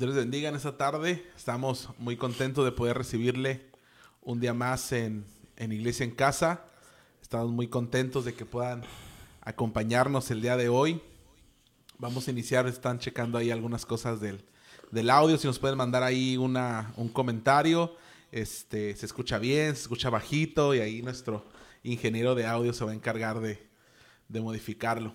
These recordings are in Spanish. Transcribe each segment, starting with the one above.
Dios les bendiga en esta tarde. Estamos muy contentos de poder recibirle un día más en, en Iglesia en Casa. Estamos muy contentos de que puedan acompañarnos el día de hoy. Vamos a iniciar, están checando ahí algunas cosas del, del audio. Si nos pueden mandar ahí una, un comentario, este, se escucha bien, se escucha bajito y ahí nuestro ingeniero de audio se va a encargar de, de modificarlo.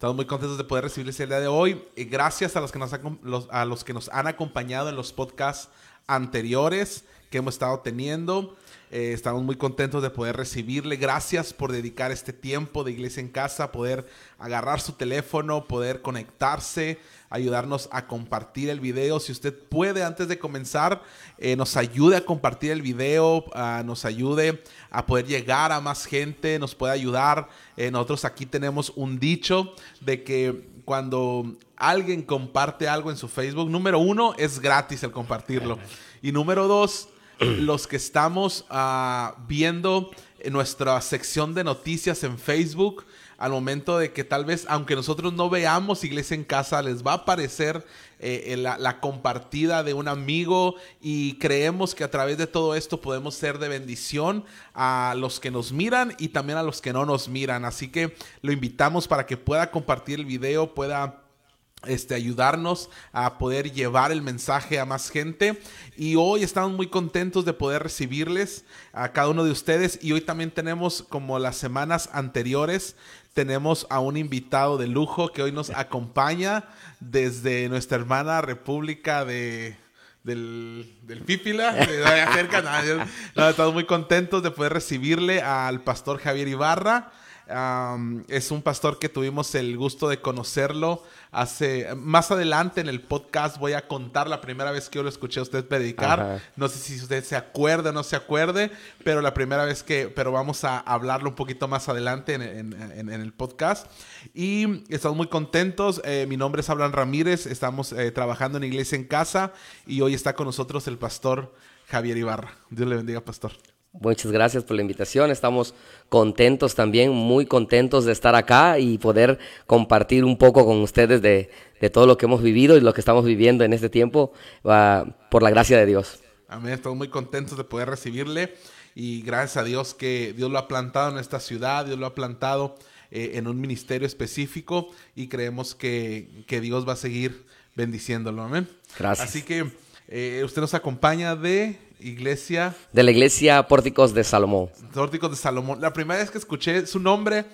Estamos muy contentos de poder recibirles el día de hoy. Gracias a los, que nos los, a los que nos han acompañado en los podcasts anteriores que hemos estado teniendo. Eh, estamos muy contentos de poder recibirle. Gracias por dedicar este tiempo de iglesia en casa, poder agarrar su teléfono, poder conectarse, ayudarnos a compartir el video. Si usted puede, antes de comenzar, eh, nos ayude a compartir el video, uh, nos ayude a poder llegar a más gente, nos puede ayudar. Eh, nosotros aquí tenemos un dicho de que cuando alguien comparte algo en su Facebook, número uno, es gratis el compartirlo. Y número dos, los que estamos uh, viendo nuestra sección de noticias en Facebook, al momento de que tal vez, aunque nosotros no veamos Iglesia en Casa, les va a aparecer eh, la, la, compartida de un amigo y creemos que a través de todo esto podemos ser de bendición a los que nos miran y también a los que no nos miran. Así que lo invitamos para que pueda compartir el video, pueda este, ayudarnos a poder llevar el mensaje a más gente. Y hoy estamos muy contentos de poder recibirles a cada uno de ustedes. Y hoy también tenemos, como las semanas anteriores, tenemos a un invitado de lujo que hoy nos acompaña desde nuestra hermana República de, del, del Pípila, de cerca. no, estamos muy contentos de poder recibirle al pastor Javier Ibarra. Um, es un pastor que tuvimos el gusto de conocerlo hace más adelante en el podcast voy a contar la primera vez que yo lo escuché a usted predicar. Ajá. No sé si usted se acuerde o no se acuerde, pero la primera vez que, pero vamos a hablarlo un poquito más adelante en, en, en, en el podcast. Y estamos muy contentos. Eh, mi nombre es Abraham Ramírez. Estamos eh, trabajando en Iglesia en Casa y hoy está con nosotros el pastor Javier Ibarra. Dios le bendiga, pastor. Muchas gracias por la invitación. Estamos contentos también, muy contentos de estar acá y poder compartir un poco con ustedes de, de todo lo que hemos vivido y lo que estamos viviendo en este tiempo, uh, por la gracia de Dios. Amén. Estamos muy contentos de poder recibirle y gracias a Dios que Dios lo ha plantado en esta ciudad, Dios lo ha plantado eh, en un ministerio específico y creemos que, que, Dios va a seguir bendiciéndolo. Amén. Gracias. Así que eh, usted nos acompaña de iglesia. De la iglesia Pórticos de Salomón. Pórticos de Salomón. La primera vez que escuché su nombre,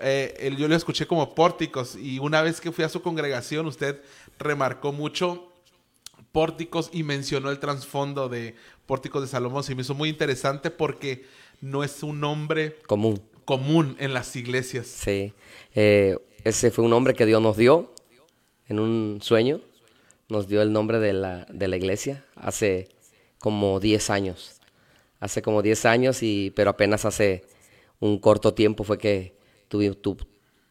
eh, yo lo escuché como Pórticos. Y una vez que fui a su congregación, usted remarcó mucho Pórticos y mencionó el trasfondo de Pórticos de Salomón. Se me hizo muy interesante porque no es un nombre común, común en las iglesias. Sí. Eh, ese fue un nombre que Dios nos dio en un sueño. Nos dio el nombre de la, de la iglesia hace como 10 años. Hace como 10 años, y, pero apenas hace un corto tiempo fue que tu, tu,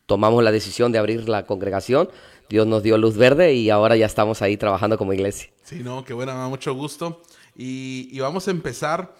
tomamos la decisión de abrir la congregación. Dios nos dio luz verde y ahora ya estamos ahí trabajando como iglesia. Sí, no, qué da mucho gusto. Y, vamos a empezar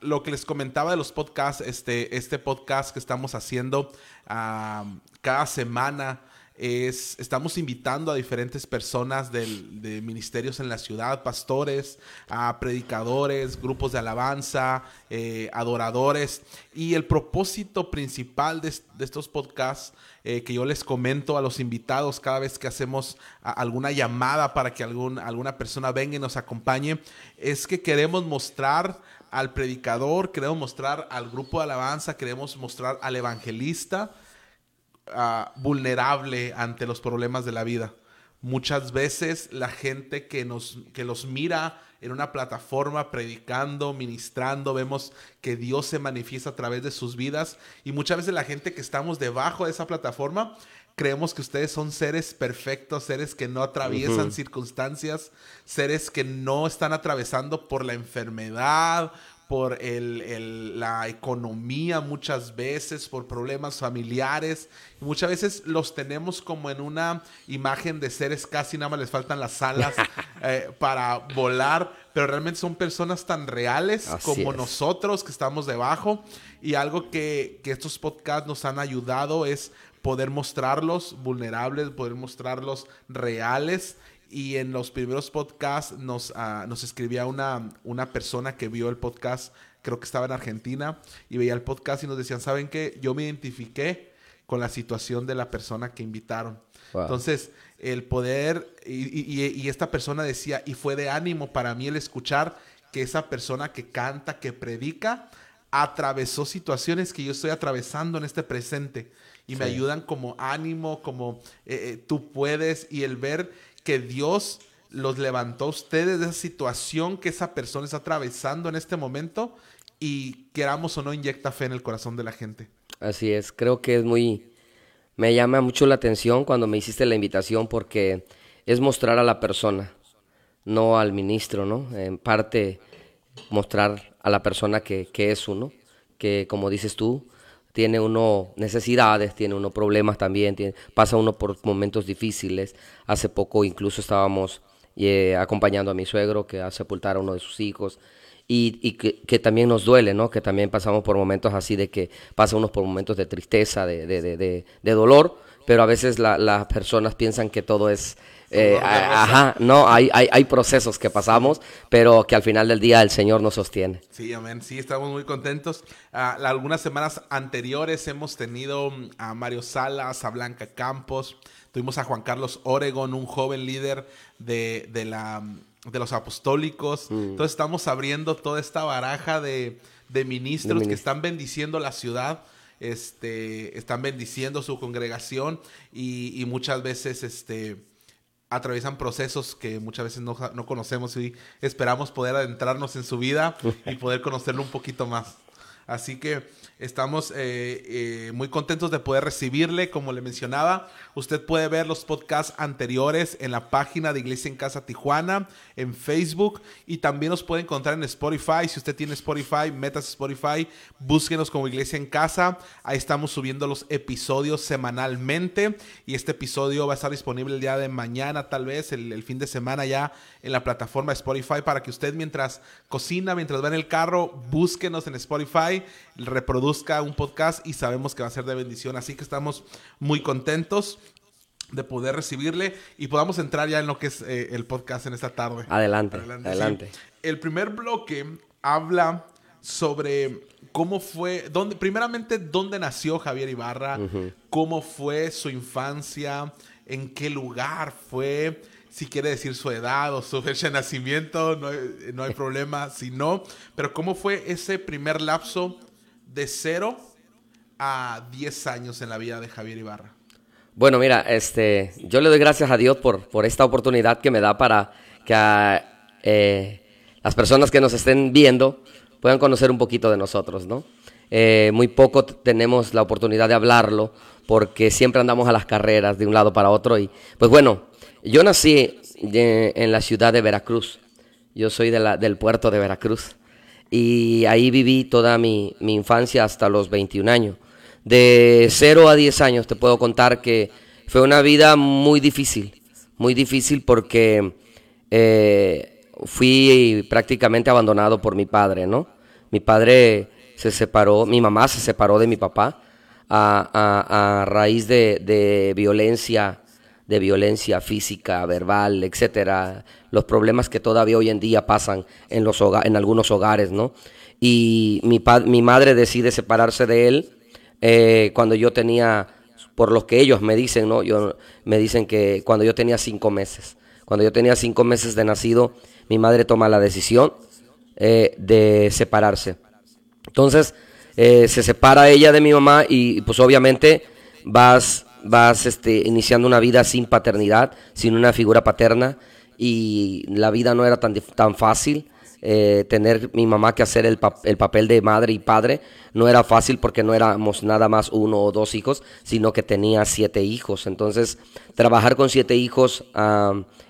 lo que les comentaba de los podcasts, este, este podcast que estamos haciendo cada semana es, estamos invitando a diferentes personas del, de ministerios en la ciudad, pastores, a predicadores, grupos de alabanza, eh, adoradores. Y el propósito principal de, de estos podcasts eh, que yo les comento a los invitados cada vez que hacemos alguna llamada para que algún, alguna persona venga y nos acompañe, es que queremos mostrar al predicador, queremos mostrar al grupo de alabanza, queremos mostrar al evangelista, uh, vulnerable ante los problemas de la vida. Muchas veces la gente que, nos, que los mira en una plataforma predicando, ministrando, vemos que Dios se manifiesta a través de sus vidas y muchas veces la gente que estamos debajo de esa plataforma creemos que ustedes son seres perfectos, seres que no atraviesan uh -huh. circunstancias, seres que no están atravesando por la enfermedad, por el, el, la economía muchas veces, por problemas familiares. Muchas veces los tenemos como en una imagen de seres casi nada más les faltan las alas eh, para volar, pero realmente son personas tan reales Así como es. nosotros que estamos debajo. Y algo que, que estos podcasts nos han ayudado es poder mostrarlos vulnerables, poder mostrarlos reales y en los primeros podcasts nos, ah, nos escribía una, una persona que vio el podcast, creo que estaba en Argentina, y veía el podcast y nos decían, ¿saben qué? Yo me identifiqué con la situación de la persona que invitaron. Entonces, el poder, y, y, esta persona decía, y fue de ánimo para mí el escuchar que esa persona que canta, que predica, atravesó situaciones que yo estoy atravesando en este presente y me ayudan como ánimo, como eh, eh, tú puedes y el ver que Dios los levantó a ustedes de esa situación que esa persona está atravesando en este momento y queramos o no inyecta fe en el corazón de la gente. Así es, creo que es muy, me llama mucho la atención cuando me hiciste la invitación porque es mostrar a la persona, no al ministro, ¿no? En parte mostrar a la persona que, que es uno, que como dices tú, tiene uno necesidades, tiene uno problemas también, tiene, pasa uno por momentos difíciles. Hace poco incluso estábamos eh, acompañando a mi suegro que a sepultar a uno de sus hijos y, que, también nos duele, ¿no? Que también pasamos por momentos así de que pasa uno por momentos de tristeza, de, de, de, de dolor, pero a veces las personas piensan que todo es eh, ajá, no, hay, hay, hay, procesos que pasamos, pero que al final del día el Señor nos sostiene. Sí, amén. Sí, estamos muy contentos. Uh, algunas semanas anteriores hemos tenido mm, a Mario Salas, a Blanca Campos, tuvimos a Juan Carlos Oregon, un joven líder de, de, la, mm, de los apostólicos. Mm. Entonces estamos abriendo toda esta baraja de, de ministros que están bendiciendo la ciudad este, están bendiciendo su congregación y, y muchas veces este, atraviesan procesos que muchas veces no, no, conocemos y esperamos poder adentrarnos en su vida y poder conocerlo un poquito más. Así que estamos eh, eh, muy contentos de poder recibirle. Como le mencionaba, usted puede ver los podcasts anteriores en la página de Iglesia en Casa Tijuana, en Facebook y también nos puede encontrar en Spotify. Si usted tiene Spotify, metas Spotify, búsquenos como Iglesia en Casa. Ahí estamos subiendo los episodios semanalmente y este episodio va a estar disponible el día de mañana, tal vez el fin de semana ya en la plataforma Spotify para que usted mientras cocina, mientras va en el carro, búsquenos en Spotify, reproduzca un podcast y sabemos que va a ser de bendición. Así que estamos muy contentos de poder recibirle y podamos entrar ya en lo que es eh, el podcast en esta tarde. Adelante, adelante. El primer bloque habla sobre cómo fue, dónde, primeramente, dónde nació Javier Ibarra, cómo fue su infancia, en qué lugar fue, si quiere decir su edad o su fecha de nacimiento, no hay, no hay problema, si no, pero cómo fue ese primer lapso de cero a 10 años en la vida de Javier Ibarra. Bueno, mira, este, yo le doy gracias a Dios por, por esta oportunidad que me da para que eh, las personas que nos estén viendo puedan conocer un poquito de nosotros, ¿no? Eh, muy poco tenemos la oportunidad de hablarlo porque siempre andamos a las carreras de un lado para otro y pues bueno, yo nací en la ciudad de Veracruz. Yo soy del puerto de Veracruz. Y ahí viví toda mi, infancia hasta los 21 años. De 0 a 10 años te puedo contar que fue una vida muy difícil. Muy difícil porque eh, fui prácticamente abandonado por mi padre, ¿no? Mi padre se separó, mi mamá se separó de mi papá a, raíz de violencia de violencia física, verbal, etcétera, los problemas que todavía hoy en día pasan en, los en algunos hogares, ¿no? Y mi, mi madre decide separarse de él eh, cuando yo tenía, por lo que ellos me dicen, ¿no? Yo, me dicen que cuando yo tenía cinco meses. Cuando yo tenía cinco meses de nacido, mi madre toma la decisión eh, de separarse. Entonces, eh, se separa ella de mi mamá y pues obviamente vas vas este, iniciando una vida sin paternidad, sin una figura paterna y la vida no era tan, tan fácil. Eh, tener mi mamá que hacer el, el, papel de madre y padre no era fácil porque no éramos nada más uno o dos hijos, sino que tenía siete hijos. Entonces, trabajar con siete hijos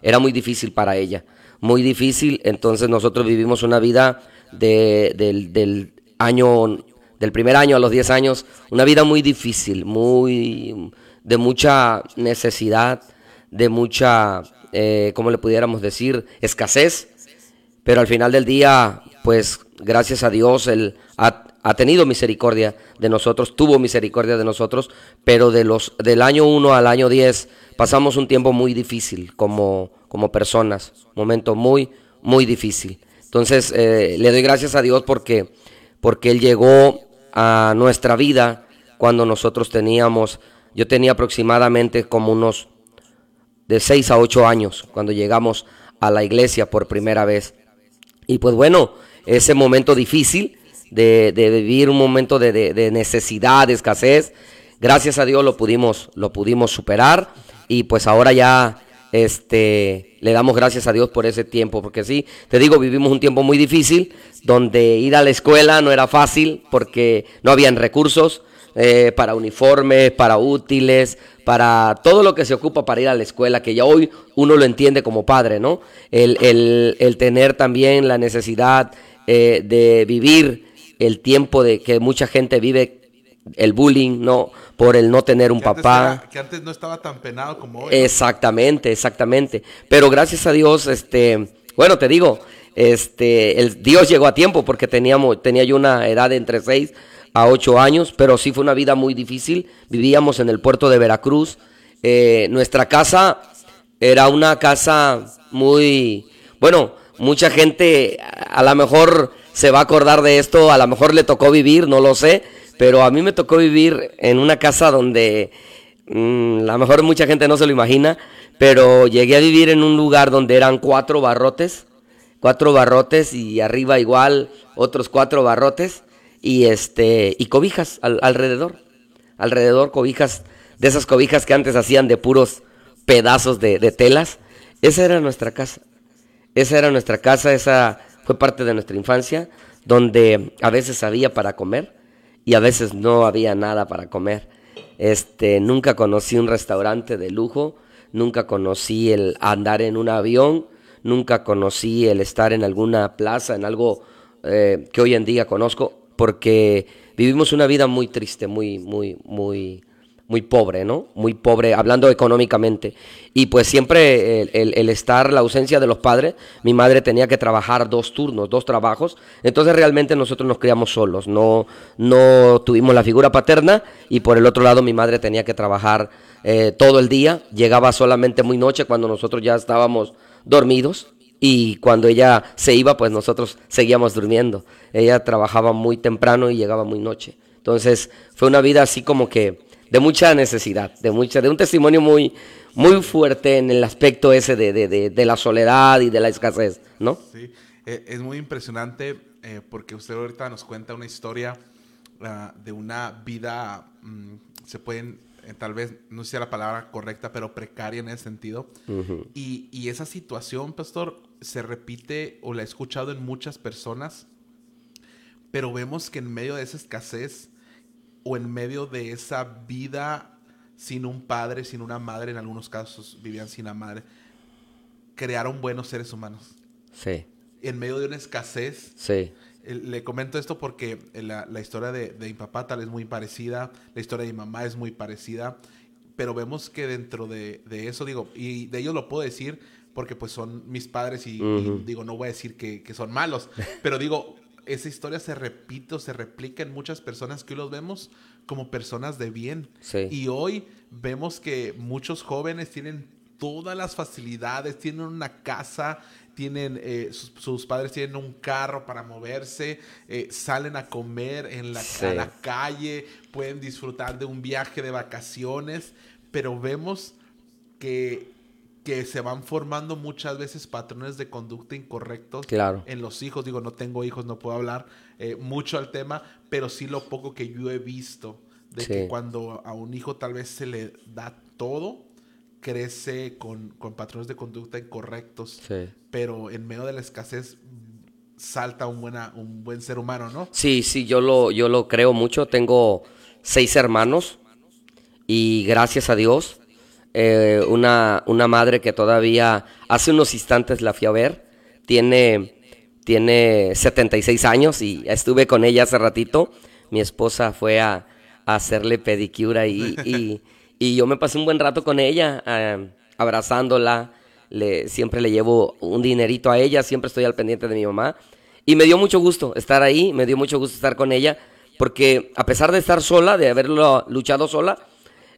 era muy difícil para ella, muy difícil. Entonces, nosotros vivimos una vida de, del, del año, del primer año a los diez años, una vida muy difícil, muy de mucha necesidad, de mucha, eh, ¿cómo le pudiéramos decir?, escasez. Pero al final del día, pues gracias a Dios, Él ha, tenido misericordia de nosotros, tuvo misericordia de nosotros, pero de los, del año 1 al año 10 pasamos un tiempo muy difícil como, como personas. Momento muy, muy difícil. Entonces, eh, le doy gracias a Dios porque, porque Él llegó a nuestra vida cuando nosotros teníamos, yo tenía aproximadamente como unos de 6 a 8 años cuando llegamos a la iglesia por primera vez. Y pues bueno, ese momento difícil de, vivir un momento de, de, necesidad, de escasez, gracias a Dios lo pudimos, lo pudimos superar y pues ahora ya este, le damos gracias a Dios por ese tiempo, porque sí, te digo, vivimos un tiempo muy difícil, donde ir a la escuela no era fácil, porque no habían recursos eh, para uniformes, para útiles, para todo lo que se ocupa para ir a la escuela, que ya hoy uno lo entiende como padre, ¿no? El, el, tener también la necesidad eh, de vivir el tiempo de que mucha gente vive el bullying, ¿no? Por el no tener un papá. que antes no estaba tan penado como hoy. Exactamente, exactamente. Pero gracias a Dios, este, bueno, te digo, este, el Dios llegó a tiempo porque teníamos, tenía yo una edad de entre 6 a ocho años, pero sí fue una vida muy difícil. Vivíamos en el puerto de Veracruz. Eh, nuestra casa era una casa muy, bueno, mucha gente a lo mejor se va a acordar de esto, a lo mejor le tocó vivir, no lo sé, pero a mí me tocó vivir en una casa donde mm, a lo mejor mucha gente no se lo imagina, pero llegué a vivir en un lugar donde eran cuatro barrotes, cuatro barrotes y arriba igual otros cuatro barrotes y este y cobijas alrededor, alrededor cobijas de esas cobijas que antes hacían de puros pedazos de, de, telas. Esa era nuestra casa. Esa era nuestra casa, esa fue parte de nuestra infancia, donde a veces había para comer y a veces no había nada para comer. Este, nunca conocí un restaurante de lujo, nunca conocí el andar en un avión, nunca conocí el estar en alguna plaza, en algo eh, que hoy en día conozco porque vivimos una vida muy triste, muy, muy, muy, muy pobre, ¿no? Muy pobre, hablando económicamente. Y pues siempre el, estar, la ausencia de los padres, mi madre tenía que trabajar dos turnos, dos trabajos, entonces realmente nosotros nos criamos solos, no, no tuvimos la figura paterna y por el otro lado mi madre tenía que trabajar eh, todo el día, llegaba solamente muy noche cuando nosotros ya estábamos dormidos y cuando ella se iba, pues nosotros seguíamos durmiendo. Ella trabajaba muy temprano y llegaba muy noche. Entonces fue una vida así como que de mucha necesidad, de mucha, de un testimonio muy, muy fuerte en el aspecto ese de, de, de, la soledad y de la escasez, ¿no? Sí, e, es muy impresionante eh, porque usted ahorita nos cuenta una historia ah, de una vida, mm, se pueden tal vez no sea la palabra correcta, pero precaria en ese sentido. y, y, esa situación, pastor, se repite o la he escuchado en muchas personas, pero vemos que en medio de esa escasez o en medio de esa vida sin un padre, sin una madre, en algunos casos vivían sin la madre, crearon buenos seres humanos. Sí. En medio de una escasez. Sí. Le comento esto porque la, la historia de, de, mi papá tal es muy parecida, la historia de mi mamá es muy parecida, pero vemos que dentro de, de eso, digo, y de ellos lo puedo decir porque pues son mis padres y, digo, no voy a decir que, son malos, pero digo, esa historia se repite se replica en muchas personas que hoy los vemos como personas de bien. Y hoy vemos que muchos jóvenes tienen todas las facilidades, tienen una casa, tienen eh, sus, padres tienen un carro para moverse, eh, salen a comer en la, la calle, pueden disfrutar de un viaje de vacaciones, pero vemos que que se van formando muchas veces patrones de conducta incorrectos en los hijos. Digo, no tengo hijos, no puedo hablar eh, mucho al tema, pero sí lo poco que yo he visto de que cuando a un hijo tal vez se le da todo, crece con, patrones de conducta incorrectos, pero en medio de la escasez salta un, buena, un buen ser humano, ¿no? Sí, sí, yo lo, yo lo creo mucho. Tengo seis hermanos y gracias a Dios eh, una, una madre que todavía hace unos instantes la fui a ver, tiene, tiene 76 años y estuve con ella hace ratito. Mi esposa fue a, hacerle pedicura y, y, yo me pasé un buen rato con ella, eh, abrazándola. Le, siempre le llevo un dinerito a ella, siempre estoy al pendiente de mi mamá. Y me dio mucho gusto estar ahí, me dio mucho gusto estar con ella, porque a pesar de estar sola, de haberlo luchado sola,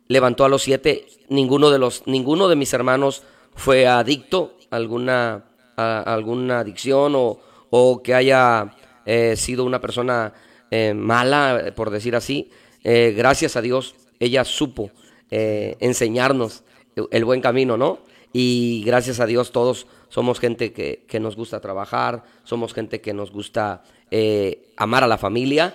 levantó a los siete, ninguno de, los, ninguno de mis hermanos fue adicto alguna, alguna adicción o, que haya eh, sido una persona eh, mala, por decir así, gracias a Dios, ella supo enseñarnos el buen camino, ¿no? Y gracias a Dios todos somos gente que, nos gusta trabajar, somos gente que nos gusta amar a la familia,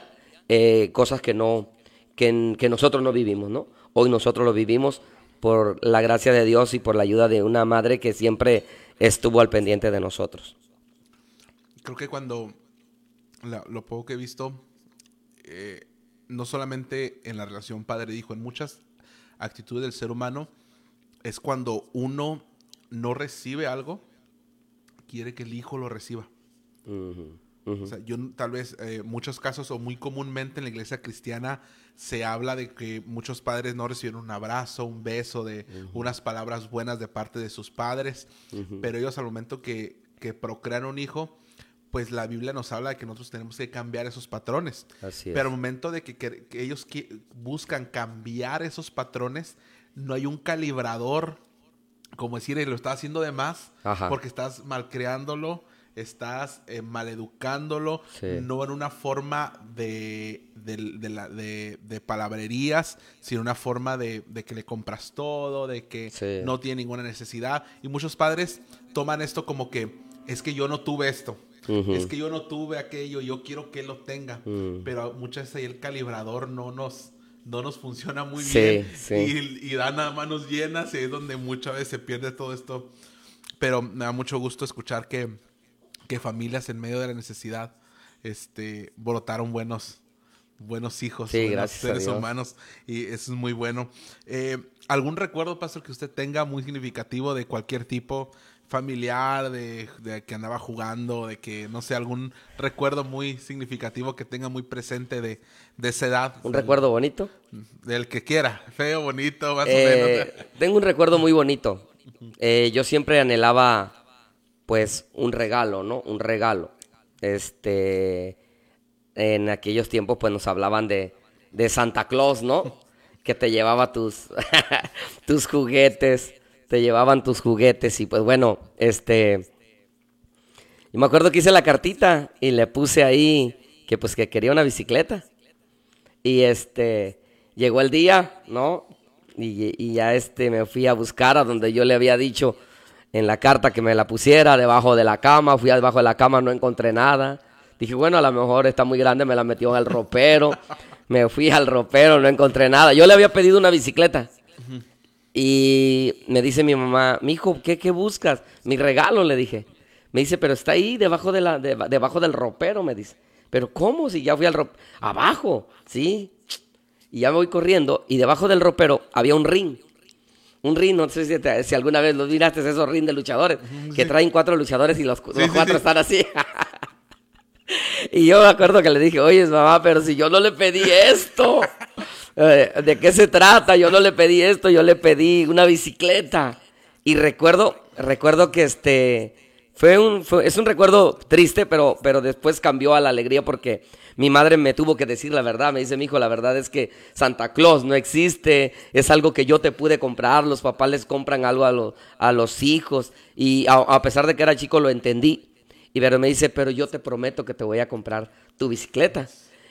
cosas que no, que, nosotros no vivimos, ¿no? Hoy nosotros lo vivimos por la gracia de Dios y por la ayuda de una madre que siempre estuvo al pendiente de nosotros. Creo que cuando lo poco que he visto, eh, no solamente en la relación padre-hijo, en muchas actitudes del ser humano, es cuando uno no recibe algo, quiere que el hijo lo reciba. O sea, yo tal vez, eh, muchos casos o muy comúnmente en la iglesia cristiana se habla de que muchos padres no reciben un abrazo, un beso, de unas palabras buenas de parte de sus padres, pero ellos al momento que, que procrean un hijo, pues la Biblia nos habla de que nosotros tenemos que cambiar esos patrones. Pero al momento de que, ellos buscan cambiar esos patrones, no hay un calibrador, como decir, lo está haciendo de más, porque estás malcreándolo estás eh, maleducándolo, no en una forma de, de, palabrerías, sino una forma de, que le compras todo, de que no tiene ninguna necesidad. Y muchos padres toman esto como que es que yo no tuve esto. Es que yo no tuve aquello, yo quiero que él lo tenga. Mm. Pero muchas veces ahí el calibrador no nos, no nos funciona muy bien. Y, y dan a manos llenas y es donde muchas veces se pierde todo esto. Pero me da mucho gusto escuchar que, que familias en medio de la necesidad este, brotaron buenos, buenos hijos, buenos seres humanos. Y eso es muy bueno. Eh, ¿Algún recuerdo, Pastor, que usted tenga muy significativo de cualquier tipo? Familiar, de, que andaba jugando, de que, no sé, algún recuerdo muy significativo que tenga muy presente de, esa edad. ¿Un recuerdo bonito? Del que quiera, feo, bonito, más o menos. Eh, tengo un recuerdo muy bonito. Eh, yo siempre anhelaba pues un regalo, ¿no? Un regalo. Este, en aquellos tiempos pues nos hablaban de, de Santa Claus, ¿no? Que te llevaba tus, tus juguetes, te llevaban tus juguetes y pues bueno, este, y me acuerdo que hice la cartita y le puse ahí que pues que quería una bicicleta. Y este, llegó el día, ¿no? Y, ya este me fui a buscar a donde yo le había dicho, en la carta que me la pusiera debajo de la cama. Fui debajo de la cama, no encontré nada. Dije, bueno, a lo mejor está muy grande, me la metió en el ropero. me fui al ropero, no encontré nada. Yo le había pedido una bicicleta. Y me dice mi mamá, mi hijo, ¿qué, ¿qué buscas? Mi regalo, le dije. Me dice, pero está ahí debajo, de la, debajo del ropero, me dice. Pero ¿cómo? Si ya fui al ropero. Abajo, sí. Y ya me voy corriendo y debajo del ropero había un ring un ring, no sé si, alguna vez lo miraste, esos ring de luchadores, que traen cuatro luchadores y los, cuatro están así. y yo me acuerdo que le dije, oye, mamá, pero si yo no le pedí esto, eh, ¿de qué se trata? Yo no le pedí esto, yo le pedí una bicicleta. Y recuerdo, recuerdo que este, fue un, es un recuerdo triste, pero, pero después cambió a la alegría porque mi madre me tuvo que decir la verdad, me dice, mi hijo, la verdad es que Santa Claus no existe, es algo que yo te pude comprar, los papás les compran algo a, a los hijos, y a, pesar de que era chico lo entendí, y pero me dice, pero yo te prometo que te voy a comprar tu bicicleta.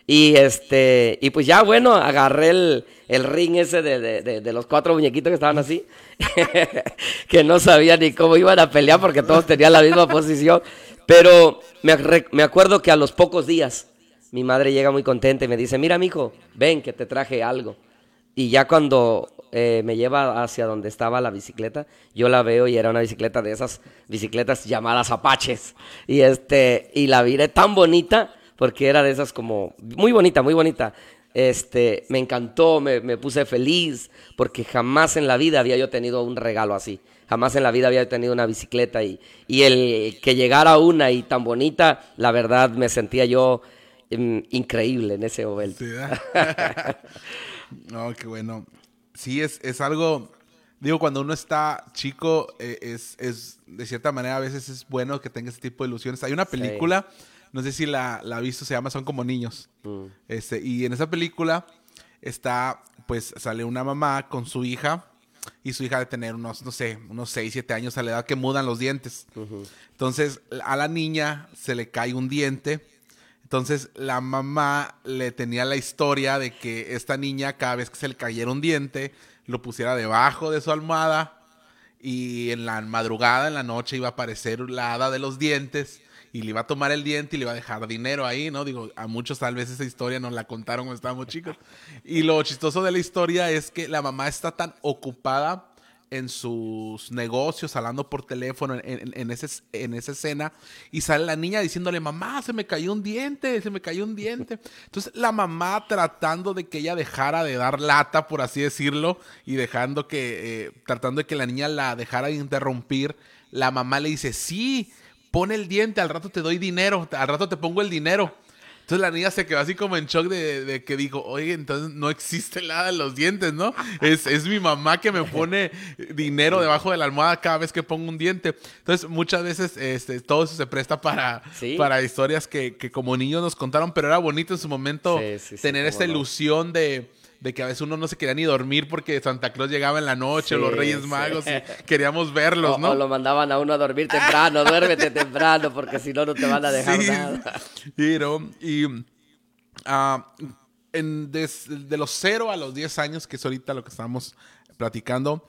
Y este, y pues ya bueno, agarré el, ring ese de, los cuatro muñequitos que estaban así, que no sabía ni cómo iban a pelear porque todos tenían la misma posición. Pero me, me acuerdo que a los pocos días mi madre llega muy contenta y me dice, mira, mijo, ven que te traje algo. Y ya cuando eh, me lleva hacia donde estaba la bicicleta, yo la veo y era una bicicleta de esas bicicletas llamadas Apaches. Y este, y la vi tan bonita, porque era de esas como, muy bonita, muy bonita. Este, me encantó, me, me puse feliz, porque jamás en la vida había yo tenido un regalo así. Jamás en la vida había tenido una bicicleta y, y el que llegara una y tan bonita, la verdad me sentía yo increíble en ese momento. no, qué bueno. Sí, es, es algo, digo, cuando uno está chico, eh, es, es, de cierta manera, a veces es bueno que tenga ese tipo de ilusiones. Hay una película, no sé si la, la ha visto, se llama Son como niños. Mm. Este, y en esa película está, pues, sale una mamá con su hija y su hija de tener unos, no sé, unos 6, 7 años a la edad que mudan los dientes. Entonces, a la niña se le cae un diente. Entonces, la mamá le tenía la historia de que esta niña, cada vez que se le cayera un diente, lo pusiera debajo de su almohada y en la madrugada, en la noche, iba a aparecer la hada de los dientes y le iba a tomar el diente y le iba a dejar dinero ahí, ¿no? Digo, a muchos tal vez esa historia nos la contaron cuando estábamos chicos. Y lo chistoso de la historia es que la mamá está tan ocupada en sus negocios, hablando por teléfono en, ese, en esa escena, y sale la niña diciéndole, mamá, se me cayó un diente, se me cayó un diente. Entonces la mamá tratando de que ella dejara de dar lata, por así decirlo, y dejando que, eh, tratando de que la niña la dejara de interrumpir, la mamá le dice, sí, pon el diente, al rato te doy dinero, al rato te pongo el dinero. Entonces la niña se quedó así como en shock de, que dijo, oye, entonces no existe nada en los dientes, ¿no? Es, es, mi mamá que me pone dinero debajo de la almohada cada vez que pongo un diente. Entonces muchas veces este, todo eso se presta para, para historias que, que, como niños nos contaron, pero era bonito en su momento tener esa ilusión de de que a veces uno no se quería ni dormir porque Santa Claus llegaba en la noche, los Reyes Magos, y queríamos verlos, ¿no? O lo mandaban a uno a dormir temprano, duérmete temprano, porque si no, no te van a dejar nada. Y, ah, en de los 0 a los 10 años, que es ahorita lo que estamos platicando,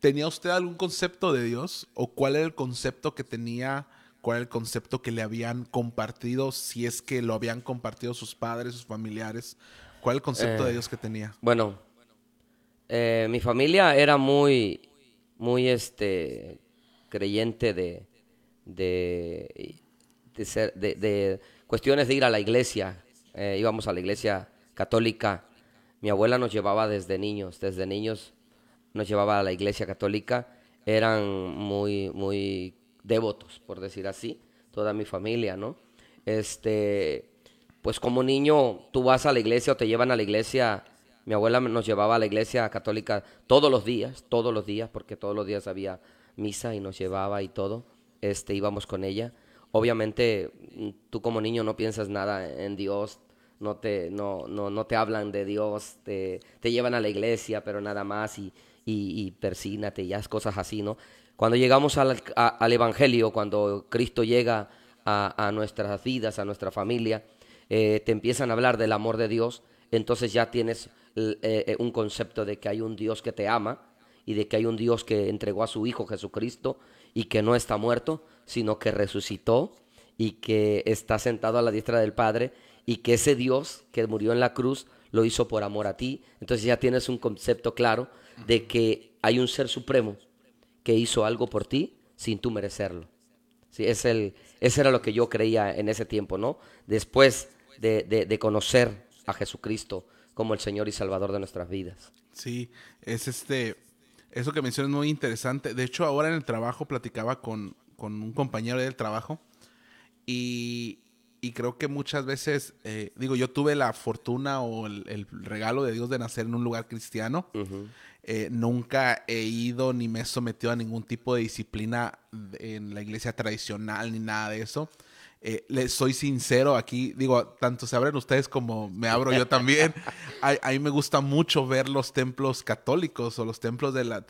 ¿tenía usted algún concepto de Dios? ¿O cuál era el concepto que tenía? ¿Cuál era el concepto que le habían compartido? Si es que lo habían compartido sus padres, sus familiares. ¿Cuál es el concepto de eh, Dios que tenía? Bueno, eh, mi familia era muy, muy este, creyente de, de, de, cuestiones de ir a la iglesia. Eh, íbamos a la iglesia católica. Mi abuela nos llevaba desde niños, desde niños nos llevaba a la iglesia católica. Eran muy, muy devotos, por decir así, toda mi familia, ¿no? Este, pues como niño tú vas a la iglesia o te llevan a la iglesia. Mi abuela nos llevaba a la iglesia católica todos los días, todos los días, porque todos los días había misa y nos llevaba y todo. Este, íbamos con ella. Obviamente mm, tú como niño no piensas nada en Dios, no te, no, no, no te hablan de Dios, te, te, llevan a la iglesia, pero nada más y, y, y persínate, y haz cosas así, ¿no? Cuando llegamos al, al Evangelio, cuando Cristo llega a, a, nuestras vidas, a nuestra familia, eh, te empiezan a hablar del amor de Dios, entonces ya tienes eh, eh, un concepto de que hay un Dios que te ama y de que hay un Dios que entregó a su Hijo Jesucristo y que no está muerto, sino que resucitó y que está sentado a la diestra del Padre y que ese Dios que murió en la cruz lo hizo por amor a ti. Entonces ya tienes un concepto claro de que hay un ser supremo que hizo algo por ti sin tú merecerlo. Sí, es el, ese era lo que yo creía en ese tiempo, ¿no? Después de, conocer a Jesucristo como el Señor y Salvador de nuestras vidas. Sí, es este, eso que mencionas es muy interesante. De hecho, ahora en el trabajo platicaba con, un compañero del trabajo y, creo que muchas veces, eh, digo, yo tuve la fortuna o el, regalo de Dios de nacer en un lugar cristiano. Eh, nunca he ido ni me he sometido a ningún tipo de disciplina en la iglesia tradicional ni nada de eso. Eh, les soy sincero aquí, digo, tanto se abren ustedes como me abro yo también. a, mí me gusta mucho ver los templos católicos o los templos de la,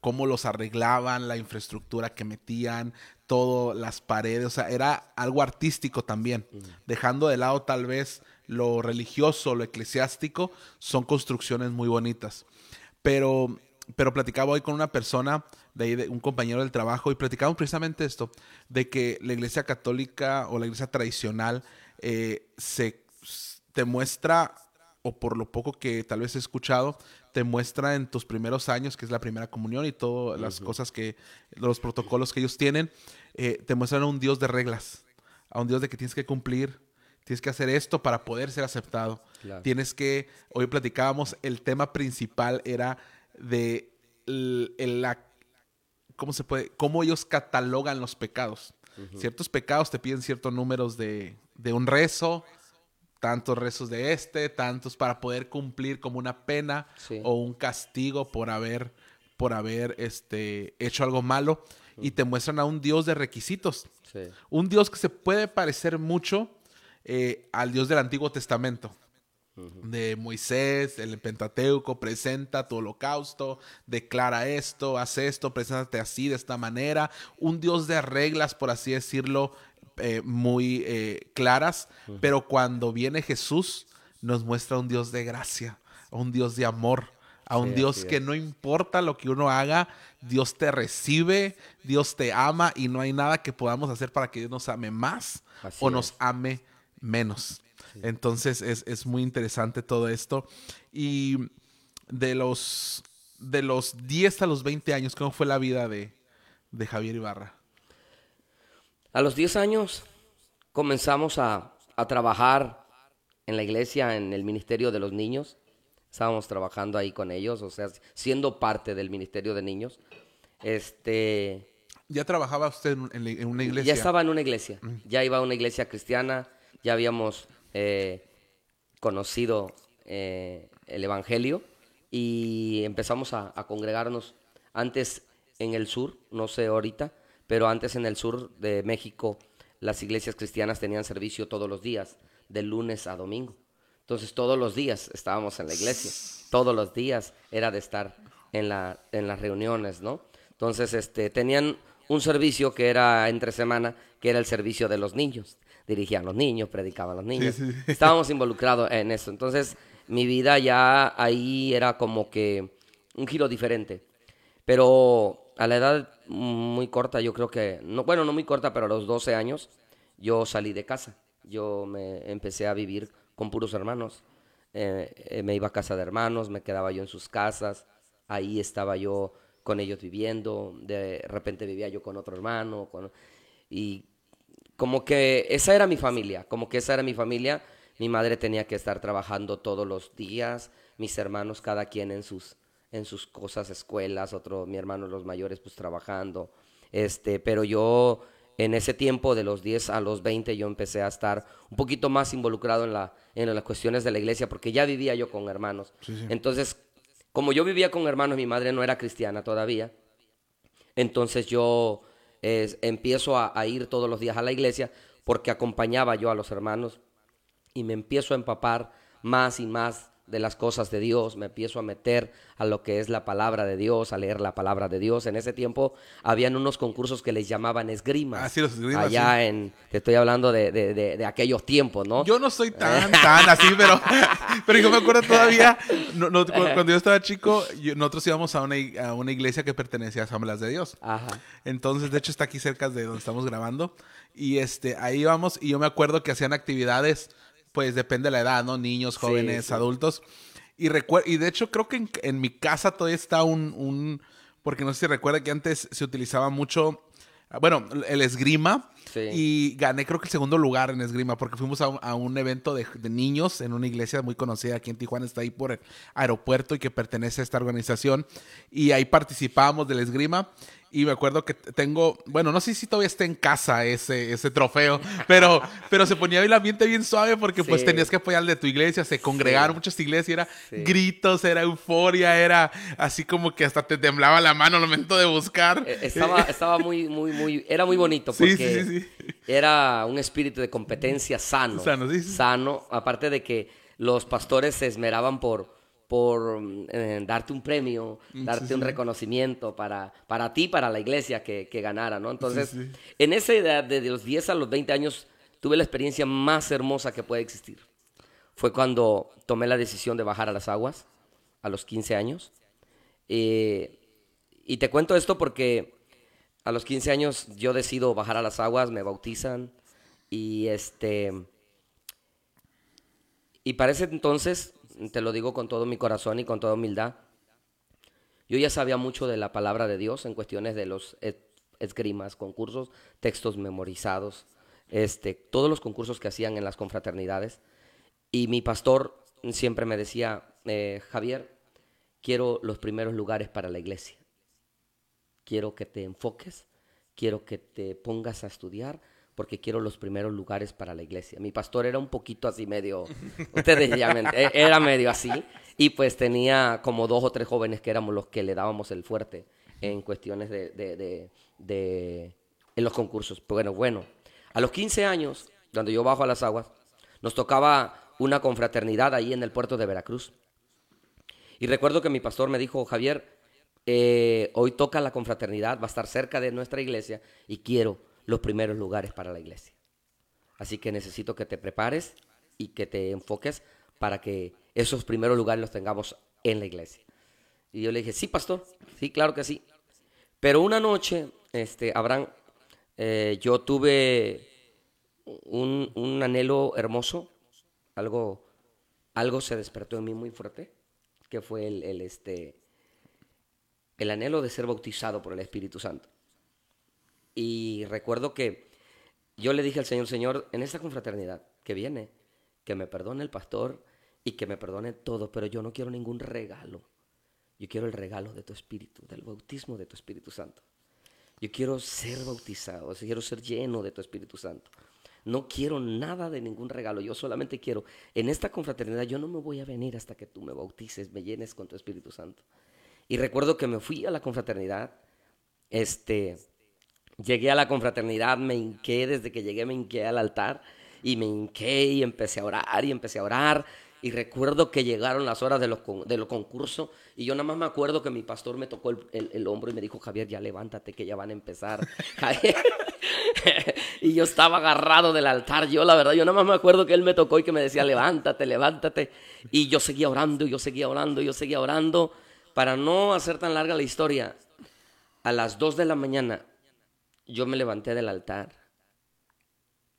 cómo los arreglaban, la infraestructura que metían, todo, las paredes, o sea, era algo artístico también, dejando de lado tal vez lo religioso, lo eclesiástico, son construcciones muy bonitas. Pero, pero platicaba hoy con una persona de, un compañero del trabajo y platicamos precisamente esto, de que la iglesia católica o la iglesia tradicional eh, se te muestra, o por lo poco que tal vez he escuchado, te muestra en tus primeros años, que es la primera comunión y todas las cosas que, los protocolos que ellos tienen, eh, te muestran a un Dios de reglas, a un Dios de que tienes que cumplir, tienes que hacer esto para poder ser aceptado. Tienes que, hoy platicábamos, el tema principal era de la ¿cómo se puede? Cómo ellos catalogan los pecados. Ciertos pecados te piden ciertos números de, un rezo, tantos rezos de este, tantos para poder cumplir como una pena o un castigo por haber, por haber este, hecho algo malo. Y te muestran a un Dios de requisitos. Un Dios que se puede parecer mucho eh, al Dios del Antiguo Testamento. De Moisés, el Pentateuco, presenta tu holocausto, declara esto, hace esto, preséntate así, de esta manera. Un Dios de reglas, por así decirlo, eh, muy eh, claras, pero cuando viene Jesús nos muestra un Dios de gracia, un Dios de amor, a un Dios que no importa lo que uno haga, Dios te recibe, Dios te ama y no hay nada que podamos hacer para que Dios nos ame más o nos ame menos. Entonces es, muy interesante todo esto. Y de los, de los 10 a los 20 años, ¿cómo fue la vida de, de Javier Ibarra? A los 10 años comenzamos a, a trabajar en la iglesia, en el ministerio de los niños. Estábamos trabajando ahí con ellos, o sea, siendo parte del ministerio de niños. Este. ¿Ya trabajaba usted en, una iglesia? Ya estaba en una iglesia. Mm. Ya iba a una iglesia cristiana. Ya habíamos conocido eh, el Evangelio y empezamos a, congregarnos antes en el sur, no sé ahorita, pero antes en el sur de México las iglesias cristianas tenían servicio todos los días, de lunes a domingo. Entonces todos los días estábamos en la iglesia, todos los días era de estar en, la, en las reuniones, ¿no? Entonces este, tenían un servicio que era entre semana, que era el servicio de los niños dirigían los niños, predicaban a los niños. Estábamos involucrados en eso. Entonces, mi vida ya ahí era como que un giro diferente. Pero a la edad muy corta, yo creo que, no, bueno, no muy corta, pero a los 12 años, yo salí de casa. Yo me empecé a vivir con puros hermanos. Eh, eh, me iba a casa de hermanos, me quedaba yo en sus casas. Ahí estaba yo con ellos viviendo. De repente vivía yo con otro hermano. Con, y como que esa era mi familia, como que esa era mi familia. Mi madre tenía que estar trabajando todos los días, mis hermanos cada quien en sus en sus cosas, escuelas, otro mi hermano los mayores pues trabajando. Este, pero yo en ese tiempo de los 10 a los 20 yo empecé a estar un poquito más involucrado en la en las cuestiones de la iglesia porque ya vivía yo con hermanos. Entonces, como yo vivía con hermanos, mi madre no era cristiana todavía. Entonces yo empiezo a, ir todos los días a la iglesia porque acompañaba yo a los hermanos y me empiezo a empapar más y más de las cosas de Dios, me empiezo a meter a lo que es la palabra de Dios, a leer la palabra de Dios. En ese tiempo habían unos concursos que les llamaban esgrima. Ah, sí, los esgrimas. Allá en, te estoy hablando de, de, de, aquellos tiempos, ¿no? Yo no soy tan, tan así, pero, pero yo me acuerdo todavía, cuando yo estaba chico, nosotros íbamos a una, a una iglesia que pertenecía a Asambleas de Dios. Ajá. Entonces, de hecho, está aquí cerca de donde estamos grabando. Y este, ahí íbamos, y yo me acuerdo que hacían actividades pues depende de la edad, ¿no? Niños, jóvenes, adultos. Y, y de hecho creo que en, mi casa todavía está un, un, porque no sé si recuerda que antes se utilizaba mucho, bueno, el esgrima. Y gané creo que el segundo lugar en esgrima porque fuimos a, un evento de, de, niños en una iglesia muy conocida aquí en Tijuana, está ahí por el aeropuerto y que pertenece a esta organización. Y ahí participábamos del esgrima. Y me acuerdo que tengo, bueno, no sé si todavía está en casa ese, ese trofeo, pero, pero se ponía el ambiente bien suave porque pues tenías que apoyar al de tu iglesia, se congregaron muchas iglesias y era gritos, era euforia, era así como que hasta te temblaba la mano al momento de buscar. E, estaba, estaba muy, muy, muy, era muy bonito porque era un espíritu de competencia sano. Sano, Sano, aparte de que los pastores se esmeraban por por eh, darte un premio, mm, darte un reconocimiento para, para ti, para la iglesia que, ganara, ¿no? Entonces, en esa edad de los 10 a los 20 años, tuve la experiencia más hermosa que puede existir. Fue cuando tomé la decisión de bajar a las aguas, a los 15 años. Eh, y te cuento esto porque a los 15 años yo decido bajar a las aguas, me bautizan y este... Y para ese entonces te lo digo con todo mi corazón y con toda humildad. Yo ya sabía mucho de la palabra de Dios en cuestiones de los esgrimas, concursos, textos memorizados, este, todos los concursos que hacían en las confraternidades. Y mi pastor siempre me decía, eh, Javier, quiero los primeros lugares para la iglesia. Quiero que te enfoques, quiero que te pongas a estudiar, porque quiero los primeros lugares para la iglesia. Mi pastor era un poquito así medio, ustedes ya me, e, era medio así, y pues tenía como dos o tres jóvenes que éramos los que le dábamos el fuerte en cuestiones de, de, de, en los concursos. Bueno, bueno, a los 15 años, cuando yo bajo a las aguas, nos tocaba una confraternidad ahí en el puerto de Veracruz. Y recuerdo que mi pastor me dijo, Javier, eh, hoy toca la confraternidad, va a estar cerca de nuestra iglesia y quiero los primeros lugares para la iglesia. Así que necesito que te prepares y que te enfoques para que esos primeros lugares los tengamos en la iglesia. Y yo le dije, sí, pastor, sí, claro que sí. Pero una noche, este, Abraham, eh, yo tuve un, un, anhelo hermoso, algo, algo se despertó en mí muy fuerte, que fue el, este, el anhelo de ser bautizado por el Espíritu Santo. Y recuerdo que yo le dije al Señor, Señor, en esta confraternidad que viene, que me perdone el pastor y que me perdone todo, pero yo no quiero ningún regalo. Yo quiero el regalo de tu Espíritu, del bautismo de tu Espíritu Santo. Yo quiero ser bautizado, quiero ser lleno de tu Espíritu Santo. No quiero nada de ningún regalo, yo solamente quiero, en esta confraternidad yo no me voy a venir hasta que tú me bautices, me llenes con tu Espíritu Santo. Y recuerdo que me fui a la confraternidad, este, llegué a la confraternidad, me hinqué, desde que llegué me hinqué al altar y me hinqué y empecé a orar y empecé a orar y recuerdo que llegaron las horas de los, de los concursos y yo nada más me acuerdo que mi pastor me tocó el, hombro y me dijo, Javier, ya levántate que ya van a empezar. y yo estaba agarrado del altar, yo la verdad, yo nada más me acuerdo que él me tocó y que me decía, levántate, levántate. Y yo seguía orando, yo seguía orando, yo seguía orando. Para no hacer tan larga la historia, a las 2 de la mañana yo me levanté del altar,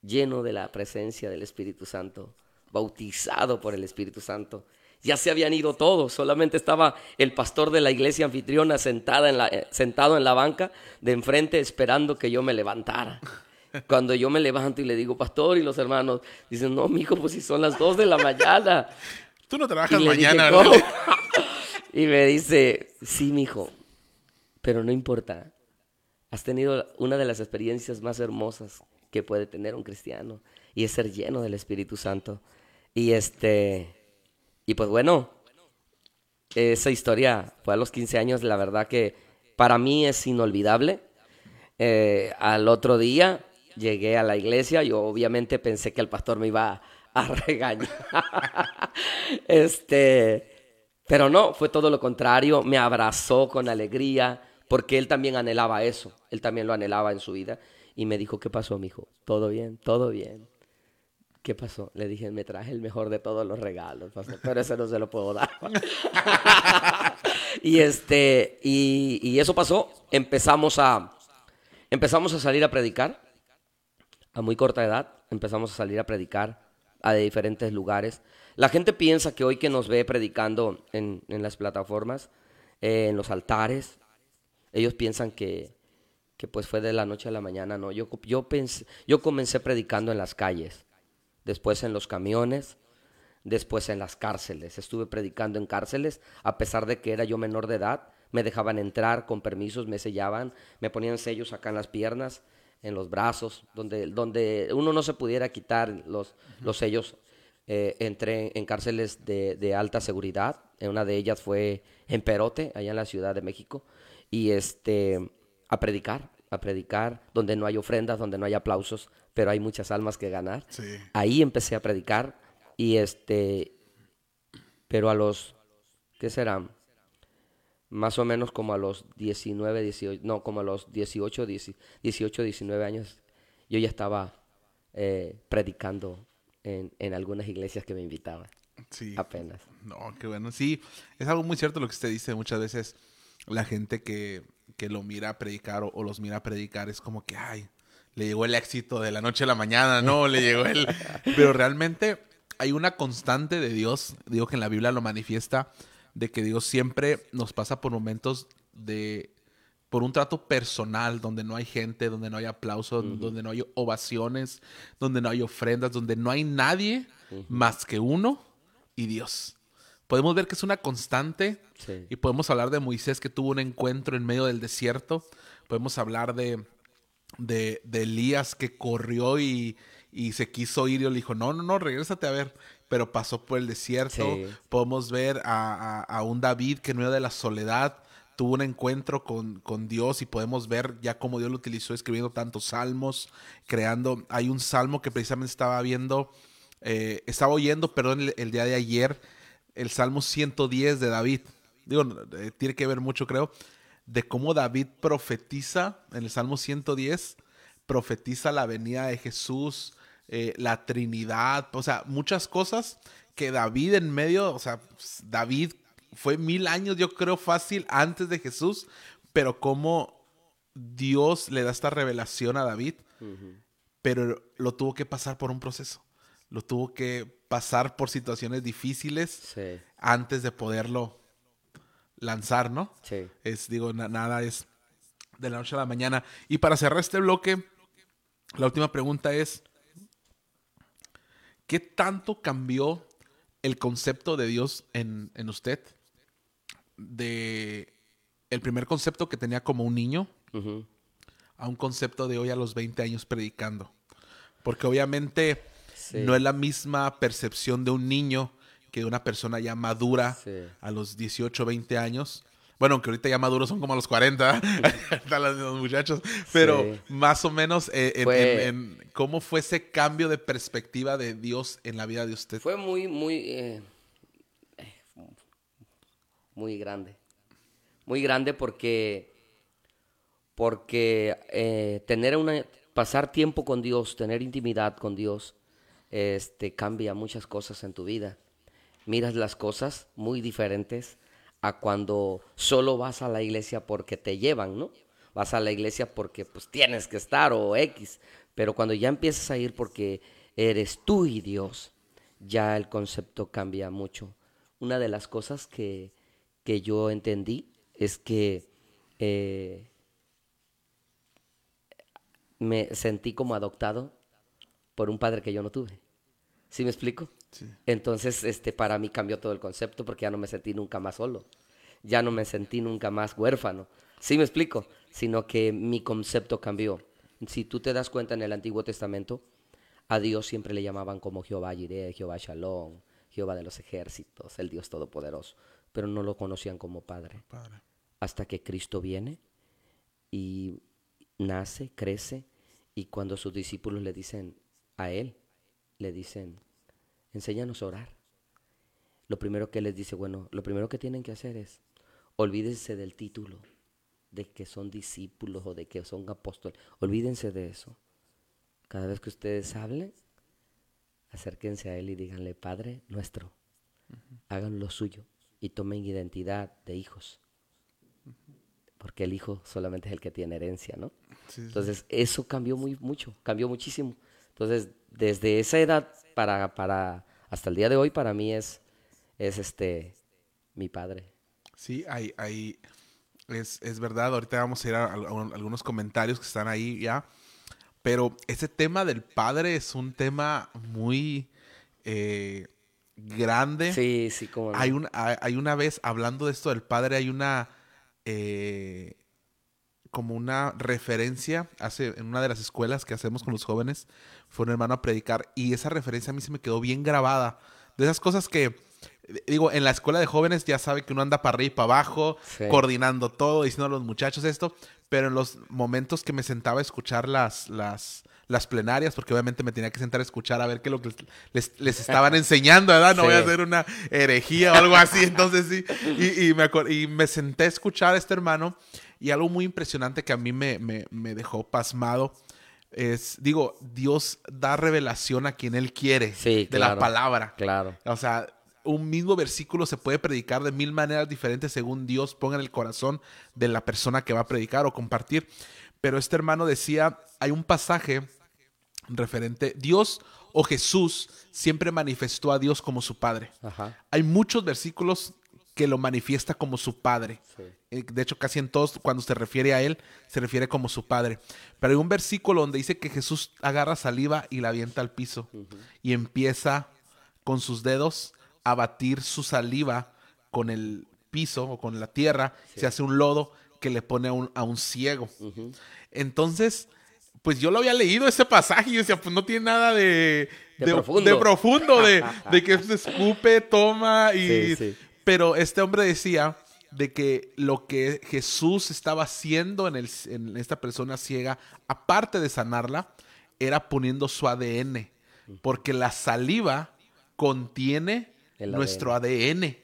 lleno de la presencia del Espíritu Santo bautizado por el Espíritu Santo. Ya se habían ido todos, solamente estaba el pastor de la iglesia anfitriona sentada en la, eh, sentado en la banca de enfrente esperando que yo me levantara. Cuando yo me levanto y le digo, pastor, y los hermanos dicen, no, mijo, pues si son las dos de la mañana. Tú no trabajas mañana, Y me dice, sí, mijo, pero no importa. Has tenido una de las experiencias más hermosas que puede tener un cristiano y es ser lleno del Espíritu Santo. Y este, y pues bueno, esa historia fue a los 15 años, la verdad que para mí es inolvidable. Eh, al otro día llegué a la iglesia, yo obviamente pensé que el pastor me iba a, regañar. este, pero no, fue todo lo contrario, me abrazó con alegría, porque él también anhelaba eso, él también lo anhelaba en su vida. Y me dijo, ¿qué pasó, mijo? Todo bien, todo bien. ¿Qué pasó? Le dije, me traje el mejor de todos los regalos, pero ese no se lo puedo dar. y este, y, eso pasó. Empezamos a, empezamos a salir a predicar a muy corta edad. Empezamos a salir a predicar a diferentes lugares. La gente piensa que hoy que nos ve predicando en, las plataformas, eh, en los altares, ellos piensan que, que pues fue de la noche a la mañana. No, yo, yo, pensé, yo comencé predicando en las calles después en los camiones, después en las cárceles. Estuve predicando en cárceles, a pesar de que era yo menor de edad, me dejaban entrar con permisos, me sellaban, me ponían sellos acá en las piernas, en los brazos, donde, donde uno no se pudiera quitar los, los sellos. Eh, entré en cárceles de, de, alta seguridad, una de ellas fue en Perote, allá en la Ciudad de México, y este, a predicar, a predicar, donde no hay ofrendas, donde no hay aplausos, pero hay muchas almas que ganar. Ahí empecé a predicar y este, pero a los, ¿qué serán? Más o menos como a los 19, 18, no, como a los 18, 18 19 años, yo ya estaba eh, predicando en, en, algunas iglesias que me invitaban. Sí. Apenas. No, qué bueno. Sí, es algo muy cierto lo que usted dice. Muchas veces la gente que, que lo mira predicar o, o, los mira predicar es como que, ay, le llegó el éxito de la noche a la mañana, no, le llegó el... Pero realmente hay una constante de Dios, digo que en la Biblia lo manifiesta, de que Dios siempre nos pasa por momentos de por un trato personal, donde no hay gente, donde no hay aplausos, donde no hay ovaciones, donde no hay ofrendas, donde no hay nadie más que uno y Dios. Podemos ver que es una constante y podemos hablar de Moisés que tuvo un encuentro en medio del desierto. Podemos hablar de, de, Elías que corrió y, se quiso ir y le dijo, no, no, no, regrésate a ver. Pero pasó por el desierto. Podemos ver a, un David que en medio de la soledad tuvo un encuentro con, con, Dios y podemos ver ya cómo Dios lo utilizó escribiendo tantos salmos, creando, hay un salmo que precisamente estaba viendo eh, estaba oyendo, perdón, el, el, día de ayer, el Salmo 110 de David. Digo, eh, tiene que ver mucho, creo, de cómo David profetiza en el Salmo 110, profetiza la venida de Jesús, eh, la Trinidad, o sea, muchas cosas que David en medio, o sea, David fue mil años, yo creo, fácil antes de Jesús, pero cómo Dios le da esta revelación a David, pero lo tuvo que pasar por un proceso, lo tuvo que pasar por situaciones difíciles antes de poderlo lanzar, ¿no? Sí. Es, digo, nada es de la noche a la mañana. Y para cerrar este bloque, la última pregunta es, ¿qué tanto cambió el concepto de Dios en, en usted? De el primer concepto que tenía como un niño a un concepto de hoy a los 20 años predicando. Porque obviamente no es la misma percepción de un niño que de una persona ya madura a los 18, 20 años. Bueno, aunque ahorita ya maduros son como a los 40, están los muchachos, pero más o menos eh, en, cómo fue ese cambio de perspectiva de Dios en la vida de usted. Fue muy, muy, eh, muy grande, muy grande porque, porque eh, tener una, pasar tiempo con Dios, tener intimidad con Dios, este, cambia muchas cosas en tu vida. Miras las cosas muy diferentes a cuando solo vas a la iglesia porque te llevan, ¿no? Vas a la iglesia porque pues tienes que estar o X, pero cuando ya empiezas a ir porque eres tú y Dios, ya el concepto cambia mucho. Una de las cosas que, que yo entendí es que eh, me sentí como adoptado por un padre que yo no tuve. ¿Sí me explico? Entonces, este, para mí cambió todo el concepto porque ya no me sentí nunca más solo. Ya no me sentí nunca más huérfano. ¿Sí me explico? Sino que mi concepto cambió. Si tú te das cuenta en el Antiguo Testamento, a Dios siempre le llamaban como Jehová Jireh, Jehová Shalom, Jehová de los ejércitos, el Dios Todopoderoso, pero no lo conocían como Padre. padre. Hasta que Cristo viene y nace, crece, y cuando sus discípulos le dicen a Él, le dicen, enséñanos a orar. Lo primero que les dice, bueno, lo primero que tienen que hacer es, olvídense del título de que son discípulos o de que son apóstoles. Olvídense de eso. Cada vez que ustedes hablen, acérquense a Él y díganle, Padre nuestro, hagan lo suyo y tomen identidad de hijos. Porque el hijo solamente es el que tiene herencia, ¿no? Entonces, eso cambió muy mucho, cambió muchísimo. Entonces, desde esa edad para, para hasta el día de hoy, para mí es, es este, mi padre. Sí, hay, hay, es, es verdad. Ahorita vamos a ir a, algunos comentarios que están ahí ya. Pero ese tema del padre es un tema muy eh, grande. Sí, sí, como. Hay, un, hay, una vez, hablando de esto del padre, hay una. Eh, como una referencia hace, en una de las escuelas que hacemos con los jóvenes, fue un hermano a predicar y esa referencia a mí se me quedó bien grabada. De esas cosas que, digo, en la escuela de jóvenes ya sabe que uno anda para arriba y para abajo, coordinando todo, diciendo a los muchachos esto, pero en los momentos que me sentaba a escuchar las, las, las plenarias, porque obviamente me tenía que sentar a escuchar a ver qué lo que les, les estaban enseñando, ¿verdad? No voy a hacer una herejía o algo así, entonces sí. Y, y, me, y me senté a escuchar a este hermano y algo muy impresionante que a mí me, dejó pasmado es, digo, Dios da revelación a quien Él quiere de la palabra. Claro. O sea, un mismo versículo se puede predicar de mil maneras diferentes según Dios ponga en el corazón de la persona que va a predicar o compartir. Pero este hermano decía, hay un pasaje referente, Dios o Jesús siempre manifestó a Dios como su Padre. Hay muchos versículos que lo manifiesta como su padre. Eh, de hecho, casi en todos, cuando se refiere a él, se refiere como su padre. Pero hay un versículo donde dice que Jesús agarra saliva y la avienta al piso y empieza con sus dedos a batir su saliva con el piso o con la tierra. Se hace un lodo que le pone a un, a un ciego. Entonces, pues yo lo había leído ese pasaje y decía, pues no tiene nada de, de, profundo, de, de, que se escupe, toma y... Pero este hombre decía de que lo que Jesús estaba haciendo en, el, en esta persona ciega, aparte de sanarla, era poniendo su ADN, porque la saliva contiene nuestro ADN.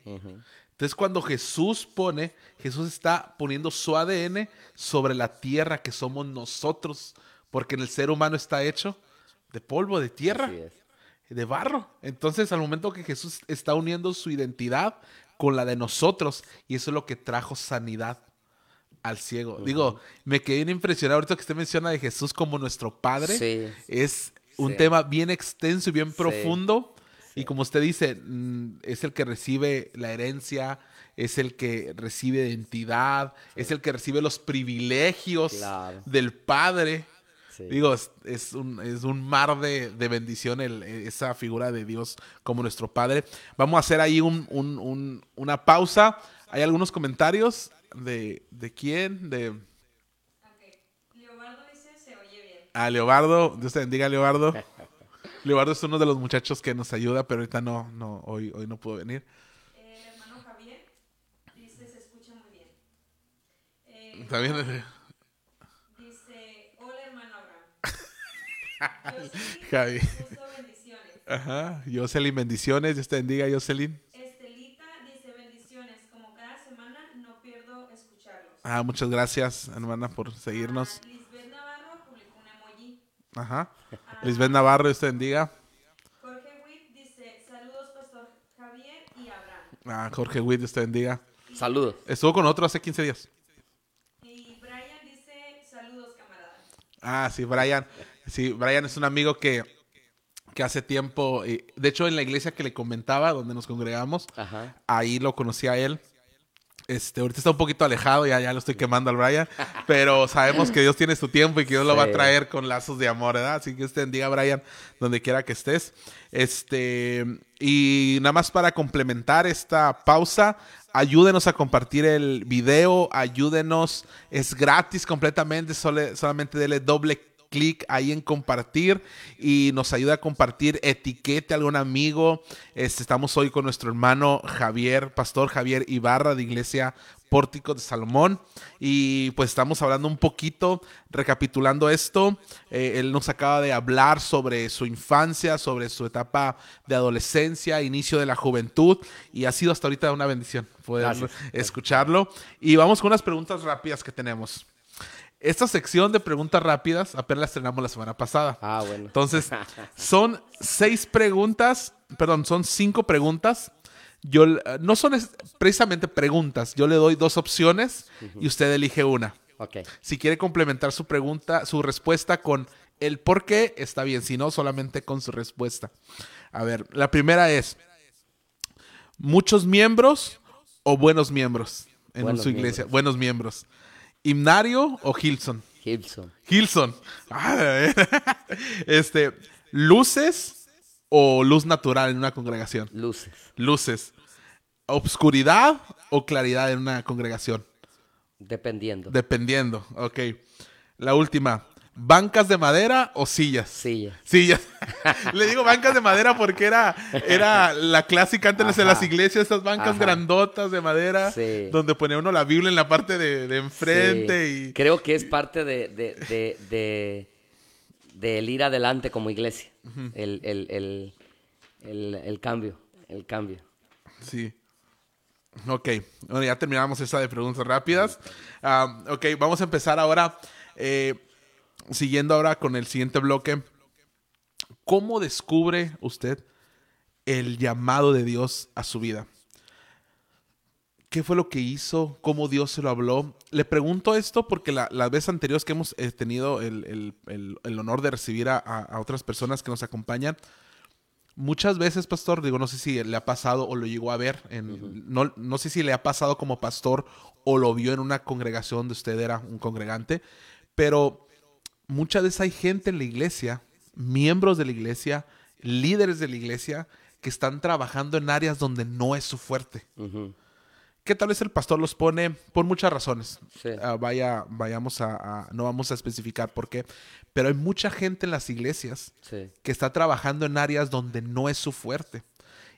Entonces cuando Jesús pone, Jesús está poniendo su ADN sobre la tierra que somos nosotros, porque el ser humano está hecho de polvo, de tierra, de barro. Entonces al momento que Jesús está uniendo su identidad con la de nosotros, y eso es lo que trajo sanidad al ciego. Digo, me quedé bien impresionado ahorita que usted menciona de Jesús como nuestro Padre. Sí. Es un Sí. tema bien extenso y bien Sí. profundo. Y como usted dice, mm, es el que recibe la herencia, es el que recibe identidad, es el que recibe los privilegios Claro. del Padre. Sí. Digo, es, es un, es un mar de, de bendición el- esa figura de Dios como nuestro Padre. Vamos a hacer ahí un- un- un- una pausa. Hay algunos comentarios de, de quién, de... Leobardo dice se oye bien. A Leobardo, Dios te bendiga, Leobardo. Leobardo es uno de los muchachos que nos ayuda, pero ahorita no, no, hoy, hoy no pudo venir. El hermano Javier dice se escucha muy bien. Eh, Está bien. eh, Dice, hola hermano Abraham. Jocelyn Javi. Ajá. Jocelyn, bendiciones. Dios te bendiga, Jocelyn. Estelita dice bendiciones. Como cada semana no pierdo escucharlos. Ah, muchas gracias, hermana, por seguirnos. Ah, Lisbeth Navarro publicó un emoji. Ajá. Lisbeth Navarro, Dios te bendiga. Jorge Witt dice saludos pastor Javier y Abraham. Ah, Jorge Witt, Dios te bendiga. Saludos. Estuvo con otro hace 15 días. Y Brian dice saludos camaradas. Ah, sí, Brian. Sí, Brian es un amigo que, que hace tiempo, de hecho en la iglesia que le comentaba, donde nos congregamos, Ajá. ahí lo conocí a él. Este, ahorita está un poquito alejado, ya, ya lo estoy quemando al Brian, pero sabemos que Dios tiene su tiempo y que Dios lo va a traer con lazos de amor, ¿verdad? Así que usted bendiga, Brian, donde quiera que estés. Este, y nada más para complementar esta pausa, ayúdenos a compartir el video, ayúdenos, es gratis completamente, sole- solamente dele doble clic ahí en compartir y nos ayuda a compartir, etiquete a algún amigo. Este, estamos hoy con nuestro hermano Javier, Pastor Javier Ibarra de Iglesia Pórtico de Salomón y pues estamos hablando un poquito, recapitulando esto, eh, él nos acaba de hablar sobre su infancia, sobre su etapa de adolescencia, inicio de la juventud y ha sido hasta ahorita una bendición poder Gracias. escucharlo y vamos con unas preguntas rápidas que tenemos. Esta sección de preguntas rápidas apenas la estrenamos la semana pasada. Ah, bueno. Entonces, son seis preguntas, perdón, son cinco preguntas. Yo eh, no son precisamente preguntas, yo le doy dos opciones y usted elige una. Ok. Si quiere complementar su pregunta, su respuesta con el por qué, está bien, si no, solamente con su respuesta. A ver, la primera es, ¿muchos miembros o buenos miembros en Buenos su iglesia? miembros. Buenos miembros. ¿Himnario o Hilson? Gibson. Hilson. Ah, este, ¿luces o luz natural en una congregación? Luces. Luces. ¿Obscuridad o claridad en una congregación? Dependiendo. Dependiendo. Ok. La última. ¿Bancas de madera o sillas? Silla. Sillas. Le digo bancas de madera porque era, era la clásica antes de las iglesias, estas bancas Ajá. grandotas de madera, Sí. donde ponía uno la Biblia en la parte de, de enfrente Sí. y... Creo que es parte de, de, de, de- del ir adelante como iglesia. el, el, el, el, el cambio. El cambio. Sí. Ok, bueno, ya terminamos esa de preguntas rápidas. Ah, ok, vamos a empezar ahora, eh, siguiendo ahora con el siguiente bloque. ¿Cómo descubre usted el llamado de Dios a su vida? ¿Qué fue lo que hizo? ¿Cómo Dios se lo habló? Le pregunto esto porque la- las veces anteriores que hemos eh, tenido el, el- el- el honor de recibir a, a- otras personas que nos acompañan, muchas veces, pastor, digo, no sé si le ha pasado o lo llegó a ver, en, no, no sé si le ha pasado como pastor o lo vio en una congregación donde usted era un congregante, pero muchas veces hay gente en la iglesia, miembros de la iglesia, líderes de la iglesia, que están trabajando en áreas donde no es su fuerte. Que tal vez el pastor los pone por muchas razones. Sí. Ah, vaya, vayamos a, a- no vamos a especificar por qué, pero hay mucha gente en las iglesias Sí. que está trabajando en áreas donde no es su fuerte.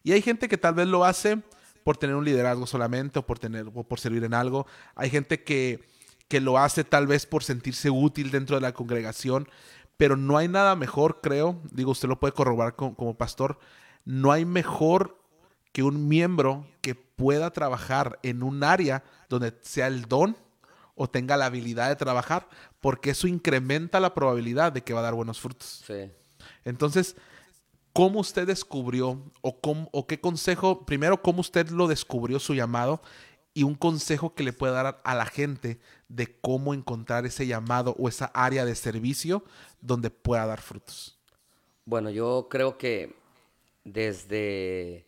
Y hay gente que tal vez lo hace por tener un liderazgo solamente o por tener o por servir en algo. Hay gente que, que lo hace tal vez por sentirse útil dentro de la congregación, pero no hay nada mejor, creo, digo, usted lo puede corroborar co- como, pastor, no hay mejor que un miembro que pueda trabajar en un área donde sea el don o tenga la habilidad de trabajar, porque eso incrementa la probabilidad de que va a dar buenos frutos. Sí. Entonces, ¿cómo usted descubrió o, cómo- o qué consejo, primero, cómo usted lo descubrió su llamado y un consejo que le pueda dar a la gente de cómo encontrar ese llamado o esa área de servicio donde pueda dar frutos? Bueno, yo creo que desde,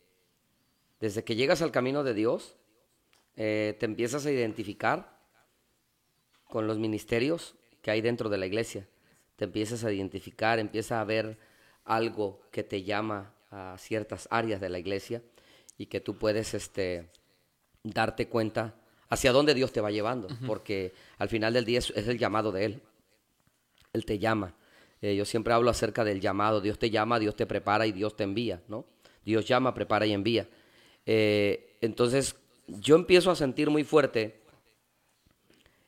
desde que llegas al camino de Dios, eh, te empiezas a identificar con los ministerios que hay dentro de la iglesia. Te empiezas a identificar, empieza a ver algo que te llama a ciertas áreas de la iglesia y que tú puedes este, darte cuenta hacia dónde Dios te va llevando, porque al final del día es, es el llamado de Él. Él te llama. Eh, yo siempre hablo acerca del llamado. Dios te llama, Dios te prepara y Dios te envía, ¿no? Dios llama, prepara y envía. Eh, entonces, yo empiezo a sentir muy fuerte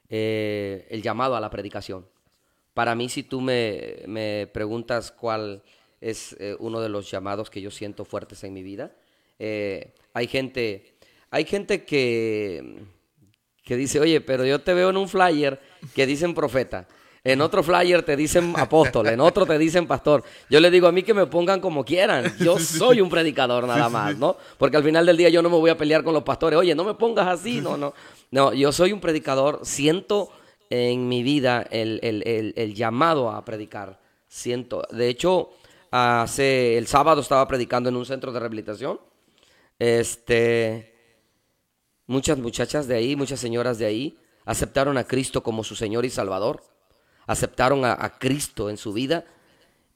eh, el llamado a la predicación. Para mí, si tú me, me preguntas cuál es eh, uno de los llamados que yo siento fuertes en mi vida, hay gente, hay gente que, que dice, oye, pero yo te veo en un flyer que dicen profeta. En otro flyer te dicen apóstol, en otro te dicen pastor. Yo le digo a mí que me pongan como quieran. Yo soy un predicador nada más, ¿no? Porque al final del día yo no me voy a pelear con los pastores. Oye, no me pongas así, no, no. No, yo soy un predicador. Siento en mi vida el, el- el- el llamado a predicar. Siento. De hecho, hace el sábado estaba predicando en un centro de rehabilitación. Este, muchas muchachas de ahí, muchas señoras de ahí, aceptaron a Cristo como su Señor y Salvador. Aceptaron a, a Cristo en su vida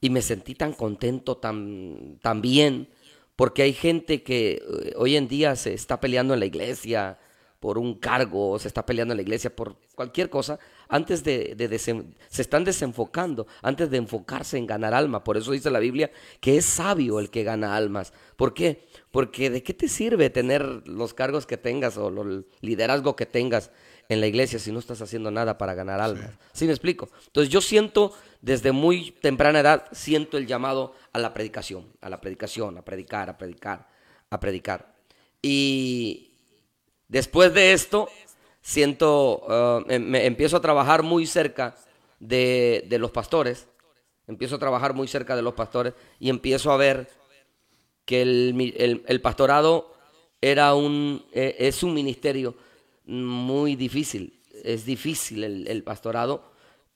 y me sentí tan contento, tan, tan bien, porque hay gente que eh, hoy en día se está peleando en la iglesia por un cargo, se está peleando en la iglesia por cualquier cosa, antes de, de desen- se están desenfocando, antes de enfocarse en ganar alma. Por eso dice la Biblia que es sabio el que gana almas. ¿Por qué? Porque de qué te sirve tener los cargos que tengas o el liderazgo que tengas en la iglesia si no estás haciendo nada para ganar almas. ¿Sí me explico? Entonces yo siento desde muy temprana edad, siento el llamado a la predicación, a la predicación, a predicar, a predicar, a predicar. Y después de esto, siento, uh, em- me empiezo a trabajar muy cerca de, de los pastores, empiezo a trabajar muy cerca de los pastores y empiezo a ver que el, el- el pastorado era un, eh, es un ministerio muy difícil, es difícil el, el pastorado,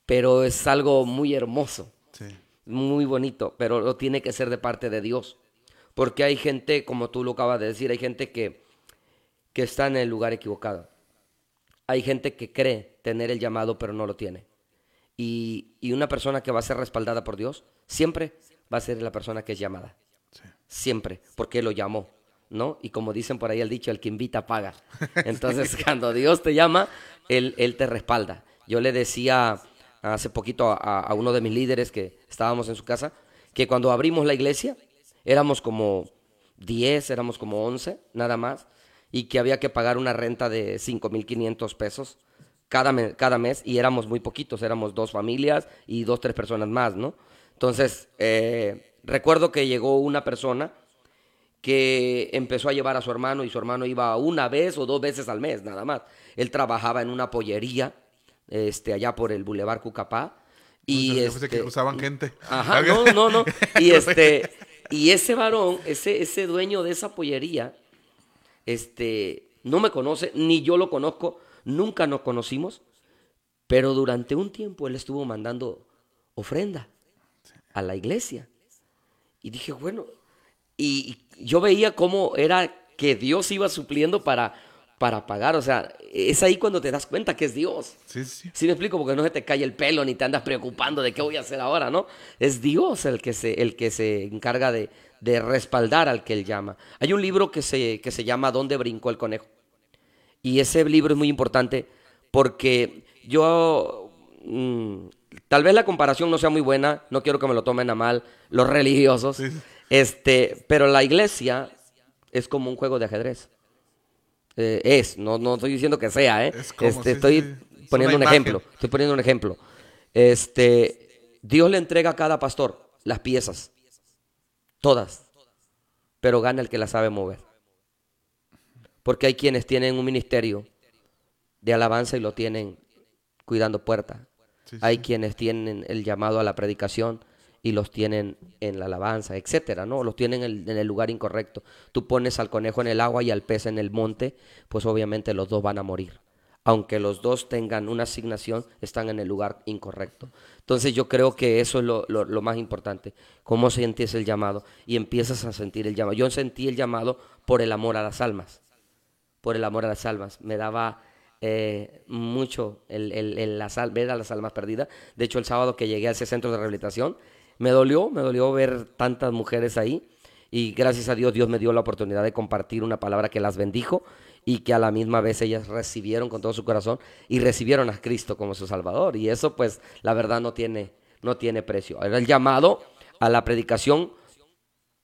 pero es algo muy hermoso Sí. muy bonito, pero lo tiene que ser de parte de Dios. Porque hay gente, como tú lo acabas de decir, hay gente que, que está en el lugar equivocado. Hay gente que cree tener el llamado, pero no lo tiene. Y, y una persona que va a ser respaldada por Dios, siempre va a ser la persona que es llamada. Siempre, porque Él lo llamó, ¿no? Y como dicen por ahí el dicho, el que invita paga. Entonces, cuando Dios te llama, Él, él te respalda. Yo le decía hace poquito a, a uno de mis líderes que estábamos en su casa, que cuando abrimos la iglesia, éramos como 10, éramos como 11, nada más, y que había que pagar una renta de 5.500 pesos cada, me- cada mes, y éramos muy poquitos, éramos dos familias y dos, tres personas más, ¿no? Entonces, eh, recuerdo que llegó una persona que empezó a llevar a su hermano y su hermano iba una vez o dos veces al mes, nada más. Él trabajaba en una pollería, este, allá por el Boulevard Cucapá. Y que este, usaban gente. Ajá, no, no, no. Y este, y ese varón, ese, ese dueño de esa pollería, este, no me conoce, ni yo lo conozco, nunca nos conocimos, pero durante un tiempo él estuvo mandando ofrenda a la iglesia. Y dije, bueno, y y yo veía cómo era que Dios iba supliendo para, para pagar. O sea, es ahí cuando te das cuenta que es Dios. Sí, sí. Sí me explico, porque no se te cae el pelo ni te andas preocupando de qué voy a hacer ahora, ¿no? Es Dios el que se, el que se encarga de, de respaldar al que Él llama. Hay un libro que se, que se llama ¿Dónde brincó el conejo? Y ese libro es muy importante porque yo, mm, tal vez la comparación no sea muy buena, no quiero que me lo tomen a mal los religiosos, Sí, este, pero la iglesia es como un juego de ajedrez. Eh, es, no, no estoy diciendo que sea, ¿eh? Es como, Este, sí, estoy sí, sí. Es poniendo un ejemplo, estoy poniendo un ejemplo. Este, Dios le entrega a cada pastor las piezas, todas, pero gana el que las sabe mover. Porque hay quienes tienen un ministerio de alabanza y lo tienen cuidando puertas. Sí, Hay sí. quienes tienen el llamado a la predicación y los tienen en la alabanza, etcétera, ¿no? Los tienen en el, en el lugar incorrecto. Tú pones al conejo en el agua y al pez en el monte, pues obviamente los dos van a morir. Aunque los dos tengan una asignación, están en el lugar incorrecto. Entonces yo creo que eso es lo, lo- lo más importante. Cómo sientes el llamado y empiezas a sentir el llamado. Yo sentí el llamado por el amor a las almas por el amor a las almas. Me daba eh, mucho el, el- ver a las almas perdidas. De hecho, el sábado que llegué a ese centro de rehabilitación, me dolió, me dolió ver tantas mujeres ahí. Y gracias a Dios, Dios me dio la oportunidad de compartir una palabra que las bendijo y que a la misma vez ellas recibieron con todo su corazón y recibieron a Cristo como su Salvador. Y eso, pues, la verdad no tiene, no tiene precio. Era el llamado a la predicación.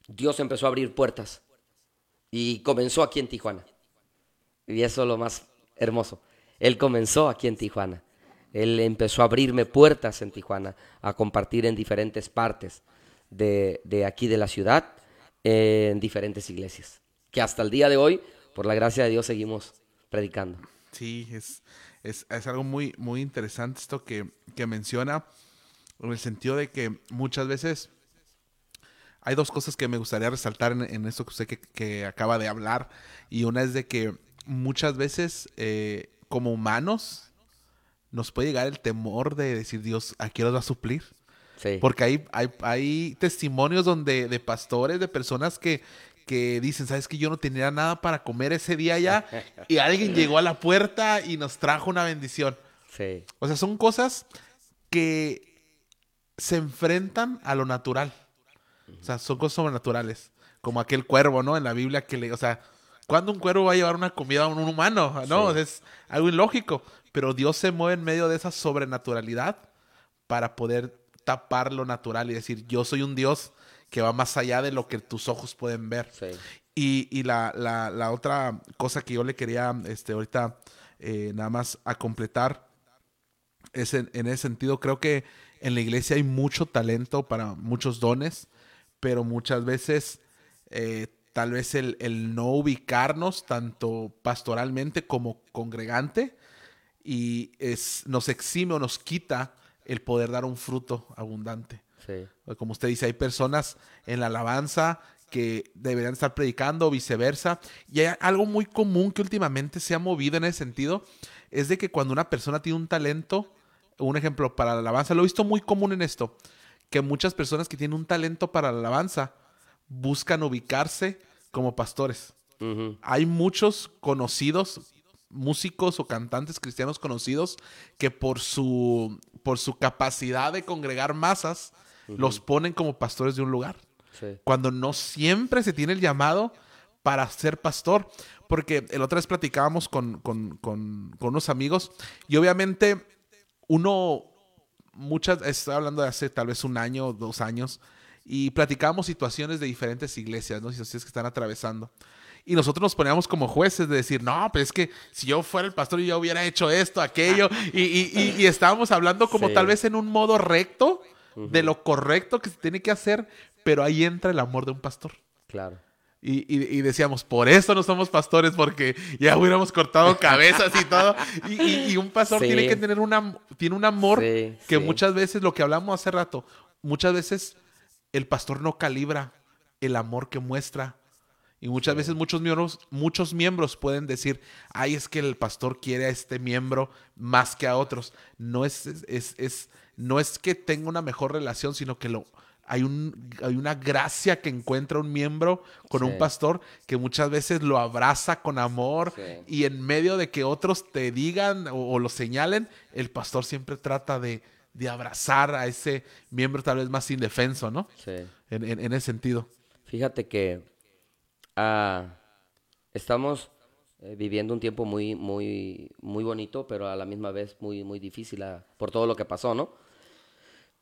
Dios empezó a abrir puertas y comenzó aquí en Tijuana. Y eso es lo más hermoso. Él comenzó aquí en Tijuana. Él empezó a abrirme puertas en Tijuana, a compartir en diferentes partes de, de aquí de la ciudad, en diferentes iglesias. Que hasta el día de hoy, por la gracia de Dios, seguimos predicando. Sí, es, es, es algo muy, muy interesante esto que, que menciona, en el sentido de que muchas veces hay dos cosas que me gustaría resaltar en, en esto que usted que, que acaba de hablar, y una es de que muchas veces eh, como humanos nos puede llegar el temor de decir Dios, ¿a quién nos va a suplir? Sí. Porque hay, hay, hay testimonios donde de pastores, de personas que, que dicen, ¿sabes que yo no tenía nada para comer ese día ya? Y alguien llegó a la puerta y nos trajo una bendición. sí. O sea, son cosas que se enfrentan a lo natural. O sea, son cosas sobrenaturales. Como aquel cuervo, ¿no? En la Biblia que le... O sea, ¿cuándo un cuervo va a llevar una comida a un humano? No, Sí. Es algo ilógico. Pero Dios se mueve en medio de esa sobrenaturalidad para poder tapar lo natural y decir, yo soy un Dios que va más allá de lo que tus ojos pueden ver. Sí. Y, y la, la- la otra cosa que yo le quería este, ahorita eh, nada más a completar es en, en ese sentido, creo que en la iglesia hay mucho talento para muchos dones, pero muchas veces eh, tal vez el, el no ubicarnos tanto pastoralmente como congregante y es, nos exime o nos quita el poder dar un fruto abundante. Sí. Como usted dice, hay personas en la alabanza que deberían estar predicando o viceversa. Y hay algo muy común que últimamente se ha movido en ese sentido, es de que cuando una persona tiene un talento, un ejemplo para la alabanza, lo he visto muy común en esto, que muchas personas que tienen un talento para la alabanza buscan ubicarse como pastores. Hay muchos conocidos, músicos o cantantes cristianos conocidos, que por su, por su capacidad de congregar masas, los ponen como pastores de un lugar. Sí. Cuando no siempre se tiene el llamado para ser pastor. Porque el otra vez platicábamos con, con- con- con unos amigos y obviamente uno, muchas, estoy hablando de hace tal vez un año o dos años, y platicábamos situaciones de diferentes iglesias, ¿no? Situaciones que están atravesando. Y nosotros nos poníamos como jueces de decir, no, pero es que si yo fuera el pastor yo hubiera hecho esto, aquello. Y, y- y- y estábamos hablando como Sí. tal vez en un modo recto de lo correcto que se tiene que hacer, pero ahí entra el amor de un pastor. Claro. Y, y- y decíamos, por eso no somos pastores, porque ya hubiéramos cortado cabezas y todo. Y, y- y un pastor Sí. tiene que tener una, tiene un amor Sí, que sí. muchas veces, lo que hablamos hace rato, muchas veces el pastor no calibra el amor que muestra. Y muchas veces muchos miembros, muchos miembros pueden decir, ay, es que el pastor quiere a este miembro más que a otros. No es, es, es- no es que tenga una mejor relación, sino que lo, hay, un, hay una gracia que encuentra un miembro con un pastor que muchas veces lo abraza con amor Sí. y en medio de que otros te digan o, o lo señalen, el pastor siempre trata de, de abrazar a ese miembro tal vez más indefenso, ¿no? Sí. En, en- en ese sentido. Fíjate que ah, estamos eh, viviendo un tiempo muy, muy, muy bonito, pero a la misma vez muy, muy difícil ah, por todo lo que pasó, ¿no?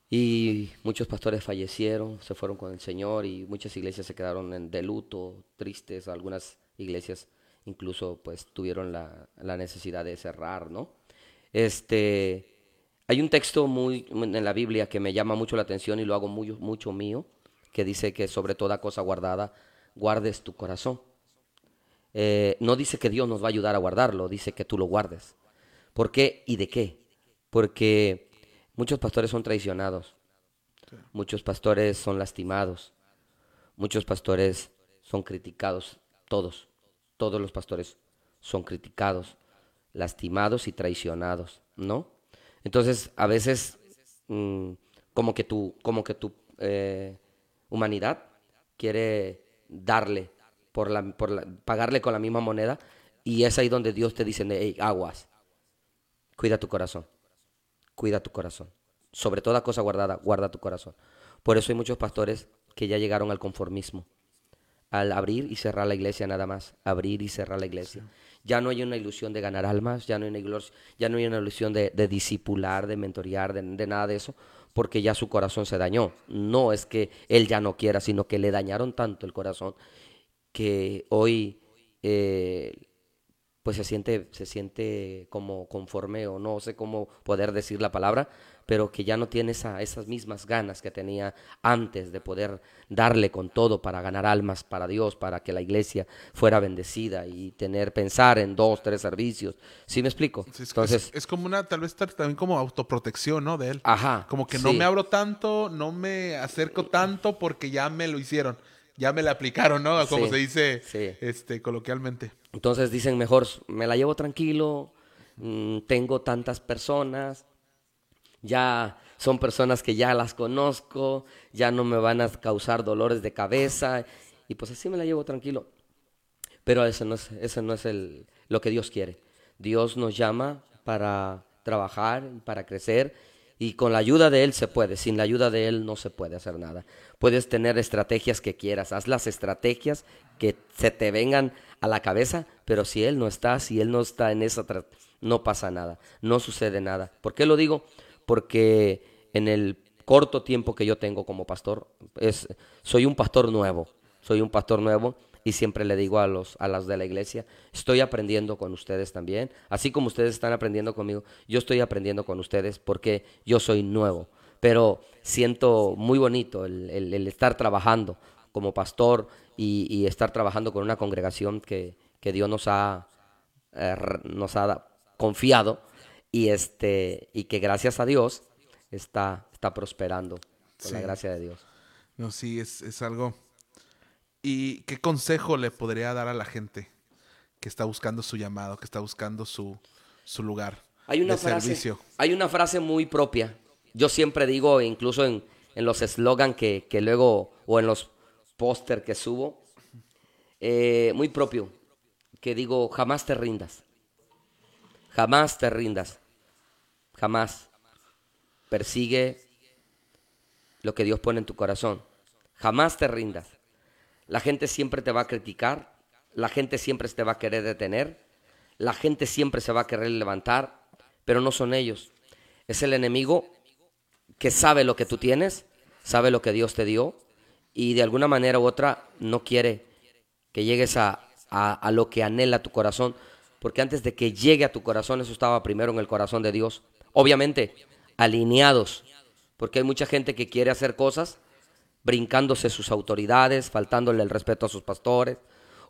Y muchos pastores fallecieron, se fueron con el Señor y muchas iglesias se quedaron en- de luto, tristes. Algunas iglesias incluso pues tuvieron la, la necesidad de cerrar, ¿no? Este, Hay un texto muy en la Biblia que me llama mucho la atención y lo hago muy, mucho mío, que dice que sobre toda cosa guardada, guardes tu corazón. Eh, no dice que Dios nos va a ayudar a guardarlo, dice que tú lo guardes. ¿Por qué y de qué? Porque muchos pastores son traicionados, muchos pastores son lastimados, muchos pastores son criticados, todos, todos los pastores son criticados, lastimados y traicionados, ¿no? Entonces, a veces, mm, como que tu, como que tu eh, humanidad quiere darle, por la, por pagarle con la misma moneda, y es ahí donde Dios te dice, hey, aguas, cuida tu corazón, cuida tu corazón. Sobre toda cosa guardada, guarda tu corazón. Por eso hay muchos pastores que ya llegaron al conformismo, al abrir y cerrar la iglesia nada más, abrir y cerrar la iglesia. Ya no hay una ilusión de ganar almas, ya no hay una, ilusión, ya no hay una ilusión de, de discipular, de mentorear, de, nada de eso, porque ya su corazón se dañó. No es que él ya no quiera, sino que le dañaron tanto el corazón que hoy eh, pues se siente, se siente como conforme o no sé cómo poder decir la palabra, pero que ya no tiene esa, esas mismas ganas que tenía antes de poder darle con todo para ganar almas para Dios, para que la iglesia fuera bendecida y tener, pensar en dos, tres servicios. ¿Sí me explico? Entonces, es, como una, tal vez también como autoprotección, ¿no? De él. Ajá. Como que no me abro tanto, no me acerco tanto porque ya me lo hicieron. Ya me la aplicaron, ¿no? Como se dice este, coloquialmente. Entonces dicen mejor, me la llevo tranquilo, mm, tengo tantas personas, ya son personas que ya las conozco, ya no me van a causar dolores de cabeza y pues así me la llevo tranquilo. Pero eso no es, eso no es el, lo que Dios quiere. Dios nos llama para trabajar, para crecer y con la ayuda de Él se puede, sin la ayuda de Él no se puede hacer nada. Puedes tener estrategias que quieras, haz las estrategias que se te vengan a la cabeza, pero si Él no está, si Él no está en esa, no pasa nada, no sucede nada. ¿Por qué lo digo? Porque en el corto tiempo que yo tengo como pastor, soy un pastor nuevo, soy un pastor nuevo y siempre le digo a los a las de la iglesia, estoy aprendiendo con ustedes también, así como ustedes están aprendiendo conmigo, yo estoy aprendiendo con ustedes porque yo soy nuevo, pero siento muy bonito el, estar trabajando como pastor y, estar trabajando con una congregación que, Dios nos ha, eh, nos ha confiado y este y que gracias a Dios está, está prosperando con la gracia de Dios. No, sí, es, es, algo. ¿Y qué consejo le podría dar a la gente que está buscando su llamado, que está buscando su, su lugar hay una de frase, servicio? Hay una frase muy propia. Yo siempre digo, incluso en, en los eslogan que, que, luego, o en los póster que subo, eh, muy propio, que digo, jamás te rindas. Jamás te rindas. Jamás. Persigue lo que Dios pone en tu corazón. Jamás te rindas. La gente siempre te va a criticar. La gente siempre te va a querer detener. La gente siempre se va a querer levantar. Pero no son ellos. Es el enemigo que sabe lo que tú tienes, sabe lo que Dios te dio y de alguna manera u otra no quiere que llegues a, a lo que anhela tu corazón porque antes de que llegue a tu corazón, eso estaba primero en el corazón de Dios. Obviamente, alineados, porque hay mucha gente que quiere hacer cosas brincándose sus autoridades, faltándole el respeto a sus pastores,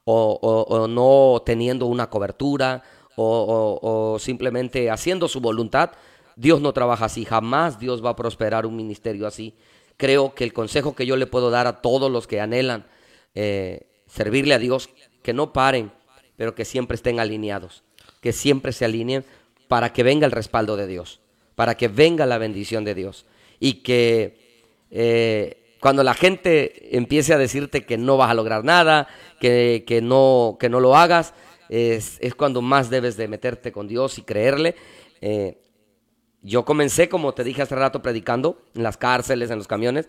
o, no teniendo una cobertura, o, simplemente haciendo su voluntad. Dios no trabaja así, jamás Dios va a prosperar un ministerio así. Creo que el consejo que yo le puedo dar a todos los que anhelan eh, servirle a Dios, que no paren, pero que siempre estén alineados, que siempre se alineen para que venga el respaldo de Dios, para que venga la bendición de Dios. Y que eh, cuando la gente empiece a decirte que no vas a lograr nada, que, que no, que no lo hagas, es, es, cuando más debes de meterte con Dios y creerle. Eh, yo comencé, como te dije hace rato, predicando en las cárceles, en los camiones,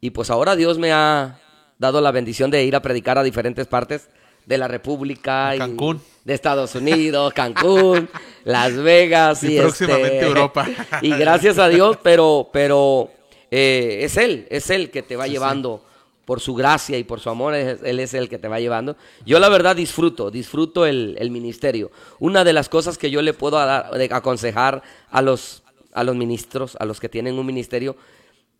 y pues ahora Dios me ha dado la bendición de ir a predicar a diferentes partes de la República. Cancún. de Estados Unidos, Cancún, Las Vegas. Y, próximamente este, Europa. Y gracias a Dios, pero, pero eh, es Él, es Él que te va llevando. Por su gracia y por su amor, Él es el que te va llevando. Yo la verdad disfruto, disfruto el, ministerio. Una de las cosas que yo le puedo aconsejar a los, a los ministros, a los que tienen un ministerio,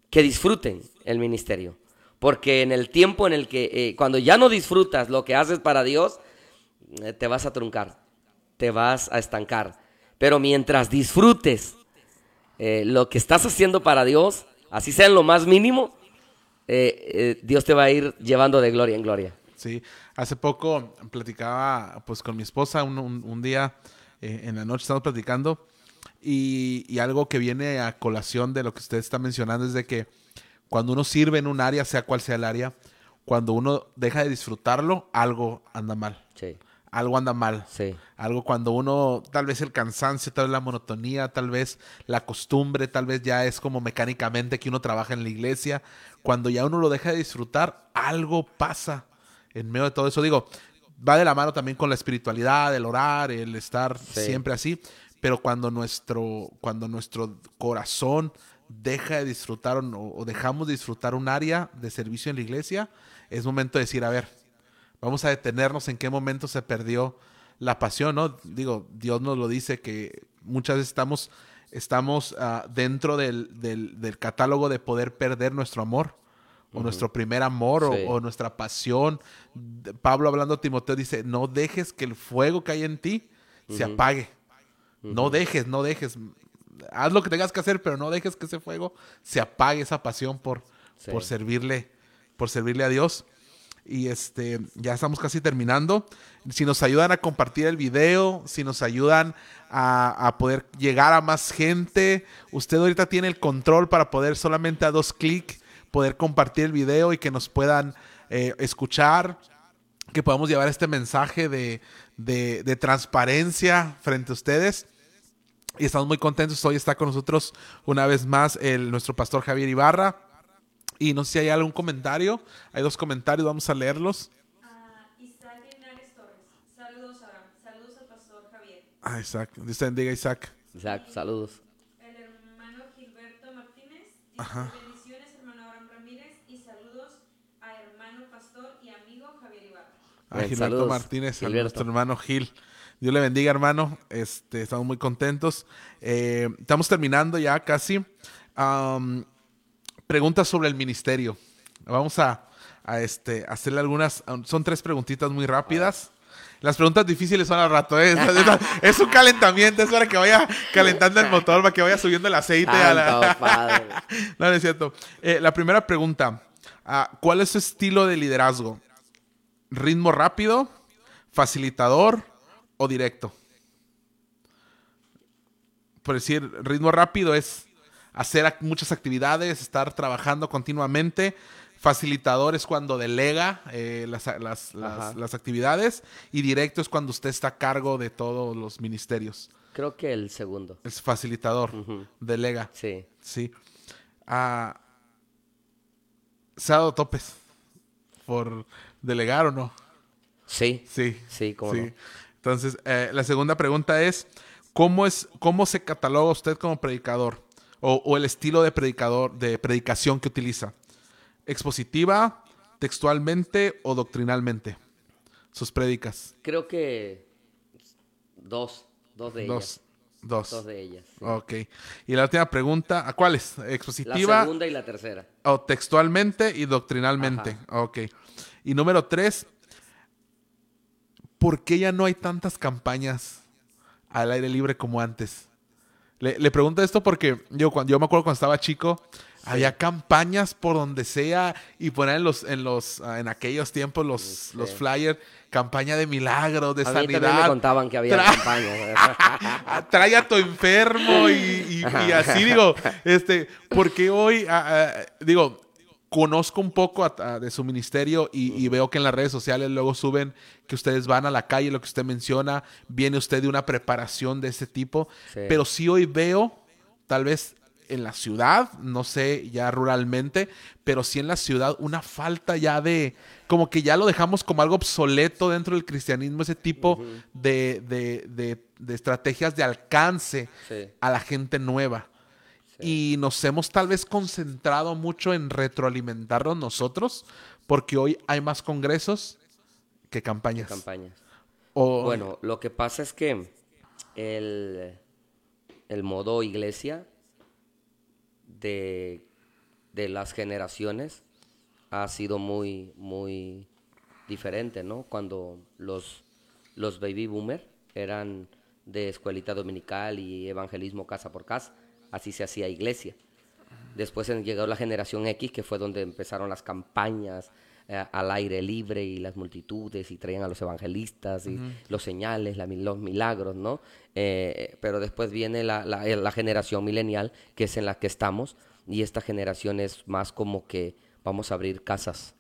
que disfruten el ministerio. Porque en el tiempo en el que, eh, cuando ya no disfrutas lo que haces para Dios, eh, te vas a truncar, te vas a estancar. Pero mientras disfrutes eh, lo que estás haciendo para Dios, así sea en lo más mínimo, Dios te va a ir llevando de gloria en gloria. Sí, hace poco platicaba pues con mi esposa un, día en la noche, estamos platicando y, y algo que viene a colación de lo que usted está mencionando es de que cuando uno sirve en un área, sea cual sea el área, cuando uno deja de disfrutarlo, algo anda mal, Sí, algo anda mal. sí, Algo cuando uno, tal vez el cansancio, tal vez la monotonía, tal vez la costumbre, tal vez ya es como mecánicamente que uno trabaja en la iglesia. Cuando ya uno lo deja de disfrutar, algo pasa en medio de todo eso. Digo, va de la mano también con la espiritualidad, el orar, el estar Sí. siempre así. Pero cuando nuestro, cuando nuestro corazón deja de disfrutar o, no- o dejamos de disfrutar un área de servicio en la iglesia, es momento de decir, a ver, Vamos a detenernos en qué momento se perdió la pasión, ¿no? Digo, Dios nos lo dice que muchas veces estamos, estamos ah, dentro del, del- del catálogo de poder perder nuestro amor, o nuestro primer amor, o- Sí. o, nuestra pasión. Pablo hablando a Timoteo dice, no dejes que el fuego que hay en ti se apague. No dejes, no dejes. Haz lo que tengas que hacer, pero no dejes que ese fuego se apague, esa pasión por, Sí. por servirle, por servirle a Dios. Y este, ya estamos casi terminando. Si nos ayudan a compartir el video, si nos ayudan a, a poder llegar a más gente, usted ahorita tiene el control para poder solamente a dos clics poder compartir el video y que nos puedan eh, escuchar, que podamos llevar este mensaje de, de- de transparencia frente a ustedes. Y estamos muy contentos. Hoy está con nosotros una vez más el, nuestro pastor Javier Ibarra. Y no sé si hay algún comentario. Hay dos comentarios, vamos a leerlos. A Isaac Linares Torres. Saludos, Abraham. Saludos al pastor Javier. Ah, Isaac. Dice, bendiga Isaac. Isaac, saludos. El hermano Gilberto Martínez. Dice, Ajá. bendiciones, hermano Abraham Ramírez. Y saludos a hermano pastor y amigo Javier Ibarra. A Bien, Gilberto saludos, Martínez, a Gilberto. nuestro hermano Gil. Dios le bendiga, hermano. Este, estamos muy contentos. Eh, estamos terminando ya casi. Preguntas sobre el ministerio. Vamos a, a, este, hacerle algunas. Son tres preguntitas muy rápidas. Las preguntas difíciles son al rato. ¿eh? Es, un calentamiento. Es para que vaya calentando el motor, para que vaya subiendo el aceite. a la- no, no es cierto. Eh, la primera pregunta. ah, ¿Cuál es su estilo de liderazgo? ¿Ritmo rápido? ¿Facilitador? ¿O directo? Por decir, ritmo rápido es hacer ac- muchas actividades, estar trabajando continuamente. Facilitador es cuando delega eh, las, las- las- actividades. Y directo es cuando usted está a cargo de todos los ministerios. Creo que el segundo. Es facilitador, delega. Sí. Sí. Ah, ¿Se ha dado topes por delegar o no? Sí. Sí. Sí, cómo no. Entonces, eh, la segunda pregunta es, ¿cómo, es, ¿cómo se cataloga usted como predicador? O, o el estilo de predicador, de predicación que utiliza. ¿Expositiva, textualmente o doctrinalmente? Sus prédicas. Creo que dos. Dos de Dos. ellas. Dos. Dos de ellas. sí. Ok. Y la última pregunta, ¿a cuáles? La ¿Expositiva? segunda y la tercera. O textualmente y doctrinalmente. Ok. Y número tres, ¿por qué ya no hay tantas campañas al aire libre como antes? Le, le pregunto esto porque yo, cuando, yo me acuerdo cuando estaba chico, había campañas por donde sea y ponían en los, en los, ah, en aquellos tiempos los, Sí. los flyers, campaña de milagros, de A mí también me sanidad. contaban que había Tra- campañas. trae a tu enfermo y, y- y así digo, este, porque hoy, ah, ah, digo, conozco un poco a- a- de su ministerio y, y veo que en las redes sociales luego suben que ustedes van a la calle, lo que usted menciona, viene usted de una preparación de ese tipo, Sí. pero sí hoy veo, tal vez en la ciudad, no sé, ya ruralmente, pero sí en la ciudad una falta ya de, como que ya lo dejamos como algo obsoleto dentro del cristianismo, ese tipo de, de- de- de estrategias de alcance Sí. a la gente nueva. Y nos hemos tal vez concentrado mucho en retroalimentarnos nosotros, porque hoy hay más congresos que campañas. campañas. O- Bueno, lo que pasa es que el, el modo iglesia de, de las generaciones ha sido muy, muy diferente, ¿no? Cuando los, los baby boomer eran de escuelita dominical y evangelismo casa por casa, así se hacía iglesia. Después llegó la generación X, que fue donde empezaron las campañas eh, al aire libre y las multitudes y traían a los evangelistas y los señales, los milagros, ¿no? Eh, pero después viene la, la, generación milenial, que es en la que estamos, y esta generación es más como que vamos a abrir casas,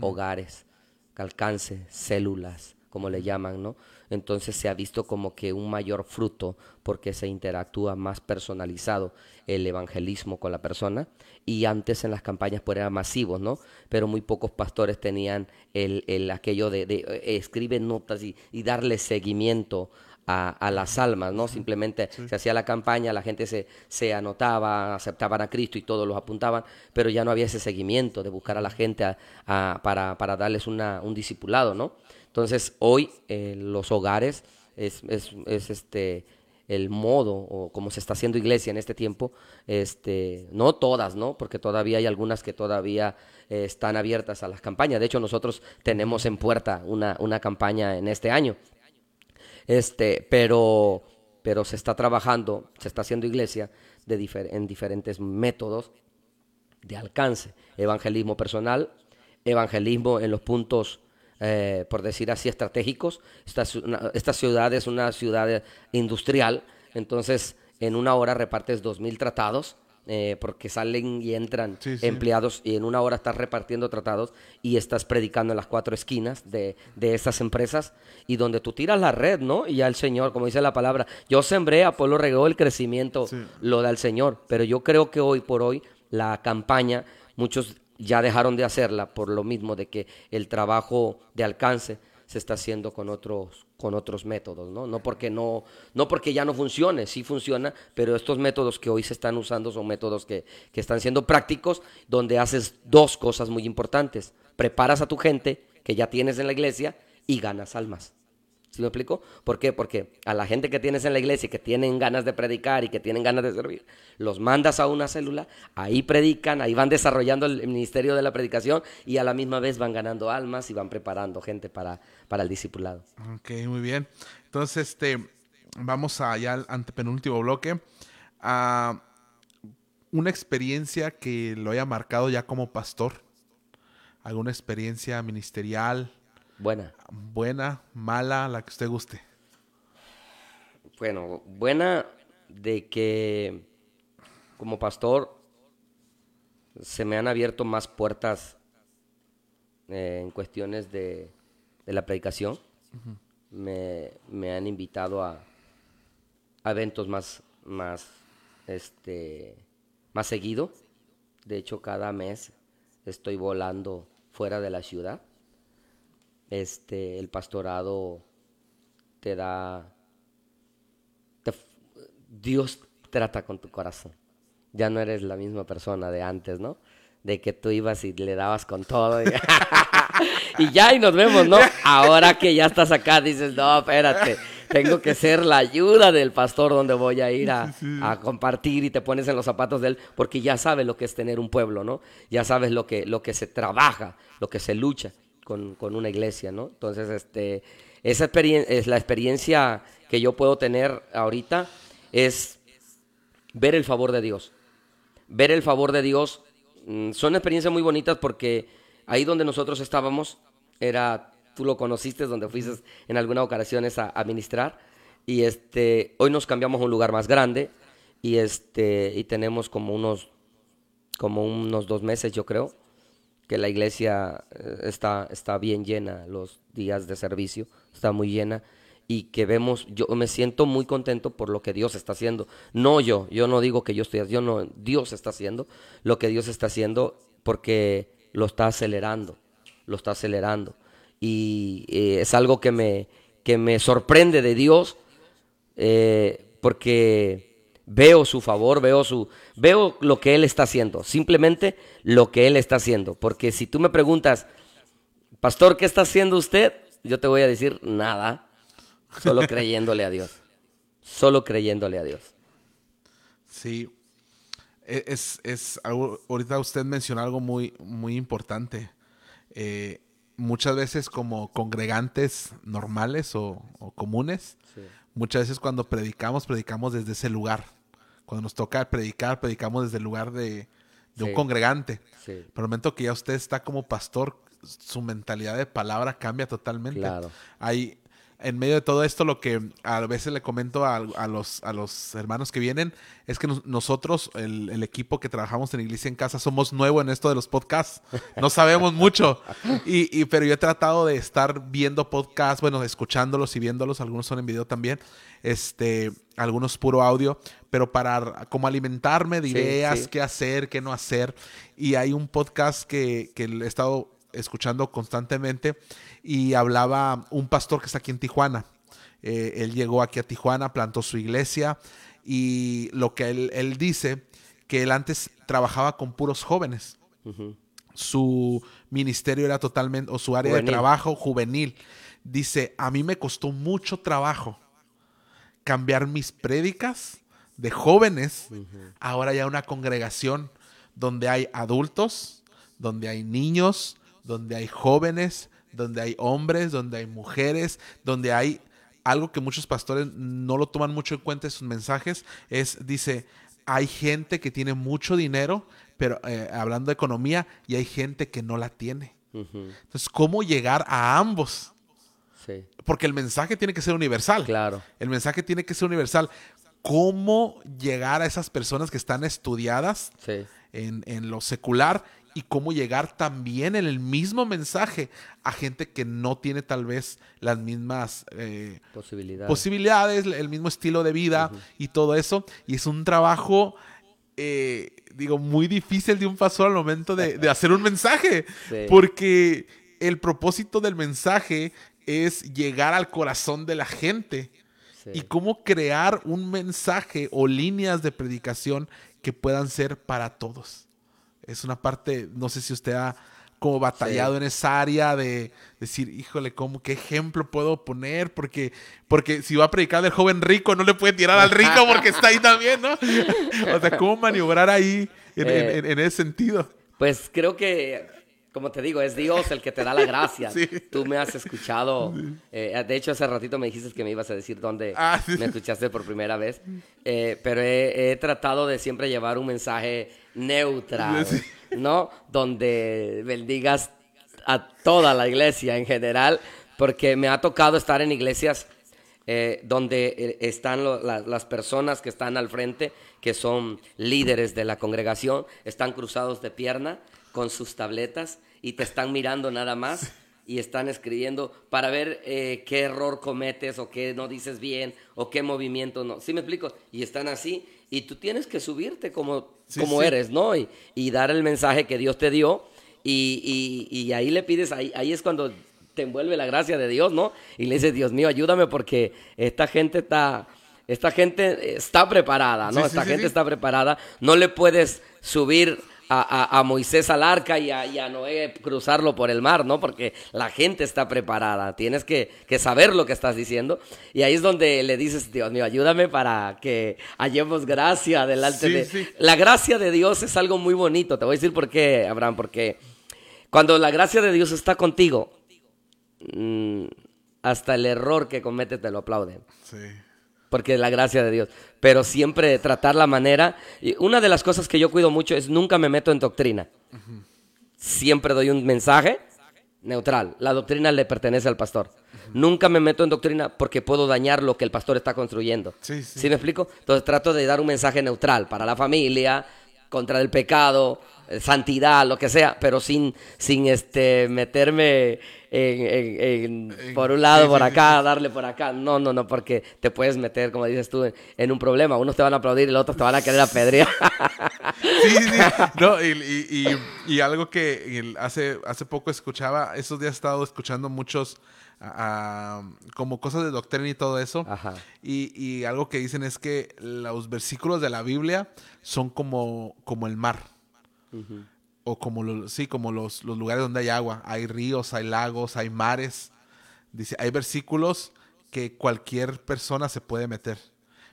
hogares, alcance, células, como le llaman, ¿no? Entonces se ha visto como que un mayor fruto porque se interactúa más personalizado el evangelismo con la persona y antes en las campañas pues eran masivos, ¿no? Pero muy pocos pastores tenían el, el aquello de, de eh, escribir notas y, y darle seguimiento a, las almas, ¿no? Simplemente se hacía la campaña, la gente se, se anotaba, aceptaban a Cristo y todos los apuntaban, pero ya no había ese seguimiento de buscar a la gente para, para, darles una, un discipulado, ¿no? Entonces, hoy eh, los hogares es, es, es, este el modo o como se está haciendo iglesia en este tiempo, este, no todas, ¿no? Porque todavía hay algunas que todavía eh, están abiertas a las campañas. De hecho, nosotros tenemos en puerta una, una campaña en este año este, pero, pero se está trabajando, se está haciendo iglesia de en diferentes métodos de alcance. Evangelismo personal, evangelismo en los puntos, eh, por decir así, estratégicos. Esta, esta ciudad es una ciudad industrial, entonces en una hora repartes dos mil tratados eh, porque salen y entran empleados y en una hora estás repartiendo tratados y estás predicando en las cuatro esquinas de, de esas empresas y donde tú tiras la red, ¿no? Y ya el Señor, como dice la palabra, yo sembré, Apolo regó el crecimiento, lo da el Señor, pero yo creo que hoy por hoy la campaña, muchos ya dejaron de hacerla por lo mismo de que el trabajo de alcance se está haciendo con otros, con otros métodos, ¿no? No porque, no, no porque ya no funcione, sí funciona, pero estos métodos que hoy se están usando son métodos que, que están siendo prácticos, donde haces dos cosas muy importantes. Preparas a tu gente que ya tienes en la iglesia y ganas almas. ¿Sí me explico? ¿Por qué? Porque a la gente que tienes en la iglesia y que tienen ganas de predicar y que tienen ganas de servir, los mandas a una célula, ahí predican, ahí van desarrollando el ministerio de la predicación y a la misma vez van ganando almas y van preparando gente para, para el discipulado. Ok, muy bien. Entonces, este, vamos allá al antepenúltimo bloque. A una experiencia que lo haya marcado ya como pastor. ¿Alguna experiencia ministerial? Buena. Buena, mala, la que usted guste. Bueno, buena de que como pastor se me han abierto más puertas eh, en cuestiones de, la predicación. me, han invitado a, eventos más, más, este, más seguido. De hecho, cada mes estoy volando fuera de la ciudad este, el pastorado te da, Dios trata con tu corazón. Ya no eres la misma persona de antes, ¿no? De que tú ibas y le dabas con todo. Y, ya, y nos vemos, ¿no? Ahora que ya estás acá, dices, no, espérate, tengo que ser la ayuda del pastor donde voy a ir a, a, compartir y te pones en los zapatos de él, porque ya sabes lo que es tener un pueblo, ¿no? Ya sabes lo que, lo que se trabaja, lo que se lucha con, una iglesia, ¿no? Entonces, este, esa experiencia, es la experiencia que yo puedo tener ahorita es ver el favor de Dios. Ver el favor de Dios mm, son experiencias muy bonitas porque ahí donde nosotros estábamos era, tú lo conociste, donde fuiste en alguna ocasión a, a ministrar y este, hoy nos cambiamos a un lugar más grande y este, y tenemos como unos, como unos dos meses yo creo que la iglesia eh, está, está bien llena, los días de servicio está muy llena y que vemos, yo me siento muy contento por lo que Dios está haciendo. No yo, yo no digo que yo estoy Dios está haciendo lo que Dios está haciendo porque lo está acelerando, lo está acelerando. Y eh, es algo que me, que me sorprende de Dios eh, porque Veo su favor, veo su veo lo que él está haciendo, simplemente lo que él está haciendo, porque si tú me preguntas, "Pastor, ¿qué está haciendo usted?" Yo te voy a decir nada, solo creyéndole a Dios. Solo creyéndole a Dios. Sí. e- es, es ahorita usted mencionó algo muy, muy importante. Eh, muchas veces como congregantes normales o, o comunes, Sí. muchas veces cuando predicamos, predicamos desde ese lugar. Cuando nos toca predicar, predicamos desde el lugar de, de un congregante. Sí, Pero el momento que ya usted está como pastor, su mentalidad de palabra cambia totalmente. claro. Hay, en medio de todo esto, lo que a veces le comento a, a los, a los hermanos que vienen es que nos- nosotros, el, el equipo que trabajamos en Iglesia en Casa, somos nuevos en esto de los podcasts. No sabemos mucho. Y, y- pero yo he tratado de estar viendo podcasts, bueno, escuchándolos y viéndolos. Algunos son en video también. Este, algunos puro audio, pero para como alimentarme de Sí, ideas, sí. qué hacer, qué no hacer. Y hay un podcast que, que he estado escuchando constantemente y hablaba un pastor que está aquí en Tijuana. Eh, él llegó aquí a Tijuana, plantó su iglesia y lo que él, él dice, que él antes trabajaba con puros jóvenes. Su ministerio era totalmente, o su área Juvenil. de trabajo juvenil. Dice, a mí me costó mucho trabajo cambiar mis prédicas de jóvenes, ahora ya una congregación donde hay adultos, donde hay niños, donde hay jóvenes, donde hay hombres, donde hay mujeres, donde hay algo que muchos pastores no lo toman mucho en cuenta en sus mensajes, es, dice, hay gente que tiene mucho dinero, pero eh, hablando de economía, y hay gente que no la tiene. Entonces, ¿cómo llegar a ambos? Sí, Porque el mensaje tiene que ser universal. claro. El mensaje tiene que ser universal. ¿Cómo llegar a esas personas que están estudiadas Sí, en, en lo secular y cómo llegar también en el mismo mensaje a gente que no tiene tal vez las mismas eh, posibilidades. posibilidades, el mismo estilo de vida y todo eso? Y es un trabajo, eh, digo, muy difícil de un pastor al momento de, de hacer un mensaje. Sí. Porque el propósito del mensaje es llegar al corazón de la gente Sí. y cómo crear un mensaje o líneas de predicación que puedan ser para todos. Es una parte, no sé si usted ha como batallado en esa área de decir, híjole, ¿cómo, ¿qué ejemplo puedo poner? Porque, porque si va a predicar del joven rico, no le puede tirar al rico porque está ahí también, ¿no? o sea, ¿cómo maniobrar ahí en, Eh. en- en ese sentido? Pues creo que, como te digo, es Dios el que te da la gracia. Sí. Tú me has escuchado. eh, de hecho, hace ratito me dijiste que me ibas a decir dónde Ah, me escuchaste por primera vez. Eh, pero he, he tratado de siempre llevar un mensaje neutral, Sí. ¿no? Donde bendigas a toda la iglesia en general, porque me ha tocado estar en iglesias eh, donde eh, están lo- la- las personas que están al frente, que son líderes de la congregación, están cruzados de pierna con sus tabletas y te están mirando nada más y están escribiendo para ver eh, qué error cometes o qué no dices bien o qué movimiento no. ¿Sí me explico? Y están así y tú tienes que subirte como, Sí, como sí. eres, ¿no? Y, y dar el mensaje que Dios te dio y, y- y ahí le pides, ahí, ahí es cuando te envuelve la gracia de Dios, ¿no? Y le dices, Dios mío, ayúdame porque esta gente está, esta gente está preparada, ¿no? Sí, esta gente está preparada. No le puedes subir a, a- a Moisés al arca y a, y a Noé cruzarlo por el mar, ¿no? Porque la gente está preparada. Tienes que, que saber lo que estás diciendo. Y ahí es donde le dices, Dios mío, ayúdame para que hallemos gracia delante Sí, de... sí. La gracia de Dios es algo muy bonito. Te voy a decir por qué, Abraham, porque cuando la gracia de Dios está contigo, mm, hasta el error que cometes te lo aplauden. Sí. Porque es la gracia de Dios. Pero siempre tratar la manera. Y una de las cosas que yo cuido mucho es nunca me meto en doctrina. Siempre doy un mensaje neutral. La doctrina le pertenece al pastor. Nunca me meto en doctrina porque puedo dañar lo que el pastor está construyendo. Sí, sí. ¿Sí me explico? Entonces trato de dar un mensaje neutral para la familia, contra el pecado, santidad, lo que sea, pero sin, sin este, meterme en, en- en- En- por un lado, por acá, darle por acá. No, no, no, porque te puedes meter, como dices tú, en, un problema. Unos te van a aplaudir y los otros te van a querer apedrear. Sí, sí, sí. No, y, y- y- y algo que hace, hace poco escuchaba, esos días he estado escuchando muchos, como cosas de doctrina y todo eso. Ajá. Y, y algo que dicen es que los versículos de la Biblia son como, como el mar. O como, los, sí, como los, los lugares donde hay agua. Hay ríos, hay lagos, hay mares. Dice, hay versículos que cualquier persona se puede meter.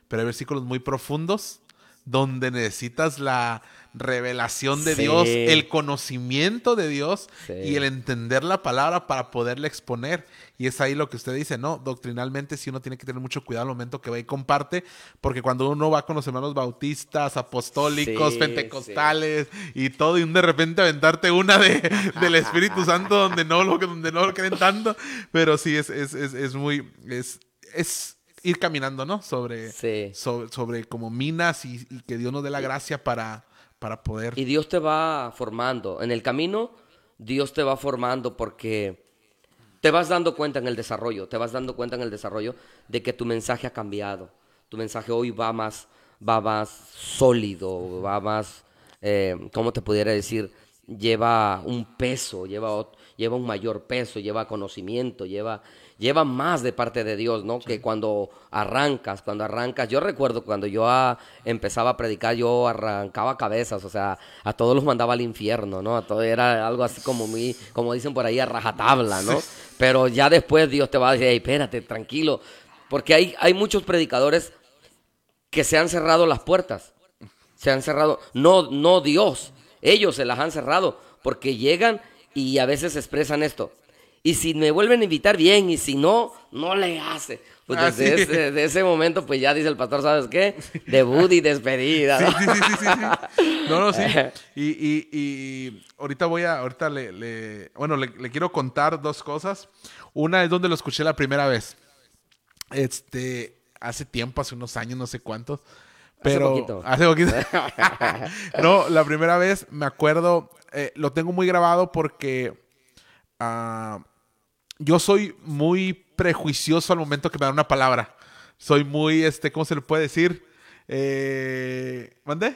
Pero hay versículos muy profundos donde necesitas la revelación de Sí. Dios, el conocimiento de Dios Sí. y el entender la palabra para poderla exponer. Y es ahí lo que usted dice, ¿no? Doctrinalmente sí uno tiene que tener mucho cuidado al momento que va y comparte, porque cuando uno va con los hermanos bautistas, apostólicos, Sí, pentecostales y todo, y un de repente aventarte una de, del Espíritu Santo donde no lo, donde no lo creen tanto, pero sí es, es, es, es muy, es, es ir caminando, ¿no? Sobre, Sí. sobre, sobre como minas y, y que Dios nos dé la gracia para, para poder... Y Dios te va formando. En el camino, Dios te va formando porque te vas dando cuenta en el desarrollo, te vas dando cuenta en el desarrollo de que tu mensaje ha cambiado. Tu mensaje hoy va más, va más sólido, va más, eh, ¿cómo te pudiera decir? Lleva un peso, lleva, lleva un mayor peso, lleva conocimiento, lleva, lleva más de parte de Dios, ¿no? Que cuando arrancas, cuando arrancas, yo recuerdo cuando yo ah, empezaba a predicar, yo arrancaba cabezas, o sea, a todos los mandaba al infierno, ¿no? A todo era algo así como muy, como dicen por ahí, a rajatabla, ¿no? Pero ya después Dios te va a decir, hey, espérate, tranquilo, porque hay, hay muchos predicadores que se han cerrado las puertas. Se han cerrado, no, no Dios, ellos se las han cerrado porque llegan y a veces expresan esto. Y si me vuelven a invitar, bien, y si no, no le hace. Pues Ah, desde sí. ese, momento, pues ya dice el pastor, ¿sabes qué? Debut y despedida. Sí, ¿no? sí, sí, sí, sí. No, no, sí. Y, y, y ahorita voy a, ahorita le, le- bueno, le, le quiero contar dos cosas. Una es donde lo escuché la primera vez. Este, hace tiempo, hace unos años, no sé cuántos. Pero poquito. hace poquito. no, la primera vez me acuerdo, eh, lo tengo muy grabado porque ah, yo soy muy prejuicioso al momento que me dan una palabra. Soy muy, este, ¿cómo se le puede decir? Eh, ¿Mande?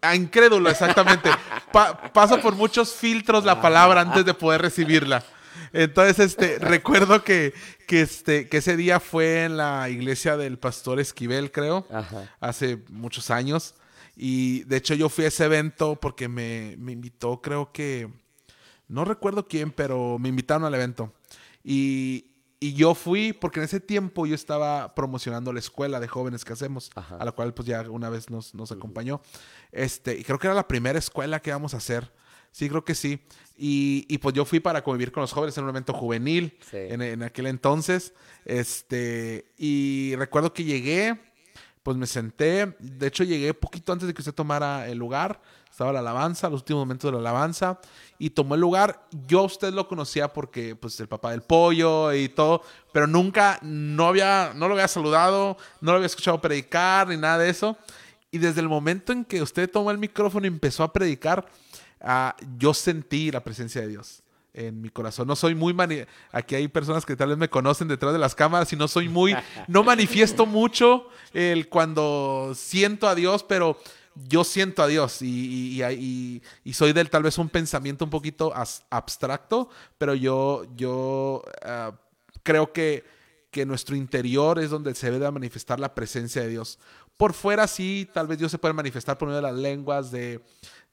Ah, incrédulo, exactamente. Pa- paso por muchos filtros la palabra antes de poder recibirla. Entonces, este, recuerdo que, que, este, que ese día fue en la iglesia del pastor Esquivel, creo, Ajá. hace muchos años. Y de hecho yo fui a ese evento porque me, me invitó, creo que, no recuerdo quién, pero me invitaron al evento. Y, y yo fui porque en ese tiempo yo estaba promocionando la escuela de jóvenes que hacemos, Ajá. a la cual pues ya una vez nos, nos acompañó. Este, y creo que era la primera escuela que íbamos a hacer. Sí, creo que sí. Y, y, pues yo fui para convivir con los jóvenes en un evento juvenil Sí. en, en aquel entonces. Este, y recuerdo que llegué, pues me senté. De hecho, llegué poquito antes de que usted tomara el lugar. Estaba la alabanza, los últimos momentos de la alabanza. Y tomó el lugar. Yo usted lo conocía porque, pues, el papá del pollo y todo. Pero nunca, no había, no lo había saludado, no lo había escuchado predicar ni nada de eso. Y desde el momento en que usted tomó el micrófono y empezó a predicar, ah, yo sentí la presencia de Dios en mi corazón. No soy muy mani aquí hay personas que tal vez me conocen detrás de las cámaras y no soy muy no manifiesto mucho el cuando siento a Dios, pero yo siento a Dios y, y- soy del tal vez un pensamiento un poquito abstracto, pero yo yo ah, creo que que nuestro interior es donde se debe manifestar la presencia de Dios. Por fuera sí, tal vez Dios se puede manifestar por medio de las lenguas, de,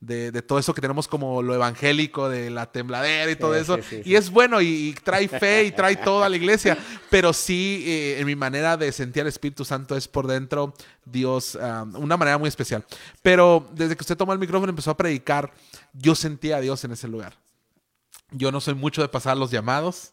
de, de todo eso que tenemos como lo evangélico, de la tembladera y todo eso. sí, sí, y es bueno y, y trae fe y trae toda la iglesia. Pero sí, eh, en mi manera de sentir al Espíritu Santo es por dentro Dios, una manera muy especial. Pero desde que usted tomó el micrófono y empezó a predicar, yo sentía a Dios en ese lugar. Yo no soy mucho de pasar los llamados.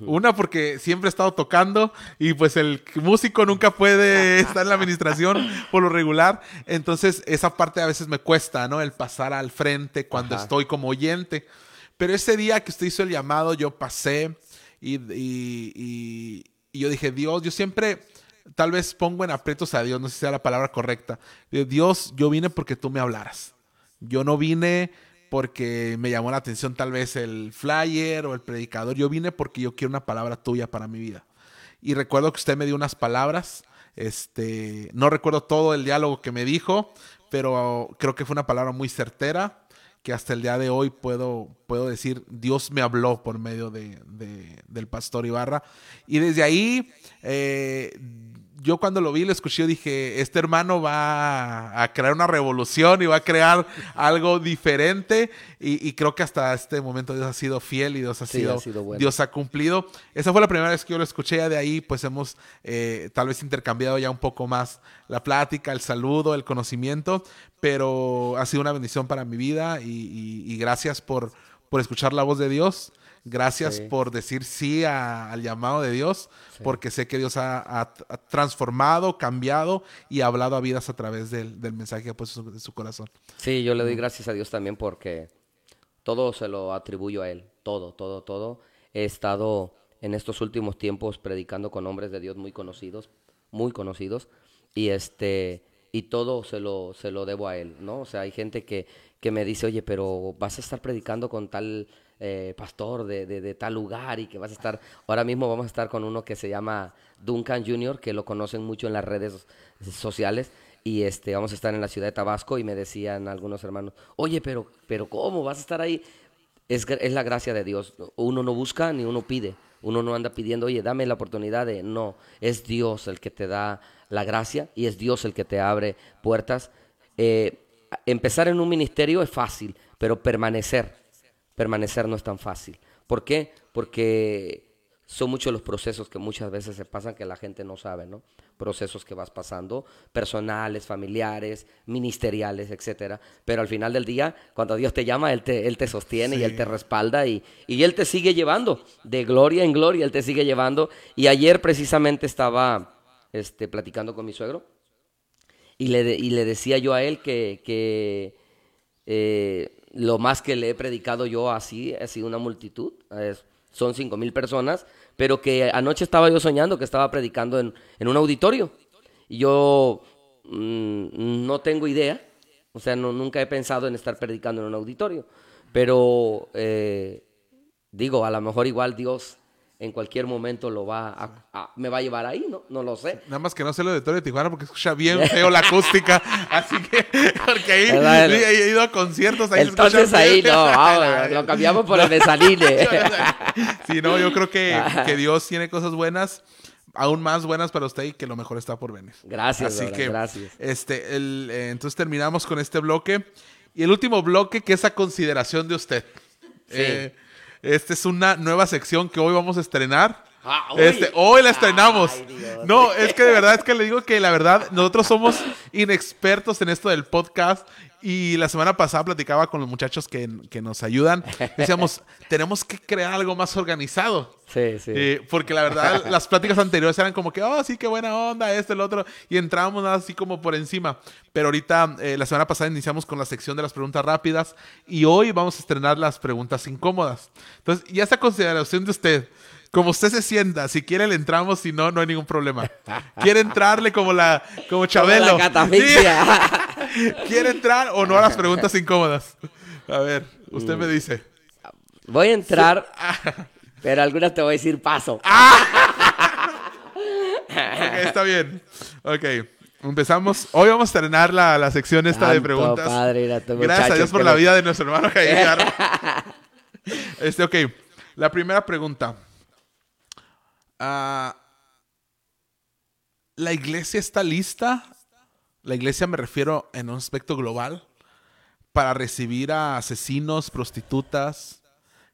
Una porque siempre he estado tocando y pues el músico nunca puede estar en la administración por lo regular. Entonces esa parte a veces me cuesta, ¿no? El pasar al frente cuando Ajá. estoy como oyente. Pero ese día que usted hizo el llamado, yo pasé y, y- y- y yo dije, Dios, yo siempre tal vez pongo en aprietos a Dios, no sé si sea la palabra correcta. Dios, yo vine porque tú me hablaras. Yo no vine porque me llamó la atención tal vez el flyer o el predicador. Yo vine porque yo quiero una palabra tuya para mi vida. Y recuerdo que usted me dio unas palabras. Este, no recuerdo todo el diálogo que me dijo, pero creo que fue una palabra muy certera que hasta el día de hoy puedo, puedo decir, Dios me habló por medio de, de- del pastor Ibarra. Y desde ahí, eh, yo cuando lo vi, lo escuché, dije, este hermano va a crear una revolución y va a crear algo diferente. Y, creo que hasta este momento Dios ha sido fiel y Dios ha sido, Dios ha cumplido. Esa fue la primera vez que yo lo escuché. Ya de ahí, pues hemos eh, tal vez intercambiado ya un poco más la plática, el saludo, el conocimiento. Pero ha sido una bendición para mi vida y, gracias por, por escuchar la voz de Dios. Gracias por decir sí al llamado de Dios, porque sé que Dios ha, transformado, cambiado y hablado a vidas a través del, mensaje que ha puesto en su corazón. Sí, yo le doy gracias a Dios también porque todo se lo atribuyo a Él, todo, todo, todo. He estado en estos últimos tiempos predicando con hombres de Dios muy conocidos, muy conocidos, y este y todo se lo, se lo debo a él, ¿no? O sea, hay gente que, que me dice, oye, pero vas a estar predicando con tal eh, pastor de, de, tal lugar y que vas a estar, ahora mismo vamos a estar con uno que se llama Duncan Jr., que lo conocen mucho en las redes sociales y este, vamos a estar en la ciudad de Tabasco y me decían algunos hermanos, oye, pero, pero ¿cómo vas a estar ahí? Es, es la gracia de Dios, uno no busca ni uno pide, uno no anda pidiendo, oye, dame la oportunidad de, no, es Dios el que te da la gracia y es Dios el que te abre puertas. Eh, empezar en un ministerio es fácil, pero permanecer permanecer no es tan fácil. ¿Por qué? Porque son muchos los procesos que muchas veces se pasan que la gente no sabe, ¿no? Procesos que vas pasando, personales, familiares, ministeriales, etcétera. Pero al final del día, cuando Dios te llama, Él te, él te sostiene y Él te respalda y, y Él te sigue llevando. De gloria en gloria, Él te sigue llevando. Y ayer precisamente estaba este, platicando con mi suegro y le, y le decía yo a él que, que eh, lo más que le he predicado yo así ha sido una multitud, son cinco mil personas, pero que anoche estaba yo soñando que estaba predicando en, un auditorio. Y yo mm, no tengo idea, o sea, nunca he pensado en estar predicando en un auditorio, pero eh, digo, a lo mejor igual Dios en cualquier momento lo va a, me va a llevar ahí, ¿no? No lo sé. Nada más que no sé lo de Torre de Tijuana porque escucha bien feo la acústica, así que porque ahí he ido a conciertos ahí Entonces ahí no, lo cambiamos por el de Saline. sí, no, yo creo que, que Dios tiene cosas buenas aún más buenas para usted y que lo mejor está por venir. Gracias, Así que, gracias. Este, el, eh, entonces terminamos con este bloque. Y el último bloque, que es a consideración de usted. Sí. Eh, esta es una nueva sección que hoy vamos a estrenar. Ah, hoy. Este, hoy la estrenamos. no, es que de verdad es que le digo que la verdad nosotros somos inexpertos en esto del podcast y la semana pasada platicaba con los muchachos que, que nos ayudan. Decíamos, tenemos que crear algo más organizado. Sí, sí. Eh, porque la verdad, las pláticas anteriores eran como que, oh, sí, qué buena onda, esto, el otro. Y entrábamos así como por encima. Pero ahorita, eh, la semana pasada iniciamos con la sección de las preguntas rápidas. Y hoy vamos a estrenar las preguntas incómodas. Entonces, ya esta consideración de usted. Como usted se sienta, si quiere le entramos, si no, no hay ningún problema. Quiere entrarle como la, como Chabelo. ¿Quiere entrar o no a las preguntas incómodas? A ver, usted me dice. Voy a entrar, pero algunas te voy a decir paso. ok, está bien. Ok. Empezamos. Hoy vamos a estrenar la, la sección esta de preguntas. Gracias a Dios por la vida de nuestro hermano Jair. este, ok. La primera pregunta. Ah, ¿La iglesia está lista la iglesia me refiero en un aspecto global para recibir a asesinos, prostitutas,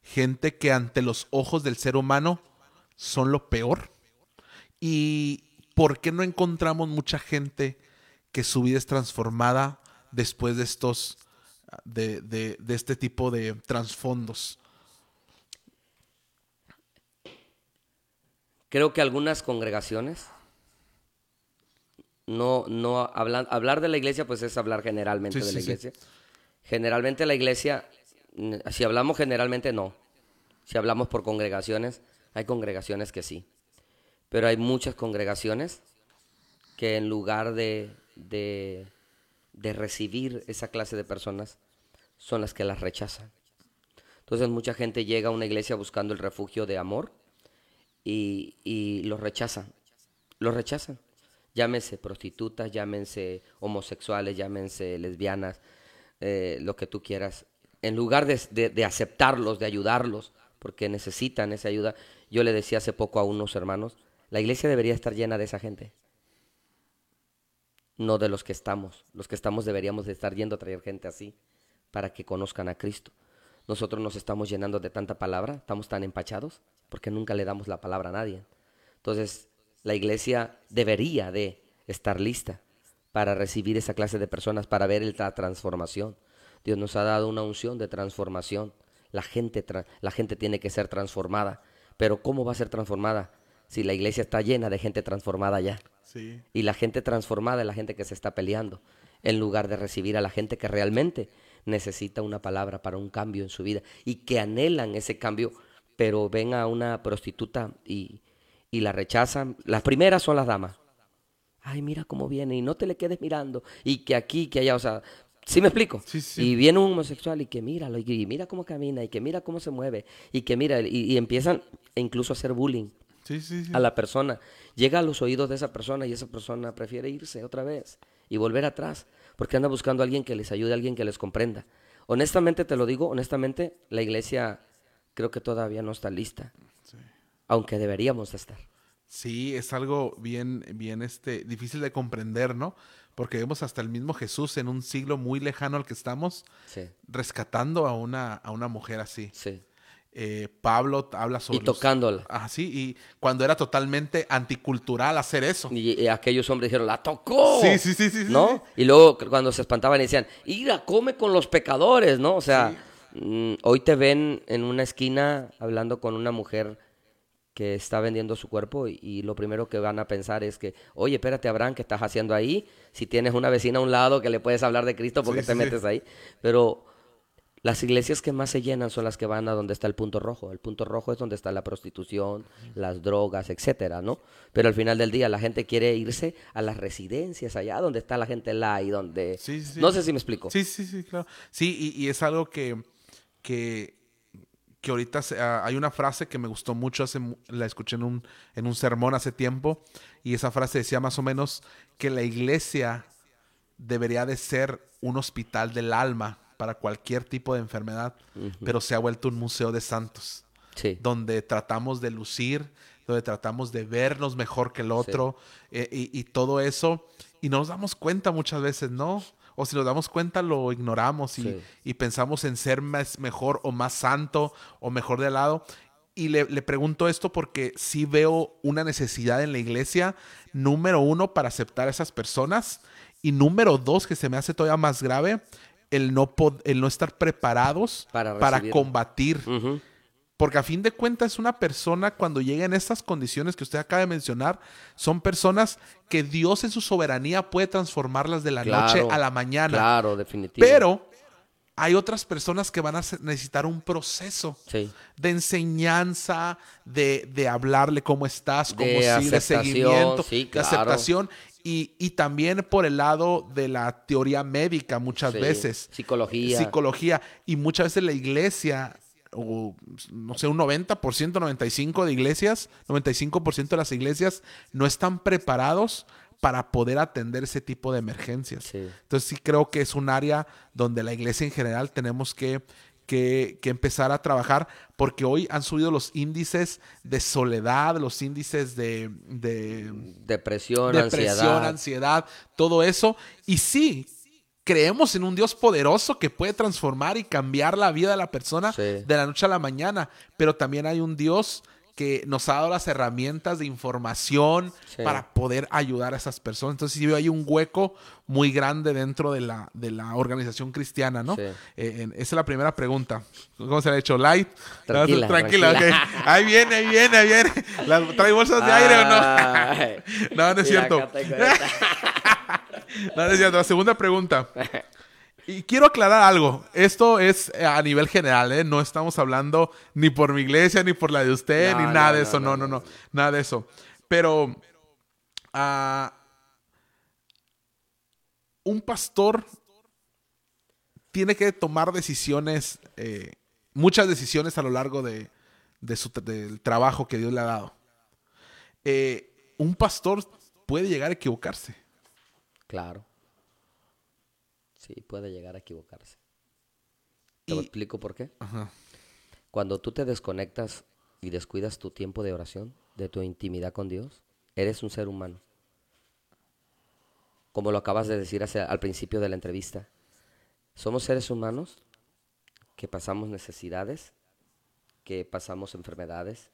gente que ante los ojos del ser humano son lo peor. ¿Y por qué no encontramos mucha gente que su vida es transformada después de estos, de, de este tipo de trasfondos? Creo que algunas congregaciones no, no hablar, hablar de la iglesia, pues es hablar generalmente de la iglesia. Generalmente la iglesia, si hablamos generalmente, no. Si hablamos por congregaciones, hay congregaciones que sí. Pero hay muchas congregaciones que en lugar de, de, de recibir esa clase de personas, son las que las rechazan. Entonces mucha gente llega a una iglesia buscando el refugio de amor y, los rechazan. Los rechazan llámense prostitutas, llámense homosexuales, llámense lesbianas, eh, lo que tú quieras, en lugar de, aceptarlos, de ayudarlos, porque necesitan esa ayuda, yo le decía hace poco a unos hermanos, la iglesia debería estar llena de esa gente, no de los que estamos. Los que estamos deberíamos de estar yendo a traer gente así para que conozcan a Cristo. Nosotros nos estamos llenando de tanta palabra, estamos tan empachados, porque nunca le damos la palabra a nadie. Entonces, la iglesia debería de estar lista para recibir esa clase de personas, para ver la transformación. Dios nos ha dado una unción de transformación. La gente, la gente tiene que ser transformada. Pero ¿cómo va a ser transformada si la iglesia está llena de gente transformada ya? Sí. Y la gente transformada es la gente que se está peleando, en lugar de recibir a la gente que realmente necesita una palabra para un cambio en su vida y que anhelan ese cambio, pero ven a una prostituta y, y la rechazan. Las primeras son las damas. Ay, mira cómo viene y no te le quedes mirando y que aquí, que allá, o sea, ¿sí me explico? Sí, sí. Y viene un homosexual y que míralo y mira cómo camina y que mira cómo se mueve y que mira y, y empiezan incluso a hacer bullying Sí, a la persona. Llega a los oídos de esa persona y esa persona prefiere irse otra vez y volver atrás porque anda buscando a alguien que les ayude, a alguien que les comprenda. Honestamente te lo digo, honestamente la iglesia creo que todavía no está lista, aunque deberíamos estar. Sí, es algo bien, bien este, difícil de comprender, ¿no? Porque vemos hasta el mismo Jesús en un siglo muy lejano al que estamos, Sí, rescatando a una, a una mujer así. sí. Eh, Pablo habla sobre... Y los- tocándola. Ah, sí, y cuando era totalmente anticultural hacer eso. Y, y aquellos hombres dijeron, la tocó. Sí, sí, sí, sí, sí, ¿No? Y luego cuando se espantaban y decían, ira, come con los pecadores, ¿no? O sea, hoy te ven en una esquina hablando con una mujer que está vendiendo su cuerpo y, y lo primero que van a pensar es que, oye, espérate, Abraham, ¿qué estás haciendo ahí? Si tienes una vecina a un lado que le puedes hablar de Cristo, ¿por qué Sí, te sí, sí. metes ahí? Pero las iglesias que más se llenan son las que van a donde está el punto rojo. El punto rojo es donde está la prostitución, las drogas, etcétera, ¿no? Pero al final del día la gente quiere irse a las residencias, allá donde está la gente la y donde... No sé si me explico. Sí, sí, sí, claro. Sí, y, y es algo que, que, que ahorita se- ah, hay una frase que me gustó mucho, hace, la escuché en un, en un sermón hace tiempo, y esa frase decía más o menos que la iglesia debería de ser un hospital del alma para cualquier tipo de enfermedad, pero se ha vuelto un museo de santos Sí. donde tratamos de lucir, donde tratamos de vernos mejor que el otro eh, y, y todo eso. Y no nos damos cuenta muchas veces, ¿no? O si nos damos cuenta, lo ignoramos y, Sí. y pensamos en ser más, mejor o más santo o mejor de lado. Y le, le pregunto esto porque sí veo una necesidad en la iglesia, número uno, para aceptar a esas personas. Y número dos, que se me hace todavía más grave, el no, pod- el no estar preparados Para para combatir Ujú. Porque a fin de cuentas una persona cuando llega en estas condiciones que usted acaba de mencionar, son personas que Dios en su soberanía puede transformarlas de la noche a la mañana. Claro, definitivo. Pero hay otras personas que van a necesitar un proceso Sí. de enseñanza, de, de hablarle cómo estás, cómo De sí, de seguimiento, sí, de aceptación. Y, y también por el lado de la teoría médica muchas Sí. veces Psicología. psicología y muchas veces la iglesia o no sé, un 90%, 95% de iglesias, 95% de las iglesias no están preparados para poder atender ese tipo de emergencias. Sí. Entonces sí creo que es un área donde la iglesia en general tenemos que, que, que empezar a trabajar porque hoy han subido los índices de soledad, los índices de, de Depresión, depresión, ansiedad. ansiedad, todo eso. Y sí, creemos en un Dios poderoso que puede transformar y cambiar la vida de la persona Sí. de la noche a la mañana, pero también hay un Dios que nos ha dado las herramientas de información Sí. para poder ayudar a esas personas. Entonces sí veo ahí un hueco muy grande dentro de la, de la organización cristiana, ¿no? Sí. Eh, en- esa es la primera pregunta. ¿Cómo se le ha hecho? ¿Light? Tranquila, tranquila. tranquila. ok. Ahí viene, ahí viene, ahí viene. ¿Las- ¿Trae bolsas de aire o no? No, no es cierto. No, no es cierto. La segunda pregunta. Y quiero aclarar algo. Esto es eh, a nivel general, ¿eh? No estamos hablando ni por mi iglesia, ni por la de usted, No, ni nada no, de eso. No, no, no. Nada de eso. Pero ah, un pastor tiene que tomar decisiones, eh, muchas decisiones a lo largo de, de su, del trabajo que Dios le ha dado. Eh, un pastor puede llegar a equivocarse. Claro. Sí, puede llegar a equivocarse. Te lo Y- explico por qué. Ajá. Cuando tú te desconectas y descuidas tu tiempo de oración, de tu intimidad con Dios, eres un ser humano. como lo acabas de decir al principio de la entrevista. Somos seres humanos que pasamos necesidades, que pasamos enfermedades,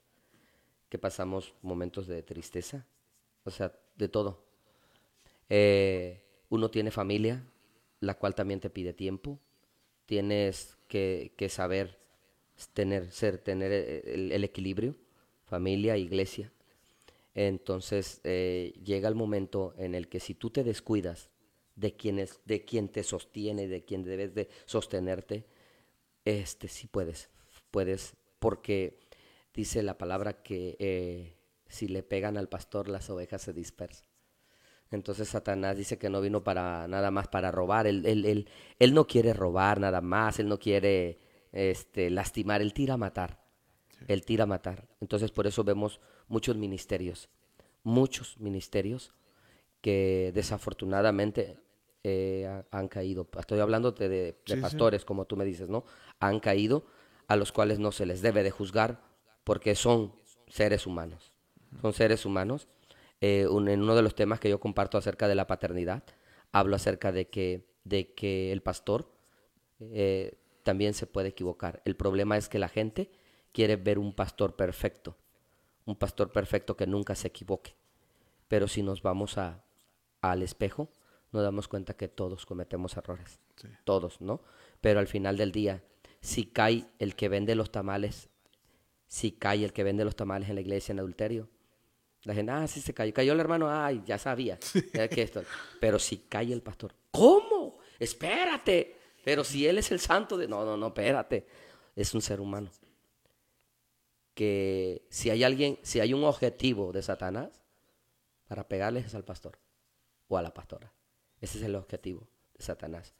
que pasamos momentos de tristeza, o sea, de todo. Eh, uno tiene familia, la cual también te pide tiempo. Tienes que, que saber tener, ser, tener eh, el, equilibrio, familia, iglesia. Entonces eh, llega el momento en el que si tú te descuidas de quien, es- de quien te sostiene, de quien debes de sostenerte, este sí puedes, puedes, porque dice la palabra que eh, si le pegan al pastor las ovejas se dispersan. Entonces Satanás dice que no vino para nada más para robar. Él, él, él, él no quiere robar nada más, él no quiere este, lastimar, él tira a matar. Él tira a matar. Entonces por eso vemos muchos ministerios, muchos ministerios que desafortunadamente eh, ha- han caído. Estoy hablando de, sí. pastores, como tú me dices, ¿no? Han caído a los cuales no se les debe de juzgar porque son seres humanos. Son seres humanos. Eh, un- en uno de los temas que yo comparto acerca de la paternidad, hablo acerca de que, de que el pastor eh, también se puede equivocar. El problema es que la gente quiere ver un pastor perfecto, un pastor perfecto que nunca se equivoque. Pero si nos vamos a, al espejo, nos damos cuenta que todos cometemos errores. Sí. Todos, ¿no? Pero al final del día, si cae el que vende los tamales, si cae el que vende los tamales en la iglesia en adulterio, la gente, ah, sí se cayó. Cayó el hermano, ay, ya sabía. ya que esto. Pero si cae el pastor, ¿cómo? Espérate. Pero si él es el santo de... No, no, no, espérate. Es un ser humano. Que si hay alguien, si hay un objetivo de Satanás, para pegarles es al pastor o a la pastora. Ese es el objetivo de Satanás.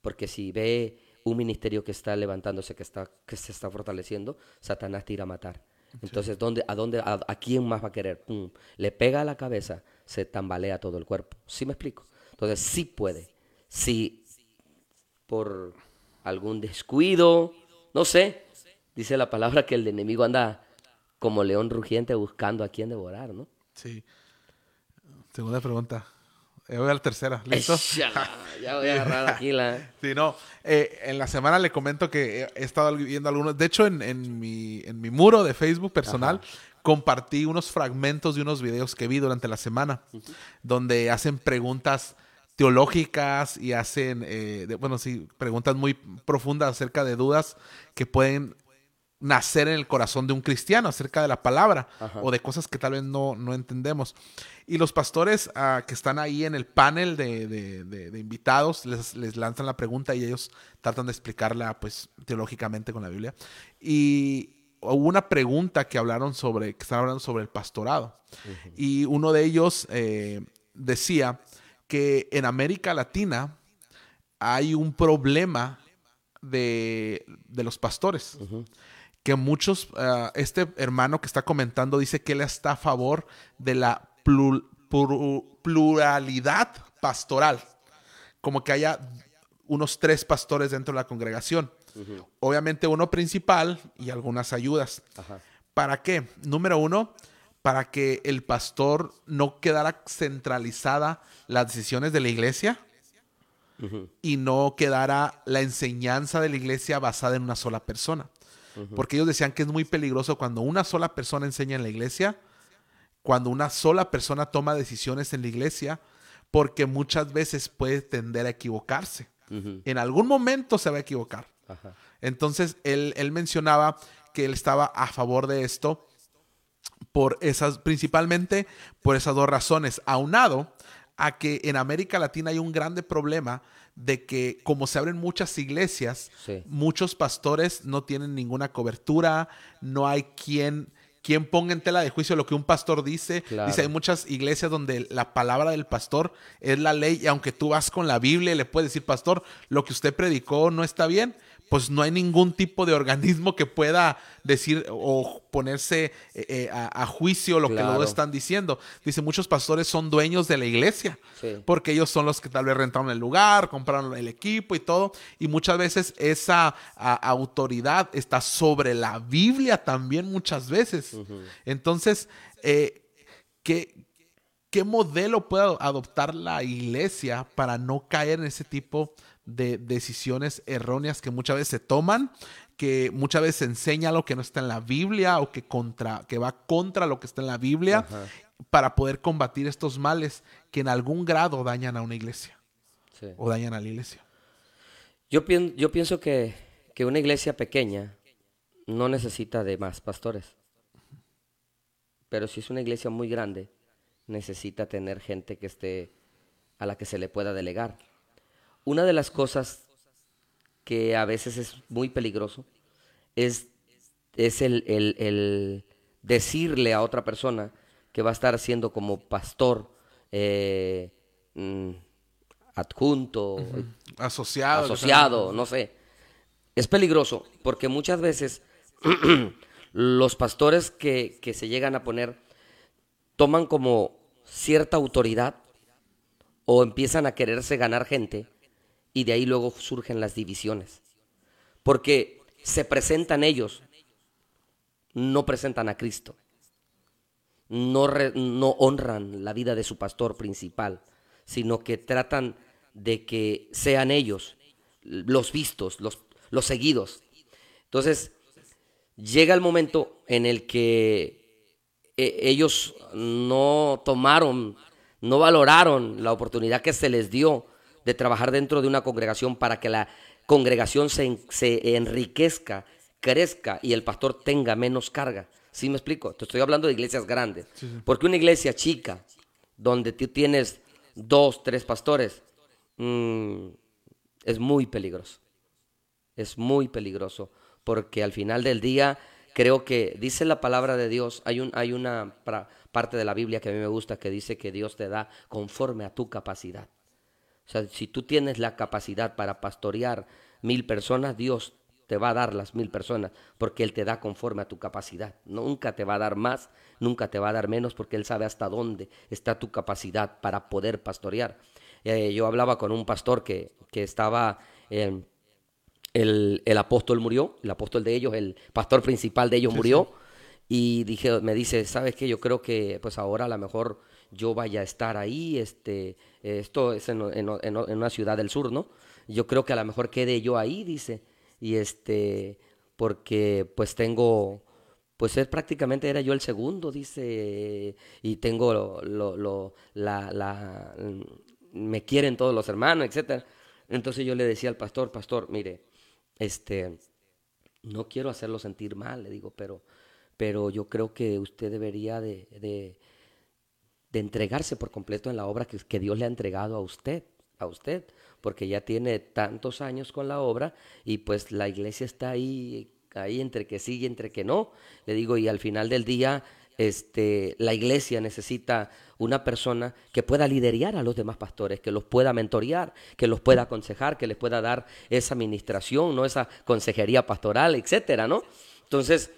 Porque si ve un ministerio que está levantándose, que, está, que se está fortaleciendo, Satanás tira a matar. Entonces, ¿dónde, a, dónde, a, a quién más va a querer? Pum, Le pega a la cabeza, se tambalea todo el cuerpo. ¿Sí me explico? Entonces, sí puede. Si por algún descuido, no sé, dice la palabra que el enemigo anda como león rugiente buscando a quien devorar, ¿no? Sí. Segunda pregunta. Eh, voy a la tercera. ¿Listo? Échala, ya voy a agarrar aquí la... Sí, no. Eh, en la semana le comento que he, estado viendo algunos. De hecho, en, en mi, en mi muro de Facebook personal compartí unos fragmentos de unos videos que vi durante la semana, donde hacen preguntas teológicas y hacen, eh, de- bueno, sí, preguntas muy profundas acerca de dudas que pueden nacer en el corazón de un cristiano acerca de la palabra Ajá. o de cosas que tal vez no, no entendemos. Y los pastores ah, que están ahí en el panel de, de- de- de invitados les, les lanzan la pregunta y ellos tratan de explicarla pues teológicamente con la Biblia. Y hubo una pregunta que hablaron sobre, que estaban hablando sobre el pastorado. Y uno de ellos eh, decía que en América Latina hay un problema de, de los pastores que muchos, ah, este hermano que está comentando dice que él está a favor de la plu- plu- pluralidad pastoral, como que haya unos tres pastores dentro de la congregación. Obviamente uno principal y algunas ayudas. Ajá. ¿Para qué? Número uno, para que el pastor no quedara centralizada las decisiones de la iglesia y no quedara la enseñanza de la iglesia basada en una sola persona. Porque ellos decían que es muy peligroso cuando una sola persona enseña en la iglesia, cuando una sola persona toma decisiones en la iglesia, porque muchas veces puede tender a equivocarse. En algún momento se va a equivocar. Ajá. Entonces, él, él mencionaba que él estaba a favor de esto por esas, principalmente por esas dos razones, aunado a que en América Latina hay un grande problema de que como se abren muchas iglesias, Sí. muchos pastores no tienen ninguna cobertura, no hay quien, quien ponga en tela de juicio lo que un pastor dice. Claro. Dice, hay muchas iglesias donde la palabra del pastor es la ley y aunque tú vas con la Biblia y le puedes decir, pastor, lo que usted predicó no está bien, pues no hay ningún tipo de organismo que pueda decir o ponerse eh, eh, a, a juicio lo que luego están diciendo. Dice, muchos pastores son dueños de la iglesia, Sí. porque ellos son los que tal vez rentaron el lugar, compraron el equipo y todo, y muchas veces esa a, autoridad está sobre la Biblia también muchas veces. Entonces, eh, ¿qué, ¿qué modelo puede adoptar la iglesia para no caer en ese tipo de decisiones erróneas que muchas veces se toman, que muchas veces se enseña lo que no está en la Biblia o que, contra, que va contra lo que está en la Biblia Ajá. para poder combatir estos males que en algún grado dañan a una iglesia Sí. o dañan a la iglesia? Yo, pien- yo pienso que, que una iglesia pequeña no necesita de más pastores. Pero si es una iglesia muy grande, necesita tener gente que esté a la que se le pueda delegar. Una de las cosas que a veces es muy peligroso es, es el, el- el decirle a otra persona que va a estar siendo como pastor eh, mm, adjunto, Asociado. asociado, no sé. Es peligroso porque muchas veces los pastores que, que se llegan a poner toman como cierta autoridad o empiezan a quererse ganar gente y de ahí luego surgen las divisiones. Porque se presentan ellos, no presentan a Cristo. No, no honran la vida de su pastor principal, sino que tratan de que sean ellos los vistos, los, los seguidos. Entonces, llega el momento en el que eh, ellos no tomaron, no valoraron la oportunidad que se les dio de trabajar dentro de una congregación para que la congregación se, se enriquezca, crezca y el pastor tenga menos carga. ¿Sí me explico? Te estoy hablando de iglesias grandes. Porque una iglesia chica, donde tú tienes dos, tres pastores, mm, es muy peligroso es muy peligroso porque al final del día creo que dice la palabra de Dios, hay, un, hay una pra- parte de la Biblia que a mí me gusta que dice que Dios te da conforme a tu capacidad. O sea, si tú tienes la capacidad para pastorear mil personas, Dios te va a dar las mil personas porque Él te da conforme a tu capacidad. Nunca te va a dar más, nunca te va a dar menos porque Él sabe hasta dónde está tu capacidad para poder pastorear. Eh, yo hablaba con un pastor que, que estaba... en el, el apóstol murió, el apóstol de ellos, el pastor principal de ellos murió. Y dije, me dice, ¿sabes qué? Yo creo que pues ahora a lo mejor yo vaya a estar ahí. Este, esto es en, en- en- en una ciudad del sur, ¿no? Yo creo que a lo mejor quede yo ahí, dice. Y este, porque pues tengo, pues es prácticamente era yo el segundo, dice, y tengo lo, lo- la, la, me quieren todos los hermanos, etcétera. Entonces yo le decía al pastor, pastor, mire, este, no quiero hacerlo sentir mal, le digo, pero, pero yo creo que usted debería de, de, de entregarse por completo en la obra que, Dios le ha entregado a usted, a usted, porque ya tiene tantos años con la obra y pues la iglesia está ahí, ahí entre que sí y entre que no. Le digo, y al final del día, este, la iglesia necesita una persona que pueda liderar a los demás pastores, que los pueda mentorear, que los pueda aconsejar, que les pueda dar esa administración, no esa consejería pastoral, etcétera, ¿no? Entonces,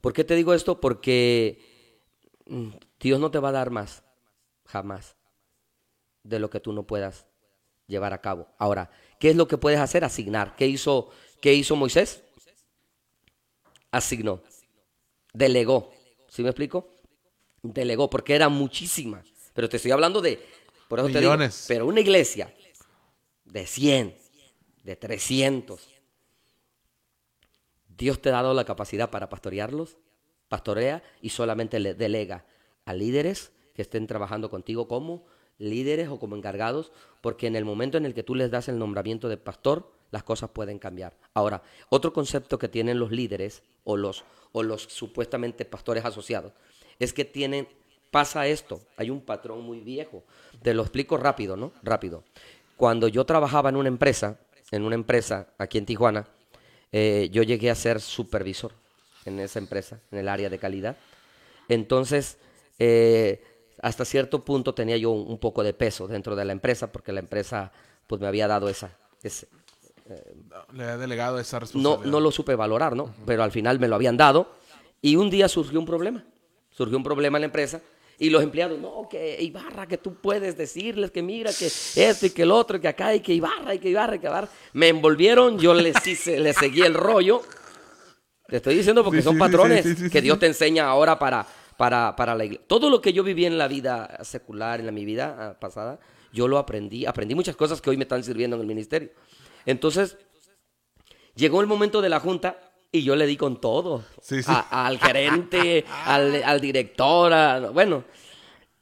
¿por qué te digo esto? Porque mm, Dios no te va a dar más, jamás, de lo que tú no puedas llevar a cabo. Ahora, ¿qué es lo que puedes hacer? Asignar. ¿Qué hizo, qué hizo Moisés? Asignó, delegó. ¿Sí me explico? Delegó, porque era muchísima. Pero te estoy hablando de, por eso te digo, Millones. pero una iglesia de 100, de 300, Dios te ha dado la capacidad para pastorearlos, pastorea y solamente le delega a líderes que estén trabajando contigo como líderes o como encargados, porque en el momento en el que tú les das el nombramiento de pastor, las cosas pueden cambiar. Ahora, otro concepto que tienen los líderes o los, o los supuestamente pastores asociados es que tienen, pasa esto, hay un patrón muy viejo. Te lo explico rápido, ¿no? Rápido. Cuando yo trabajaba en una empresa, en una empresa aquí en Tijuana, eh, yo llegué a ser supervisor en esa empresa, en el área de calidad. Entonces, eh, hasta cierto punto tenía yo un, un poco de peso dentro de la empresa, porque la empresa pues me había dado esa, ese- Le ha delegado esa no, responsabilidad. no lo supe valorar, ¿no? Pero al final me lo habían dado y un día surgió un problema. Surgió un problema en la empresa y los empleados, no, que Ibarra, que tú puedes decirles que mira, que esto y que el otro, y que acá, y que Ibarra, y que Ibarra, y que Ibarra. Me envolvieron, yo les, hice, les seguí el rollo. Te estoy diciendo porque Sí, son sí, patrones sí, que. Dios te enseña ahora para, para, para la iglesia. Todo lo que yo viví en la vida secular, en la, mi vida ah, pasada, yo lo aprendí. Aprendí muchas cosas que hoy me están sirviendo en el ministerio. Entonces, llegó el momento de la junta y yo le di con todo. Sí, sí. A- al gerente, al, al director, a- bueno.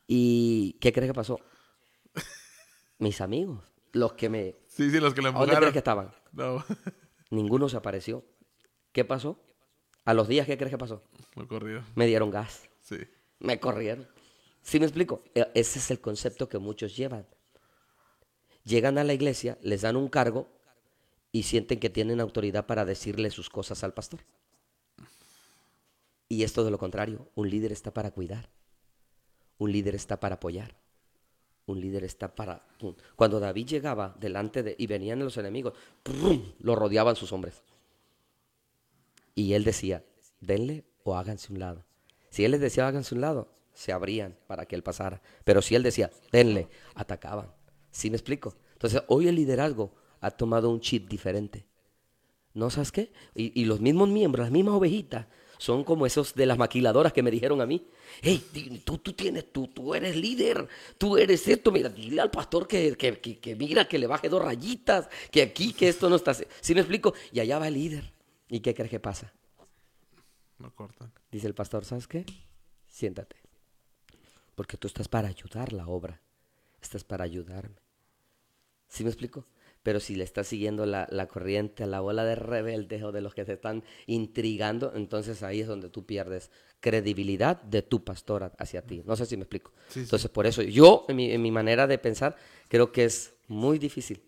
¿Y qué crees que pasó? Mis amigos, los que me... Sí, sí, los que le ¿A dónde empujaron. crees que estaban? No, Ninguno se apareció. ¿Qué pasó? A los días, ¿qué crees que pasó? corrió. Me dieron gas. Me corrieron. ¿Sí me explico? E- Ese es el concepto que muchos llevan. Llegan a la iglesia, les dan un cargo y sienten que tienen autoridad para decirle sus cosas al pastor. Y es todo lo contrario. Un líder está para cuidar. Un líder está para apoyar. Un líder está para... Cuando David llegaba delante de... y venían los enemigos, lo rodeaban sus hombres. Y él decía, denle o háganse un lado. Si él les decía, háganse un lado, se abrían para que él pasara. Pero si él decía, denle, atacaban. ¿Sí me explico? Entonces, hoy el liderazgo ha tomado un chip diferente. ¿No sabes qué? Y, los mismos miembros, las mismas ovejitas, son como esos de las maquiladoras que me dijeron a mí. Hey, tú, tú tienes, tú, tú eres líder, tú eres esto, mira, dile al pastor que, que, que- mira, que le baje dos rayitas, que aquí, que esto no está... así". ¿Sí me explico? Y allá va el líder. ¿Y qué crees que pasa? Cortan. Dice el pastor, ¿sabes qué? Siéntate. Porque tú estás para ayudar la obra. Estás para ayudarme. ¿Sí me explico? Pero si le estás siguiendo la, la corriente a la bola de rebeldes o de los que te están intrigando, entonces ahí es donde tú pierdes credibilidad de tu pastor hacia ti. No sé si me explico. Sí, sí. Entonces, por eso yo, en mi, en mi manera de pensar, creo que es muy difícil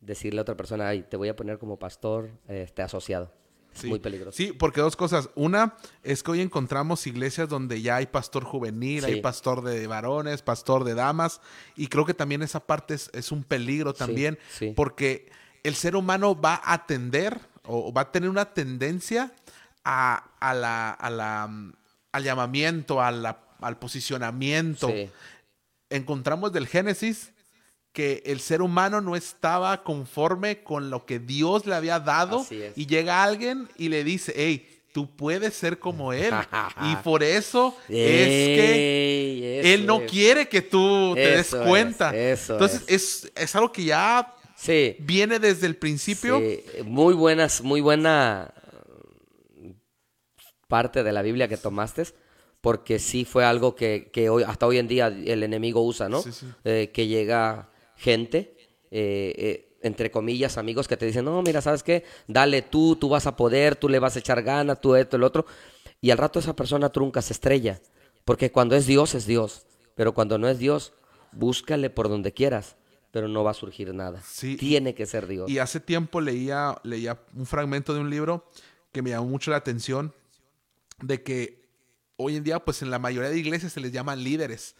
decirle a otra persona, ay, te voy a poner como pastor este, asociado. Sí. muy peligroso. Sí, porque dos cosas. Una es que hoy encontramos iglesias donde ya hay pastor juvenil, Sí. hay pastor de varones, pastor de damas, y creo que también esa parte es, es un peligro también, sí. porque el ser humano va a tender o va a tener una tendencia a, a la, a la, mm, al llamamiento, a la- al posicionamiento. Encontramos del Génesis que el ser humano no estaba conforme con lo que Dios le había dado y llega alguien y le dice, hey, tú puedes ser como él. y por eso es que él no es. quiere que tú te des es, cuenta. eso Entonces es. Es, algo que ya Sí. viene desde el principio. sí, muy buenas, muy buena parte de la Biblia que tomaste, porque sí fue algo que, que hoy, hasta hoy en día el enemigo usa, ¿no? Sí, sí. Eh, que llega gente, eh, eh, entre comillas, amigos que te dicen, no, mira, ¿sabes qué? Dale tú, tú vas a poder, tú le vas a echar ganas, tú esto, el otro. Y al rato esa persona trunca, se estrella. Porque cuando es Dios, es Dios. Pero cuando no es Dios, búscale por donde quieras, pero no va a surgir nada. Sí. Tiene que ser Dios. Y hace tiempo leía, leía un fragmento de un libro que me llamó mucho la atención de que hoy en día, pues en la mayoría de iglesias se les llaman líderes,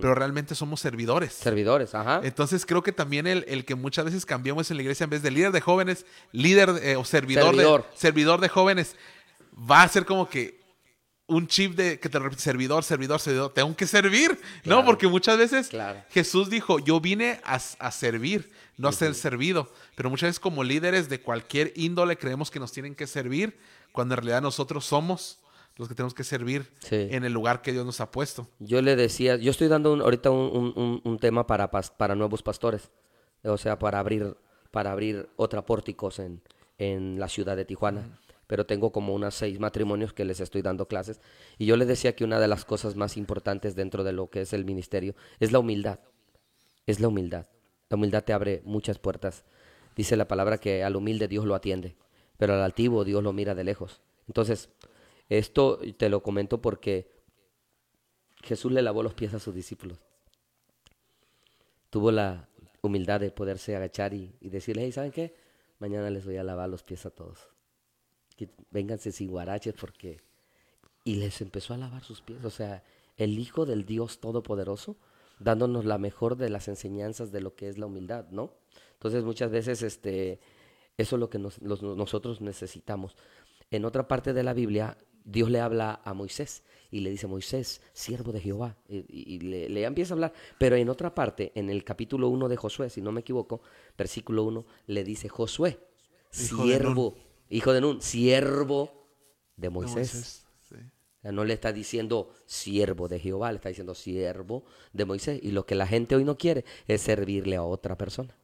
pero realmente somos servidores. Servidores, ajá. Entonces creo que también el, el que muchas veces cambiamos en la iglesia en vez de líder de jóvenes, líder eh, o servidor, Servidor. De, servidor de jóvenes, va a ser como que un chip de que te repite servidor, servidor, servidor, tengo que servir, ¿no? Porque muchas veces Claro. Jesús dijo, yo vine a, a servir, no a ser servido. Pero muchas veces como líderes de cualquier índole creemos que nos tienen que servir, cuando en realidad nosotros somos los que tenemos que servir Sí. en el lugar que Dios nos ha puesto. Yo le decía, yo estoy dando un- ahorita un, un- un- tema para, para nuevos pastores, o sea, para abrir, para abrir otra pórticos en, en la ciudad de Tijuana. Pero tengo como unas seis matrimonios que les estoy dando clases. Y yo les decía que una de las cosas más importantes dentro de lo que es el ministerio es la humildad. Es la humildad. La humildad te abre muchas puertas. Dice la palabra que al humilde Dios lo atiende, pero al altivo Dios lo mira de lejos. Entonces, esto te lo comento porque Jesús le lavó los pies a sus discípulos. Tuvo la humildad de poderse agachar y, y decirle, ¿saben qué? Mañana les voy a lavar los pies a todos. Que vénganse sin guaraches porque... Y les empezó a lavar sus pies. O sea, el Hijo del Dios Todopoderoso dándonos la mejor de las enseñanzas de lo que es la humildad, ¿no? Entonces muchas veces este, eso es lo que nosotros necesitamos. En otra parte de la Biblia, Dios le habla a Moisés y le dice, Moisés, siervo de Jehová, y, le, le empieza a hablar. Pero en otra parte, en el capítulo 1 de Josué, si no me equivoco, versículo 1, le dice, Josué, Hijo de siervo, hijo de Nun, siervo de De Moisés. Sea, no le está diciendo siervo de Jehová, le está diciendo siervo de Moisés. Y lo que la gente hoy no quiere es servirle a otra persona.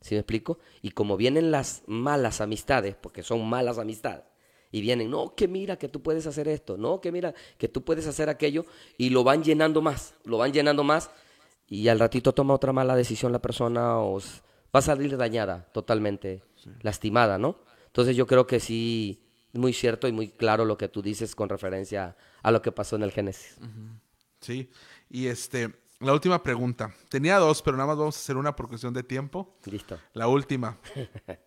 ¿Sí me explico? Y como vienen las malas amistades, porque son malas amistades, y vienen, no, que mira que tú puedes hacer esto, no, que mira que tú puedes hacer aquello, y lo van llenando más, lo van llenando más, y al ratito toma otra mala decisión la persona o va a salir dañada, totalmente lastimada, ¿no? Entonces yo creo que sí, muy cierto y muy claro lo que tú dices con referencia a lo que pasó en el Génesis. Sí. Y este, la última pregunta. Tenía dos, pero nada más vamos a hacer una por cuestión de tiempo. Listo. La última.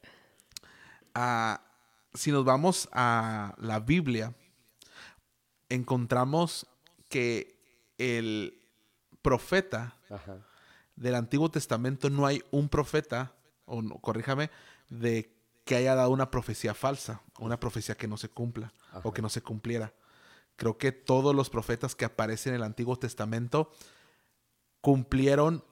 Ah, si nos vamos a la Biblia, encontramos que el profeta Ajá. del Antiguo Testamento no hay un profeta, o no, corríjame, de que haya dado una profecía falsa, una profecía que no se cumpla o que no se cumpliera. Creo que todos los profetas que aparecen en el Antiguo Testamento cumplieron,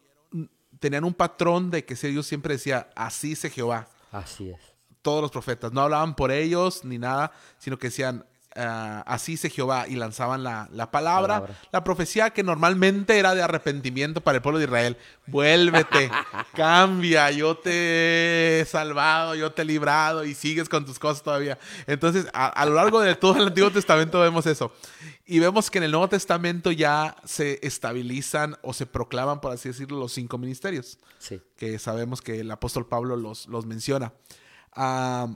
tenían un patrón de que ellos siempre decía, así dice Jehová. Así es. Todos los profetas, no hablaban por ellos ni nada, sino que decían, ah, así dice Jehová, y lanzaban la, la palabra, Palabra. la profecía que normalmente era de arrepentimiento para el pueblo de Israel. Vuélvete, cambia, yo te he salvado, yo te he librado y sigues con tus cosas todavía. Entonces, a, a lo largo de todo el Antiguo Testamento vemos eso. Y vemos que en el Nuevo Testamento ya se estabilizan o se proclaman, por así decirlo, los cinco ministerios Sí. que sabemos que el apóstol Pablo los, los menciona. Ah,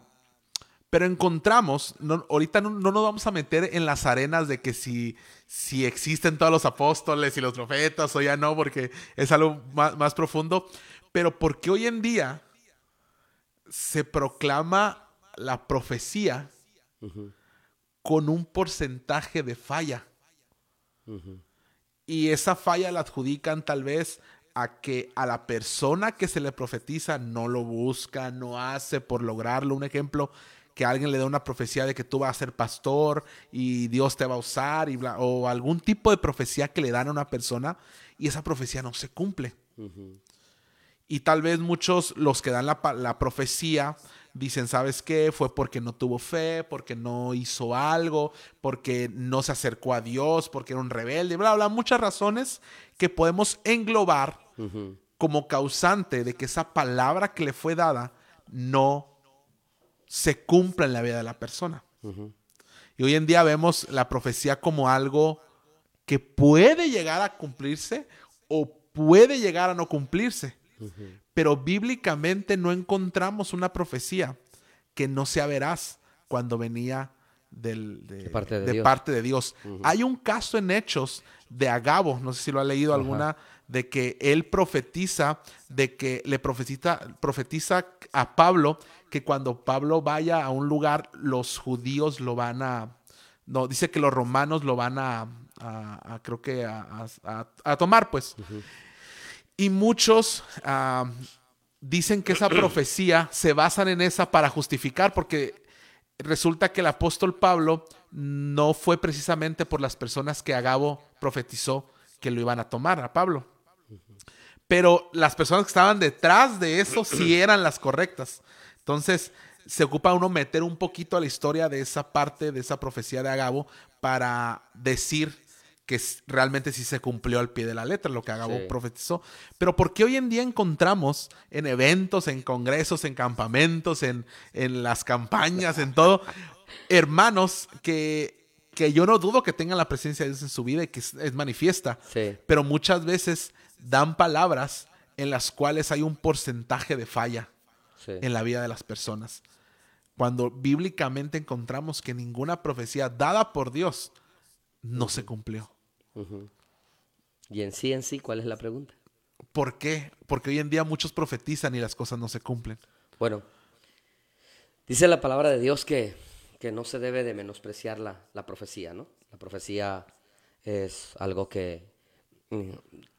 pero encontramos, no- ahorita no, no nos vamos a meter en las arenas de que si, si existen todos los apóstoles y los profetas o ya no, porque es algo más, más profundo, pero porque hoy en día se proclama la profecía con un porcentaje de falla. Y esa falla la adjudican tal vez a que a la persona que se le profetiza no lo busca, no hace por lograrlo. Un ejemplo, que alguien le da una profecía de que tú vas a ser pastor y Dios te va a usar, y bla- o algún tipo de profecía que le dan a una persona y esa profecía no se cumple. Y tal vez muchos, los que dan la, la profecía, dicen, ¿sabes qué? Fue porque no tuvo fe, porque no hizo algo, porque no se acercó a Dios, porque era un rebelde, bla, bla, muchas razones que podemos englobar como causante de que esa palabra que le fue dada no se cumpla en la vida de la persona. Y hoy en día vemos la profecía como algo que puede llegar a cumplirse o puede llegar a no cumplirse. Pero bíblicamente no encontramos una profecía que no sea veraz cuando venía del- de, De parte de de Dios. parte de Dios. Hay un caso en Hechos de Agabo, no sé si lo ha leído alguna, de que él profetiza, de que le profetiza, profetiza a Pablo que cuando Pablo vaya a un lugar, los judíos lo van a, no, dice que los romanos lo van a, a- a- creo que a, a- a- a tomar, pues. Y muchos ah, dicen que esa profecía se basan en esa para justificar, porque resulta que el apóstol Pablo no fue precisamente por las personas que Agabo profetizó que lo iban a tomar a Pablo. Pero las personas que estaban detrás de eso sí eran las correctas. Entonces, se ocupa uno meter un poquito a la historia de esa parte, de esa profecía de Agabo, para decir que realmente sí se cumplió al pie de la letra lo que Agabo Sí. profetizó. Pero ¿por qué hoy en día encontramos en eventos, en congresos, en campamentos, en, en las campañas, en todo, hermanos que, que yo no dudo que tengan la presencia de Dios en su vida y que es, es manifiesta, Sí. pero muchas veces dan palabras en las cuales hay un porcentaje de falla Sí. en la vida de las personas. Cuando bíblicamente encontramos que ninguna profecía dada por Dios no se cumplió. Y en sí, en sí, ¿cuál es la pregunta? ¿Por qué? Porque hoy en día muchos profetizan y las cosas no se cumplen. Bueno, dice la palabra de Dios que, que no se debe de menospreciar la, la profecía, ¿no? La profecía es algo que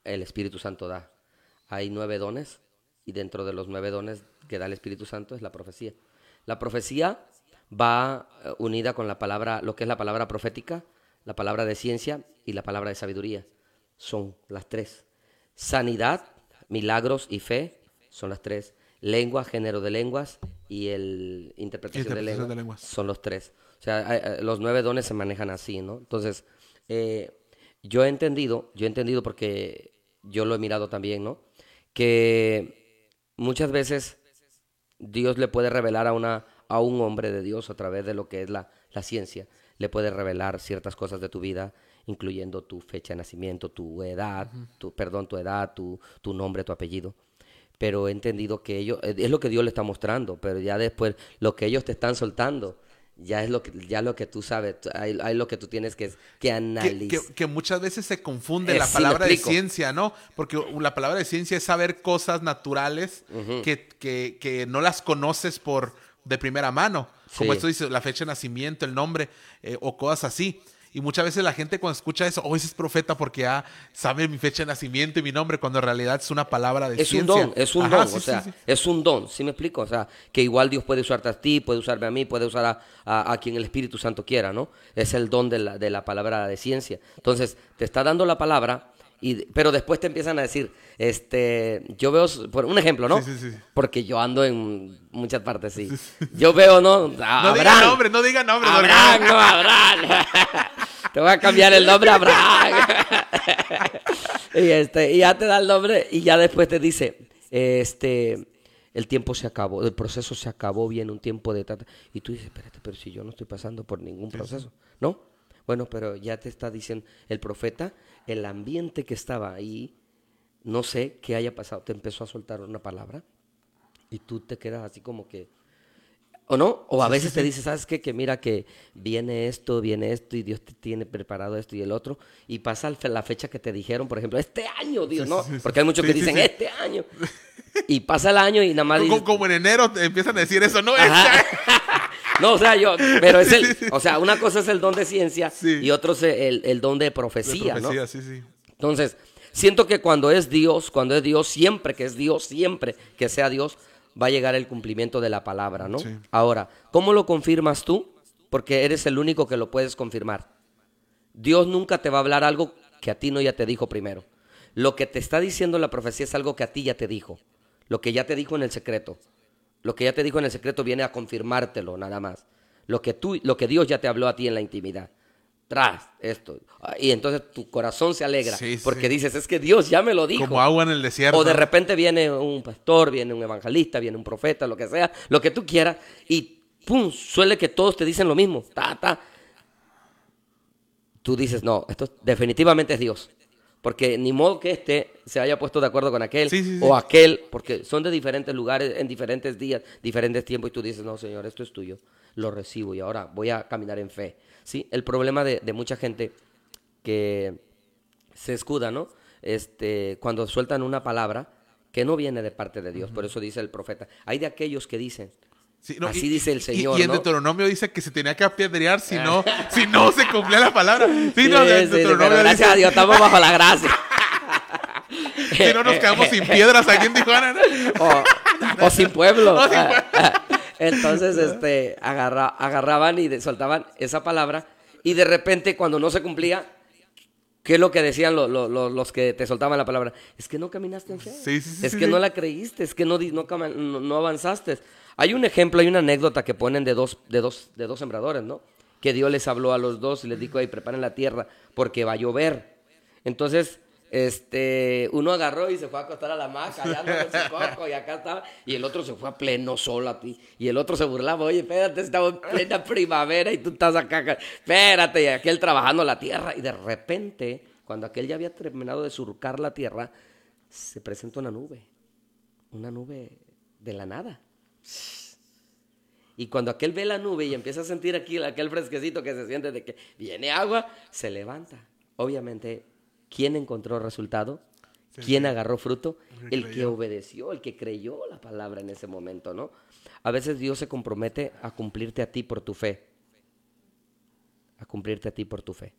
el Espíritu Santo da. Hay nueve dones y dentro de los nueve dones que da el Espíritu Santo es la profecía. La profecía va eh, unida con la palabra, lo que es la palabra profética, la palabra de ciencia y la palabra de sabiduría. Son las tres. Sanidad, milagros y fe son las tres. Lengua, género de lenguas y el interpretación, de, lenguas de lenguas. son los tres. O sea, hay- los nueve dones se manejan así, ¿no? Entonces, eh, yo he entendido, yo he entendido porque yo lo he mirado también, ¿no? Que muchas veces Dios le puede revelar a, una, a un hombre de Dios a través de lo que es la, la ciencia. Le puede revelar ciertas cosas de tu vida, incluyendo tu fecha de nacimiento, tu edad, tu, perdón, tu edad, tu, tu nombre, tu apellido. Pero he entendido que ellos, es lo que Dios le está mostrando, pero ya después lo que ellos te están soltando, ya es lo que, ya lo que tú sabes, hay, hay lo que tú tienes que, que analizar. que- que muchas veces se confunde Eh, la sí, palabra de ciencia, ¿no? Porque la palabra de ciencia es saber cosas naturales que, que- que no las conoces por de primera mano. Como Sí. esto dice, la fecha de nacimiento, el nombre eh, o cosas así. Y muchas veces la gente cuando escucha eso, oh, ese es profeta porque ya sabe mi fecha de nacimiento y mi nombre, cuando en realidad es una palabra de es un ciencia. don, es un Ajá, don, sí, o sí, sea, sí. es un don, ¿sí me explico? O sea, que igual Dios puede usarte a ti, puede usarme a mí, puede usar a, a- a quien el Espíritu Santo quiera, ¿no? Es el don de la, de la palabra de ciencia. Entonces, te está dando la palabra, y, pero después te empiezan a decir, este, yo veo, por un ejemplo, ¿no? Sí, sí, sí. Porque yo ando en muchas partes, sí. Yo veo, ¿no? A No diga Abraham. nombre, no diga nombre. Abraham, no, Abraham. te voy a cambiar el nombre a Abraham. y, este, y ya te da el nombre y ya después te dice, este, el tiempo se acabó, el proceso se acabó, viene un tiempo de... tata. Y tú dices, espérate, pero si yo no estoy pasando por ningún proceso, ¿no? Bueno, pero ya te está diciendo el profeta, el ambiente que estaba ahí, no sé qué haya pasado, te empezó a soltar una palabra y tú te quedas así como que... ¿O no? O a veces te dice, ¿sabes qué? Que mira que viene esto, viene esto y Dios te tiene preparado esto y el otro. Y pasa la fecha que te dijeron, por ejemplo, este año, Dios, ¿no? Porque hay muchos que dicen, este año. Y pasa el año y nada más Como, como en enero te empiezan a decir eso, ¿no? Este- No, o sea, yo, pero es el, o sea, una cosa es el don de ciencia y otro es el, el don de de profecía, ¿no? profecía, sí, sí. Entonces, siento que cuando es Dios, cuando es Dios, siempre que es Dios, siempre que sea Dios, va a llegar el cumplimiento de la palabra, ¿no? Sí. Ahora, ¿cómo lo confirmas tú? Porque eres el único que lo puedes confirmar. Dios nunca te va a hablar algo que a ti no ya te dijo primero. Lo que te está diciendo la profecía es algo que a ti ya te dijo. Lo que ya te dijo en el secreto. Lo que ya te dijo en el secreto viene a confirmártelo nada más. Lo que tú, lo que Dios ya te habló a ti en la intimidad. Tras esto. Y entonces tu corazón se alegra Sí, sí. porque dices, es que Dios ya me lo dijo. Como agua en el desierto. O de repente viene un pastor, viene un evangelista, viene un profeta, lo que sea, lo que tú quieras, y pum, suele que todos te dicen lo mismo. Ta, ta. Tú dices, no, esto definitivamente es Dios. Porque ni modo que este se haya puesto de acuerdo con aquel Sí, sí, sí. o aquel, porque son de diferentes lugares, en diferentes días, diferentes tiempos, y tú dices, no, Señor, esto es tuyo, lo recibo y ahora voy a caminar en fe. ¿Sí? El problema de, de mucha gente que se escuda, ¿no? Este, cuando sueltan una palabra que no viene de parte de Dios, por eso dice el profeta. Hay de aquellos que dicen, Sí, no, así y- dice el y- Señor, Y, en ¿no? Deuteronomio dice que se tenía que apedrear si no, si no se cumplía la palabra. Sí, Sí, no, sí, gracias dice, a Dios, estamos bajo la gracia. si no nos quedamos sin piedras aquí en Tijuana. o, o sin pueblo. O sin Entonces, este, agarra- agarraban y de- soltaban esa palabra y de repente cuando no se cumplía, ¿qué es lo que decían lo- lo- lo- los que te soltaban la palabra? Es que no caminaste en fe. Sí, sí, sí, es que no la creíste, es que no, no- no avanzaste. Hay un ejemplo, hay una anécdota que ponen de dos, de dos, de dos sembradores, ¿no? Que Dios les habló a los dos y les dijo, ahí preparen la tierra porque va a llover. Entonces, este, uno agarró y se fue a acostar a la hamaca, allá con su coco, y acá estaba, y el otro se fue a pleno sol a ti, y el otro se burlaba, oye, espérate, estamos en plena primavera y tú estás acá, acá, espérate, y aquel trabajando la tierra, y de repente, cuando aquel ya había terminado de surcar la tierra, se presenta una nube, una nube de la nada. Y cuando aquel ve la nube y empieza a sentir aquí aquel fresquecito que se siente de que viene agua, se levanta. Obviamente, ¿quién encontró resultado? ¿Quién agarró fruto? El que obedeció, el que creyó la palabra en ese momento, ¿no? A veces Dios se compromete a cumplirte a ti por tu fe. A cumplirte a ti por tu fe.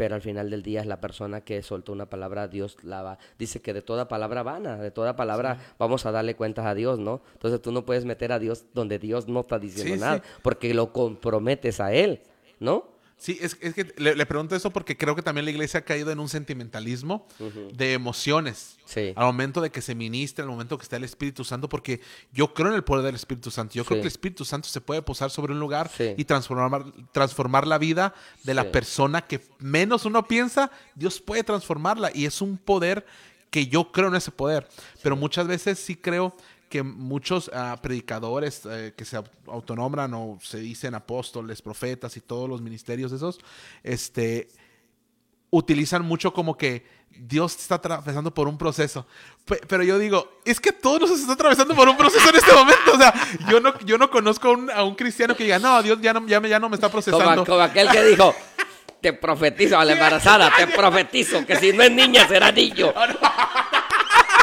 Pero al final del día es la persona que soltó una palabra, Dios la va. Dice que de toda palabra vana, de toda palabra vamos a darle cuentas a Dios, ¿no? Entonces tú no puedes meter a Dios donde Dios no está diciendo Sí, nada, sí. porque lo comprometes a Él, ¿no? Sí, es, es que le, le pregunto eso porque creo que también la iglesia ha caído en un sentimentalismo de emociones. Sí. Al momento de que se ministre, al momento que está el Espíritu Santo, porque yo creo en el poder del Espíritu Santo. Yo creo que el Espíritu Santo se puede posar sobre un lugar Sí. y transformar, transformar la vida de la persona que menos uno piensa, Dios puede transformarla y es un poder que yo creo en ese poder. Pero muchas veces sí creo que muchos ah, predicadores eh, que se au- autonombran o se dicen apóstoles, profetas y todos los ministerios esos, este, utilizan mucho como que Dios está atravesando por un proceso. Pe- Pero yo digo, es que todos nos está atravesando por un proceso en este momento. O sea, yo no, yo no conozco a un, a un cristiano que diga, no, Dios ya no, ya, me- ya no me está Como, procesando. como aquel que dijo, te profetizo a la embarazada, te profetizo que si no es niña será niño.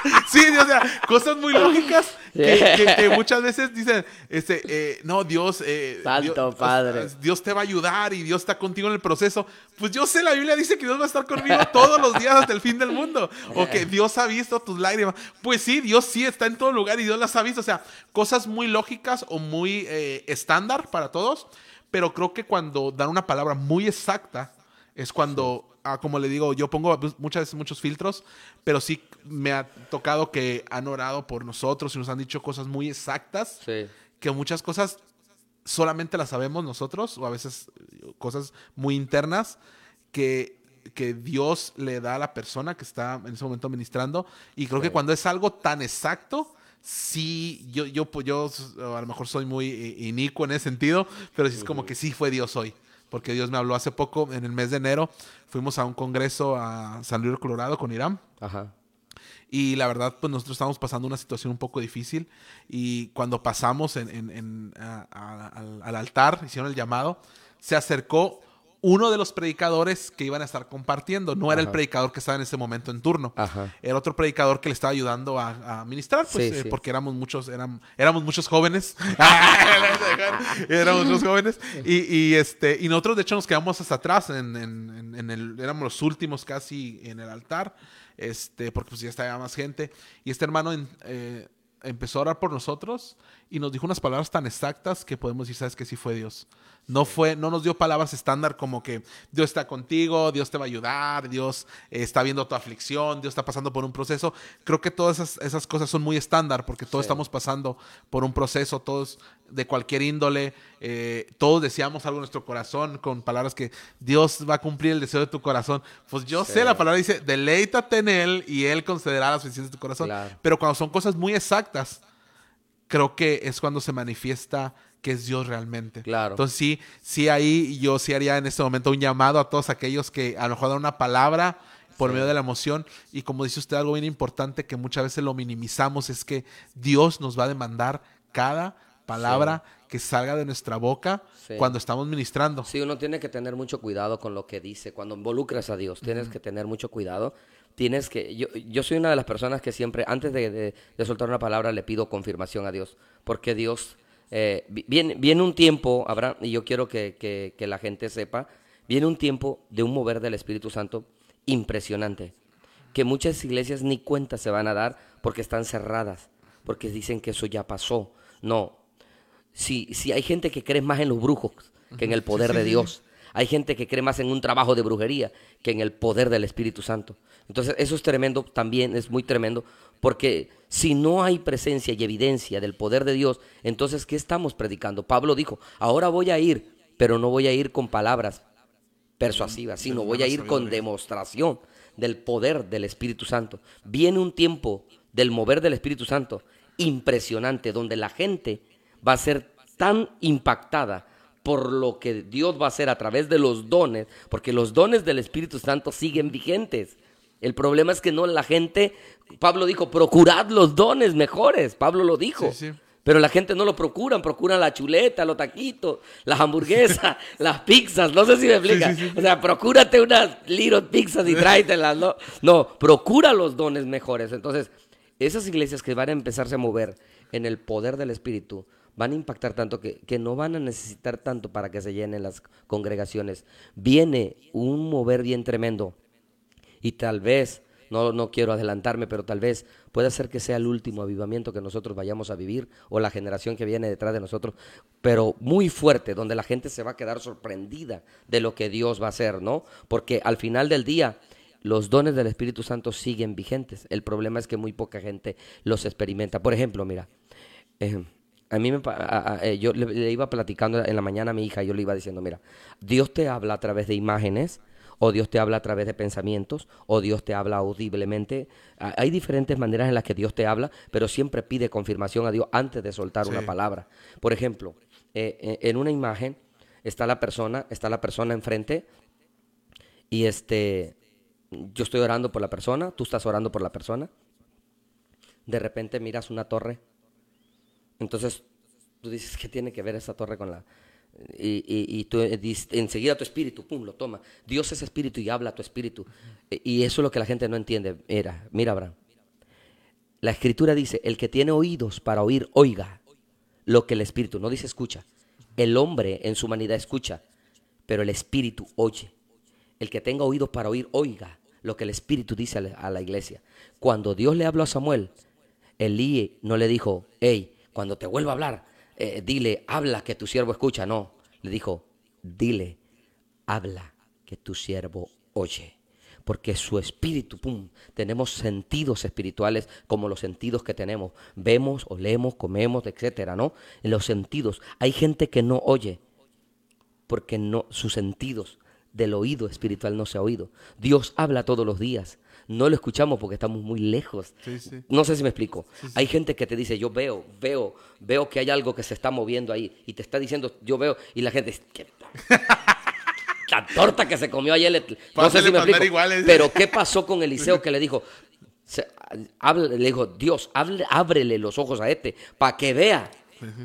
Sí, o sea, cosas muy lógicas que, que- que muchas veces dicen, este, eh, no, Dios, eh, Santo Dios, Padre. Dios te va a ayudar y Dios está contigo en el proceso. Pues yo sé, la Biblia dice que Dios va a estar conmigo todos los días hasta el fin del mundo. O que Dios ha visto tus lágrimas. Pues sí, Dios sí está en todo lugar y Dios las ha visto. O sea, cosas muy lógicas o muy eh, estándar para todos. Pero creo que cuando dan una palabra muy exacta, es cuando, ah, como le digo, yo pongo muchas veces muchos filtros, pero sí me ha tocado que han orado por nosotros y nos han dicho cosas muy exactas, Sí. que muchas cosas solamente las sabemos nosotros, o a veces eh, cosas muy internas que, que Dios le da a la persona que está en ese momento ministrando. Y creo que Sí. cuando es algo tan exacto, sí, yo, yo, pues, yo a lo mejor soy muy eh, inicuo en ese sentido, pero sí es como que sí fue Dios hoy. Porque Dios me habló hace poco, en el mes de enero, fuimos a un congreso a San Luis Colorado con Irán. Ajá. Y la verdad, pues nosotros estábamos pasando una situación un poco difícil. Y cuando pasamos en- en- en, a- a- al, al altar, hicieron el llamado, se acercó uno de los predicadores que iban a estar compartiendo. No era el predicador que estaba en ese momento en turno. Ajá. Era otro predicador que le estaba ayudando a, a ministrar, pues, Sí, eh, sí. porque éramos muchos, éramos muchos jóvenes. éramos muchos jóvenes. Y, y, este, y nosotros, de hecho, nos quedamos hasta atrás. En, en- en- en el, éramos los últimos casi en el altar. Este, porque pues ya estaba más gente. Y este hermano en- eh, empezó a orar por nosotros y nos dijo unas palabras tan exactas que podemos decir, sabes que sí fue Dios. No fue, no nos dio palabras estándar como que Dios está contigo, Dios te va a ayudar, Dios eh, está viendo tu aflicción, Dios está pasando por un proceso. Creo que todas esas, esas cosas son muy estándar porque todos Sí. estamos pasando por un proceso, todos de cualquier índole, eh, todos deseamos algo en nuestro corazón con palabras que Dios va a cumplir el deseo de tu corazón. Pues yo Sí. sé, la palabra dice, deleítate en Él y Él concederá las peticiones de tu corazón. Claro. Pero cuando son cosas muy exactas, creo que es cuando se manifiesta que es Dios realmente. Claro. Entonces sí, sí ahí yo sí haría en este momento un llamado a todos aquellos que a lo mejor dan una palabra por Sí. medio de la emoción y como dice usted algo bien importante que muchas veces lo minimizamos es que Dios nos va a demandar cada palabra que salga de nuestra boca Sí. cuando estamos ministrando. Sí, uno tiene que tener mucho cuidado con lo que dice. Cuando involucras a Dios, tienes que tener mucho cuidado. Tienes que. Yo, yo soy una de las personas que siempre, antes de, de- de soltar una palabra, le pido confirmación a Dios. Porque Dios. eh, vi- viene, viene un tiempo, Abraham, y yo quiero que, que- que la gente sepa. Viene un tiempo de un mover del Espíritu Santo impresionante. Que muchas iglesias ni cuenta se van a dar porque están cerradas. Porque dicen que eso ya pasó. No, si, si hay gente que cree más en los brujos que en el poder de Dios. Hay gente que cree más en un trabajo de brujería que en el poder del Espíritu Santo. Entonces, eso es tremendo, también es muy tremendo, porque si no hay presencia y evidencia del poder de Dios, entonces, ¿qué estamos predicando? Pablo dijo, ahora voy a ir, pero no voy a ir con palabras persuasivas, sino voy a ir con demostración del poder del Espíritu Santo. Viene un tiempo del mover del Espíritu Santo impresionante, donde la gente va a ser tan impactada por lo que Dios va a hacer a través de los dones, porque los dones del Espíritu Santo siguen vigentes. El problema es que no la gente, Pablo dijo, procurad los dones mejores, Pablo lo dijo. Sí, sí. Pero la gente no lo procuran, procuran la chuleta, los taquitos, las hamburguesas, las pizzas, no sé si me explica. sí, sí. O sea, procúrate unas little pizzas y tráetelas, ¿no? No, procura los dones mejores. Entonces, esas iglesias que van a empezarse a mover en el poder del Espíritu van a impactar tanto que, que no van a necesitar tanto para que se llenen las congregaciones. Viene un mover bien tremendo y tal vez no, no quiero adelantarme, pero tal vez puede ser que sea el último avivamiento que nosotros vayamos a vivir o la generación que viene detrás de nosotros, pero muy fuerte, donde la gente se va a quedar sorprendida de lo que Dios va a hacer, ¿no? Porque al final del día los dones del Espíritu Santo siguen vigentes. El problema es que muy poca gente los experimenta. Por ejemplo, mira, eh, a mí me, eh, yo le, iba platicando en la mañana a mi hija, yo le iba diciendo, mira, Dios te habla a través de imágenes, o Dios te habla a través de pensamientos, o Dios te habla audiblemente. Hay diferentes maneras en las que Dios te habla, pero siempre pide confirmación a Dios antes de soltar una palabra. Por ejemplo, eh, en una imagen está la persona, está la persona enfrente, y este, yo estoy orando por la persona, tú estás orando por la persona, de repente miras una torre, entonces tú dices, ¿qué tiene que ver esa torre con la... Y, y, tú eh, enseguida tu espíritu, pum, lo toma. Dios es espíritu y habla a tu espíritu. Y eso es lo que la gente no entiende. Mira, mira, Abraham. La escritura dice, el que tiene oídos para oír, oiga lo que el espíritu, no dice escucha. El hombre en su humanidad escucha, pero el espíritu oye. El que tenga oídos para oír, oiga lo que el Espíritu dice a la, iglesia. Cuando Dios le habló a Samuel, Elí no le dijo, hey, cuando te vuelva a hablar, eh, dile, habla que tu siervo escucha. No, le dijo, dile, habla que tu siervo oye. Porque su espíritu, pum, tenemos sentidos espirituales como los sentidos que tenemos. Vemos, olemos, comemos, etcétera, ¿no? En los sentidos. Hay gente que no oye porque no, sus sentidos del oído espiritual no se ha oído. Dios habla todos los días. No lo escuchamos porque estamos muy lejos. No sé si me explico. hay gente que te dice, yo veo, veo, veo que hay algo que se está moviendo ahí. Y te está diciendo, yo veo. Y la gente dice, la torta que se comió ayer. No sé si me explico. Pero ¿qué pasó con Eliseo que le dijo, le dijo, Dios, ábrele los ojos a este para que vea.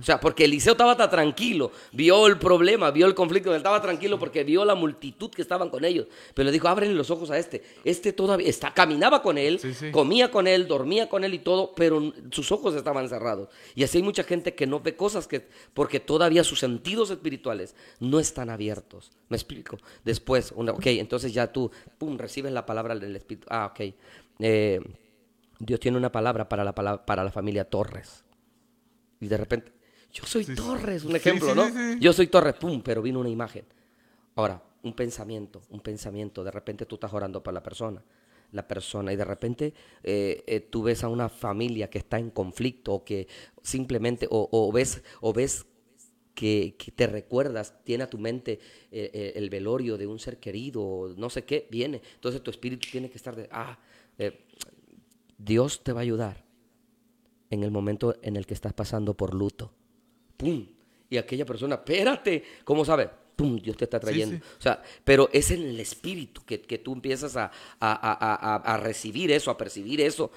O sea, porque Eliseo estaba tan tranquilo, vio el problema, vio el conflicto, él estaba tranquilo porque vio la multitud que estaban con ellos. Pero le dijo, ábrenle los ojos a este. Este todavía está, caminaba con él, comía con él, dormía con él y todo, pero sus ojos estaban cerrados. Y así hay mucha gente que no ve cosas que, porque todavía sus sentidos espirituales no están abiertos. ¿Me explico? Después, una, ok, entonces ya tú, pum, recibes la palabra del Espíritu. Ah, ok. Eh, Dios tiene una palabra para la, para la familia Torres. Y de repente, yo soy Torres, un ejemplo, ¿no? Yo soy Torres, pum, pero vino una imagen. Ahora, un pensamiento, un pensamiento. De repente tú estás orando para la persona, la persona, y de repente eh, eh, tú ves a una familia que está en conflicto, o que simplemente, o, ves, o ves que, te recuerdas, tiene a tu mente eh, el velorio de un ser querido, no sé qué, viene. Entonces tu espíritu tiene que estar de, ah, Dios te va a ayudar en el momento en el que estás pasando por luto. ¡Pum! Y aquella persona, espérate, ¿cómo sabe? ¡Pum! Dios te está trayendo. O sea, pero es en el espíritu que, tú empiezas a, a, recibir eso, a percibir eso.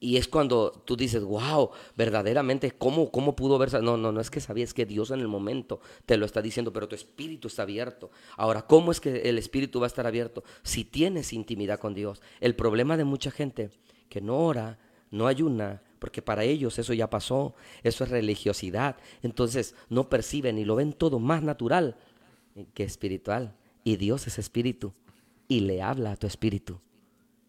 Y es cuando tú dices, wow, verdaderamente, ¿cómo, cómo pudo verse? No, no, no es que sabías que Dios en el momento te lo está diciendo, pero tu espíritu está abierto. Ahora, ¿cómo es que el espíritu va a estar abierto? Si tienes intimidad con Dios. El problema de mucha gente que no ora, no ayuna, porque para ellos eso ya pasó, eso es religiosidad. Entonces no perciben y lo ven todo más natural que espiritual. Y Dios es espíritu y le habla a tu espíritu.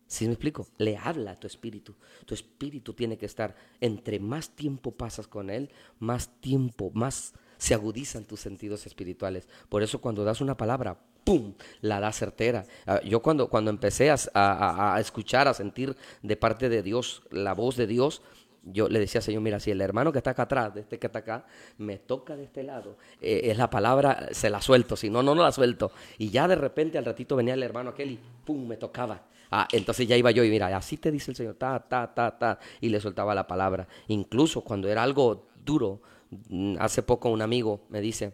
¿Sí me explico? Le habla a tu espíritu. Tu espíritu tiene que estar, entre más tiempo pasas con Él, más tiempo, más se agudizan tus sentidos espirituales. Por eso cuando das una palabra, ¡pum!, la da certera. Ah, yo cuando, cuando empecé a, a, escuchar, a sentir de parte de Dios, la voz de Dios, yo le decía, Señor, mira, si el hermano que está acá atrás, de este que está acá, me toca de este lado, eh, es la palabra, se la suelto, si no, no, no la suelto. Y ya de repente al ratito venía el hermano aquel y ¡pum! me tocaba. Ah, entonces ya iba yo y mira, así te dice el Señor, ta, ta, ta, ta, y le soltaba la palabra. Incluso cuando era algo duro, mm, hace poco un amigo me dice,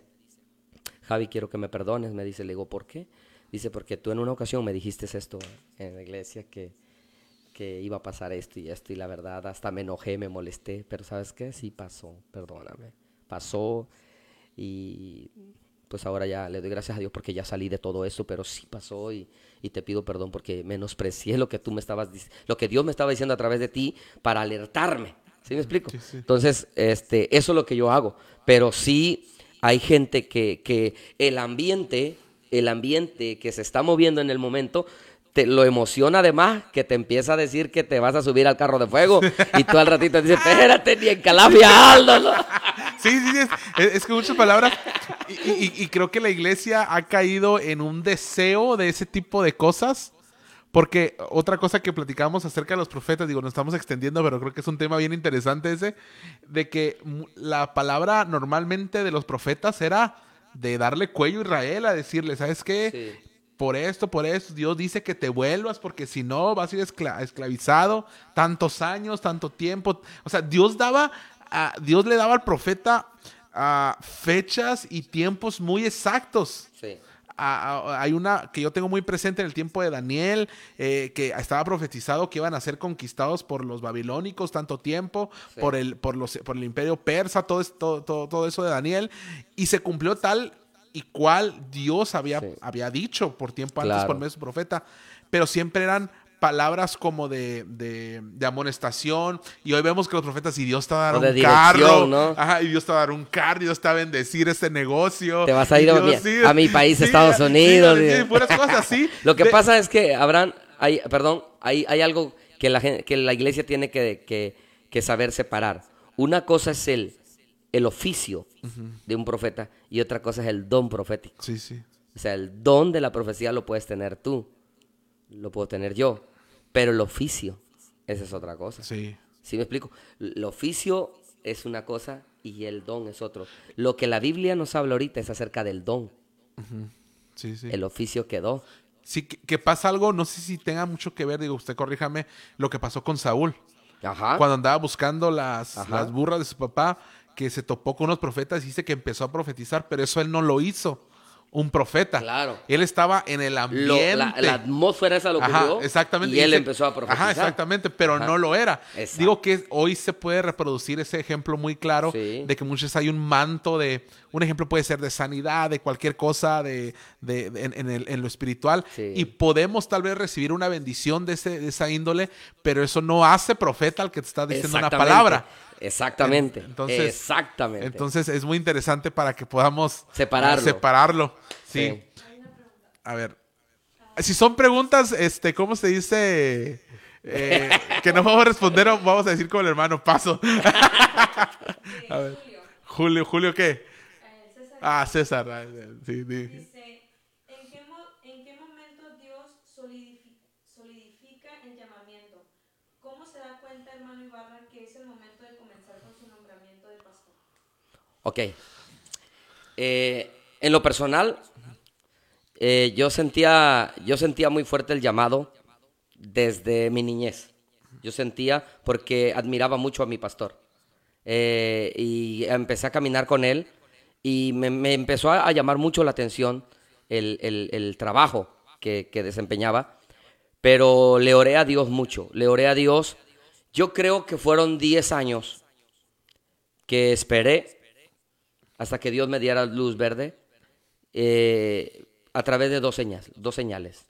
Javi, quiero que me perdones, me dice, le digo, ¿por qué? Dice, porque tú en una ocasión me dijiste esto en la iglesia, que que iba a pasar esto y esto y la verdad hasta me enojé, me molesté, pero ¿sabes qué? Sí pasó, perdóname. Pasó y pues ahora ya le doy gracias a Dios porque ya salí de todo eso, pero sí pasó y, y te pido perdón porque menosprecié lo que tú me estabas lo que Dios me estaba diciendo a través de ti para alertarme. ¿Sí me explico? Entonces, este, eso es lo que yo hago, pero sí hay gente que, que el ambiente, el ambiente que se está moviendo en el momento te lo emociona además que te empieza a decir que te vas a subir al carro de fuego y tú al ratito dices, espérate, ni en Calafia Aldo. Sí, sí, es, es que muchas palabras. Y- y creo que la iglesia ha caído en un deseo de ese tipo de cosas. Porque otra cosa que platicábamos acerca de los profetas, digo, nos estamos extendiendo, pero creo que es un tema bien interesante ese, de que la palabra normalmente de los profetas era de darle cuello a Israel, a decirle, ¿sabes qué? Sí. por esto, por esto, Dios dice que te vuelvas porque si no vas a ir escla- esclavizado tantos años, tanto tiempo. O sea, Dios daba, a- Dios le daba al profeta fechas y tiempos muy exactos. Sí. Hay una que yo tengo muy presente en el tiempo de Daniel, eh, que estaba profetizado que iban a ser conquistados por los babilónicos tanto tiempo, Sí. por, el, por, los, por el imperio persa, todo, todo, todo eso de Daniel, y se cumplió tal y cual Dios había, Sí. había dicho por tiempo antes Claro. por medio de su profeta, pero siempre eran palabras como de, de, de amonestación y hoy vemos que los profetas y Dios te va a dar O un carro ¿no? ajá, y Dios te va a dar un carro y Dios te va a bendecir este negocio Te vas a ir a Dios- mi- a mi país, Estados sí, Unidos, sí, y- sí, puras cosas así Lo que De- pasa es que habrán, hay, perdón, hay, hay algo que la, que la iglesia tiene que, que- que saber separar. Una cosa es el, el oficio de un profeta y otra cosa es el don profético. sí sí O sea, el don de la profecía lo puedes tener tú, lo puedo tener yo, pero el oficio, esa es otra cosa. sí ¿Sí me explico? El oficio es una cosa y el don es otro. Lo que la Biblia nos habla ahorita es acerca del don. sí sí El oficio quedó. sí que, que pasa algo no sé si tenga mucho que ver digo usted corríjame lo que pasó con Saúl Ajá. cuando andaba buscando las, Ajá. las burras de su papá, que se topó con unos profetas y dice que empezó a profetizar, pero eso él no lo hizo. Un profeta. Claro. Él estaba en el Lo- ambiente. la, la atmósfera esa lo Ajá, ocurrió exactamente. y él empezó a profetizar. Ajá, exactamente, pero Ajá. no lo era. Exacto. Digo que hoy se puede reproducir ese ejemplo muy claro Sí. de que muchos hay un manto de, un ejemplo puede ser de sanidad, de cualquier cosa, de, de- de- en, en el- en lo espiritual, Sí. y podemos tal vez recibir una bendición de, ese, de esa índole, pero eso no hace profeta al que te está diciendo una palabra. Exactamente. Entonces- Exactamente. Entonces es muy interesante para que podamos Separarlo. separarlo. Sí. Sí. A ver. Si son preguntas, este, ¿cómo se dice? Eh, que no vamos a responder, o vamos a decir como el hermano, paso. A ver. Julio, Julio, ¿qué? Eh, César Ah, César. ah, sí, sí. dice, ¿en qué, mo- ¿en qué momento Dios solidifi- solidifica el llamamiento? ¿Cómo se da cuenta, hermano Ibarra, que es el momento de comenzar con su nombramiento de pastor? Ok. Eh, en lo personal, eh, yo, sentía, yo sentía muy fuerte el llamado desde mi niñez. Yo sentía porque admiraba mucho a mi pastor. Eh, y empecé a caminar con él y me, empezó a, llamar mucho la atención el, el- el trabajo que, que desempeñaba. Pero le oré a Dios mucho, le oré a Dios. Yo creo que fueron 10 años que esperé hasta que Dios me diera luz verde eh, a través de dos señales, dos señales.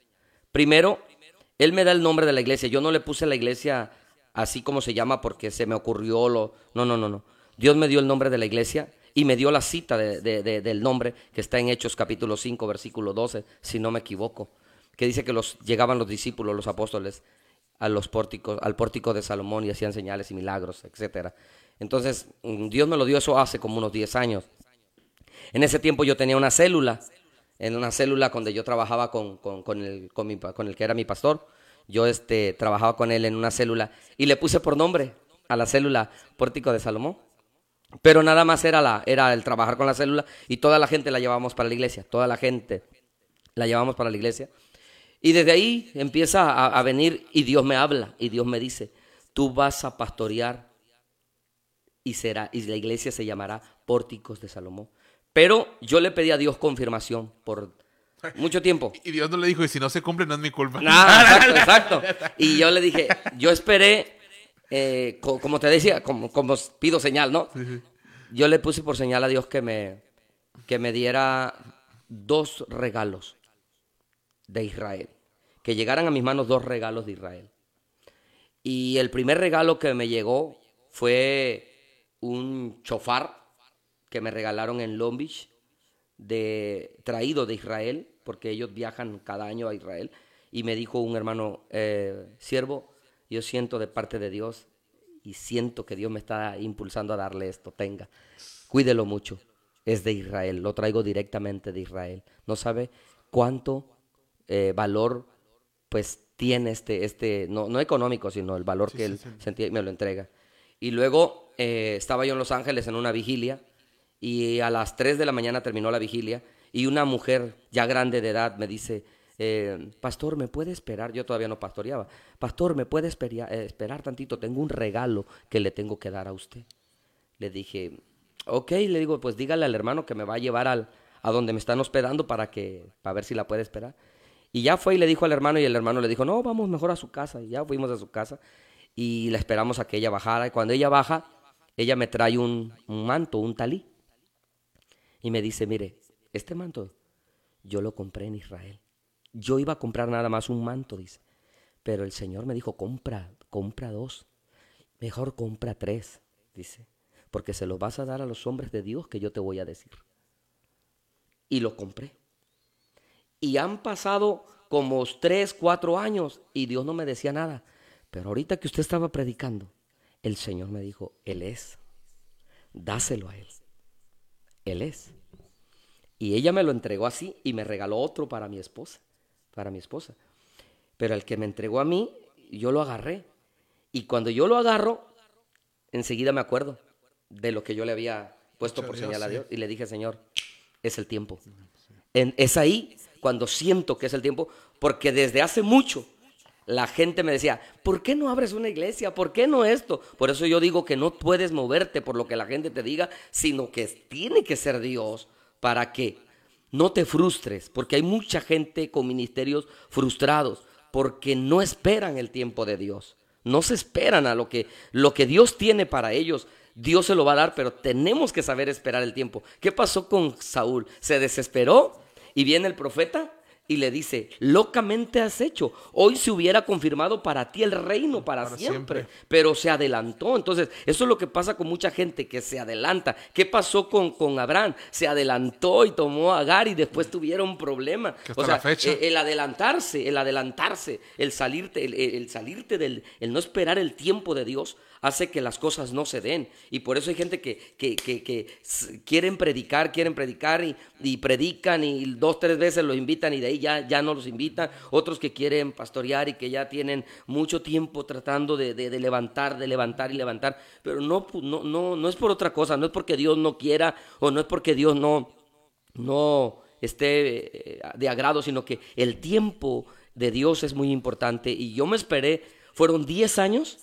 Primero, Él me da el nombre de la iglesia. Yo no le puse la iglesia así como se llama porque se me ocurrió lo... No, no, no, no. Dios me dio el nombre de la iglesia y me dio la cita de- de- de- del nombre que está en Hechos capítulo 5, versículo 12, si no me equivoco, que dice que los, llegaban los discípulos, los apóstoles, a los pórticos, al pórtico de Salomón y hacían señales y milagros, etcétera. Entonces, mm, Dios me lo dio eso hace como unos 10 años. En ese tiempo yo tenía una célula, en una célula donde yo trabajaba con, con- el, con, el que era mi pastor. Yo este, trabajaba con él en una célula y le puse por nombre a la célula Pórtico de Salomón. Pero nada más era, la, era el trabajar con la célula y toda la gente la llevábamos para la iglesia. Toda la gente la llevábamos para la iglesia. Y desde ahí empieza a venir y Dios me habla y Dios me dice, tú vas a pastorear y será y la iglesia se llamará Pórticos de Salomón. Pero yo le pedí a Dios confirmación por mucho tiempo. Y Dios no le dijo, y si no se cumple, no es mi culpa. Ah, exacto, exacto. Y yo le dije, yo esperé, eh, co- como te decía, como, como pido señal, ¿no? Yo le puse por señal a Dios que me, que me diera dos regalos de Israel. Que llegaran a mis manos dos regalos de Israel. Y el primer regalo que me llegó fue un chofar que me regalaron en Long Beach, de, traído de Israel, porque ellos viajan cada año a Israel. y me dijo un hermano, eh, siervo, yo siento de parte de Dios y siento que Dios me está impulsando a darle esto, tenga, cuídelo mucho, es de Israel, lo traigo directamente de Israel. No sabe cuánto eh, valor pues tiene este, este no, no económico, sino el valor Sí, que sí, él sí. sentía y me lo entrega. Y luego eh, estaba yo en Los Ángeles en una vigilia y a las 3 de la mañana terminó la vigilia y una mujer ya grande de edad me dice, eh, pastor, ¿me puede esperar? Yo todavía no pastoreaba. Pastor, ¿me puede esperia- eh, esperar tantito? Tengo un regalo que le tengo que dar a usted. Le dije, ok, le digo, pues dígale al hermano que me va a llevar al, a donde me están hospedando para que, para ver si la puede esperar. Y ya fue y le dijo al hermano y el hermano le dijo, no, vamos mejor a su casa. Y ya fuimos a su casa y la esperamos a que ella bajara. Y cuando ella baja, ella me trae un, manto, un talí. Y me dice, mire, este manto yo lo compré en Israel. Yo iba a comprar nada más un manto, dice. Pero el Señor me dijo, compra, compra dos. Mejor compra tres, dice. Porque se los vas a dar a los hombres de Dios que yo te voy a decir. Y lo compré. Y han pasado como tres, cuatro años y Dios no me decía nada. Pero ahorita que usted estaba predicando, el Señor me dijo, Él es. Dáselo a Él. Él es. Y ella me lo entregó así y me regaló otro para mi esposa, para mi esposa. Pero el que me entregó a mí, yo lo agarré. Y cuando yo lo agarro, enseguida me acuerdo de lo que yo le había puesto por Dios, señal a sí. Dios. Y le dije, Señor, es el tiempo. En- es ahí cuando siento que es el tiempo, porque desde hace mucho la gente me decía, ¿por qué no abres una iglesia? ¿Por qué no esto? Por eso yo digo que no puedes moverte por lo que la gente te diga, sino que tiene que ser Dios para que no te frustres, porque hay mucha gente con ministerios frustrados, porque no esperan el tiempo de Dios, no se esperan a lo que, lo que Dios tiene para ellos. Dios se lo va a dar, pero tenemos que saber esperar el tiempo. ¿Qué pasó con Saúl? Se desesperó y viene el profeta y le dice, locamente has hecho. Hoy se hubiera confirmado para ti el reino para, Para siempre. siempre. Pero se adelantó. Entonces, eso es lo que pasa con mucha gente que se adelanta. ¿Qué pasó con, con Abraham? Se adelantó y tomó a Agar y después tuvieron problema. Que hasta o sea, la fecha. eh, el adelantarse, el adelantarse, el salirte, el, el- el salirte del, el no esperar el tiempo de Dios hace que las cosas no se den. Y por eso hay gente que, que, que- quieren predicar, quieren predicar y, predican y dos, tres veces los invitan y de ahí ya, ya no los invitan. Otros que quieren pastorear y que ya tienen mucho tiempo tratando de, de- de levantar, de levantar y levantar. Pero no, no, no, no es por otra cosa, no es porque Dios no quiera o no es porque Dios no, no esté eh, de agrado, sino que el tiempo de Dios es muy importante. Y yo me esperé, fueron 10 años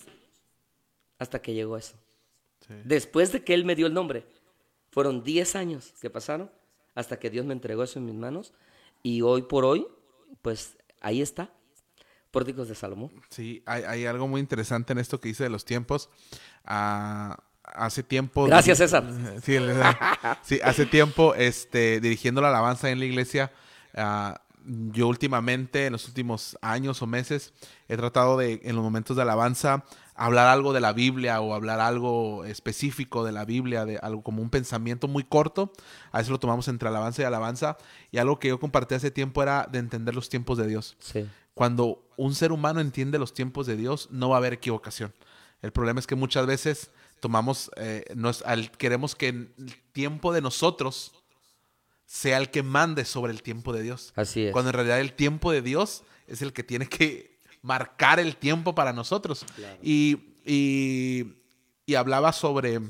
hasta que llegó eso. Sí. Después de que Él me dio el nombre, fueron 10 años que pasaron hasta que Dios me entregó eso en mis manos. Y hoy por hoy, pues ahí está, Pórticos de Salomón. Sí, hay, hay algo muy interesante en esto que dice de los tiempos. Ah, hace tiempo. Gracias, César. Sí, sí, hace tiempo, este, dirigiendo la alabanza en la iglesia, ah, yo últimamente, en los últimos años o meses, he tratado de, en los momentos de alabanza, hablar algo de la Biblia o hablar algo específico de la Biblia, de algo como un pensamiento muy corto. A veces lo tomamos entre alabanza y alabanza. Y algo que yo compartí hace tiempo era de entender los tiempos de Dios. Sí, Cuando un ser humano entiende los tiempos de Dios, no va a haber equivocación. El problema es que muchas veces tomamos, eh, nos- al- queremos que el tiempo de nosotros sea el que mande sobre el tiempo de Dios. así es. Cuando en realidad el tiempo de Dios es el que tiene que marcar el tiempo para nosotros. Y, y- y hablaba sobre,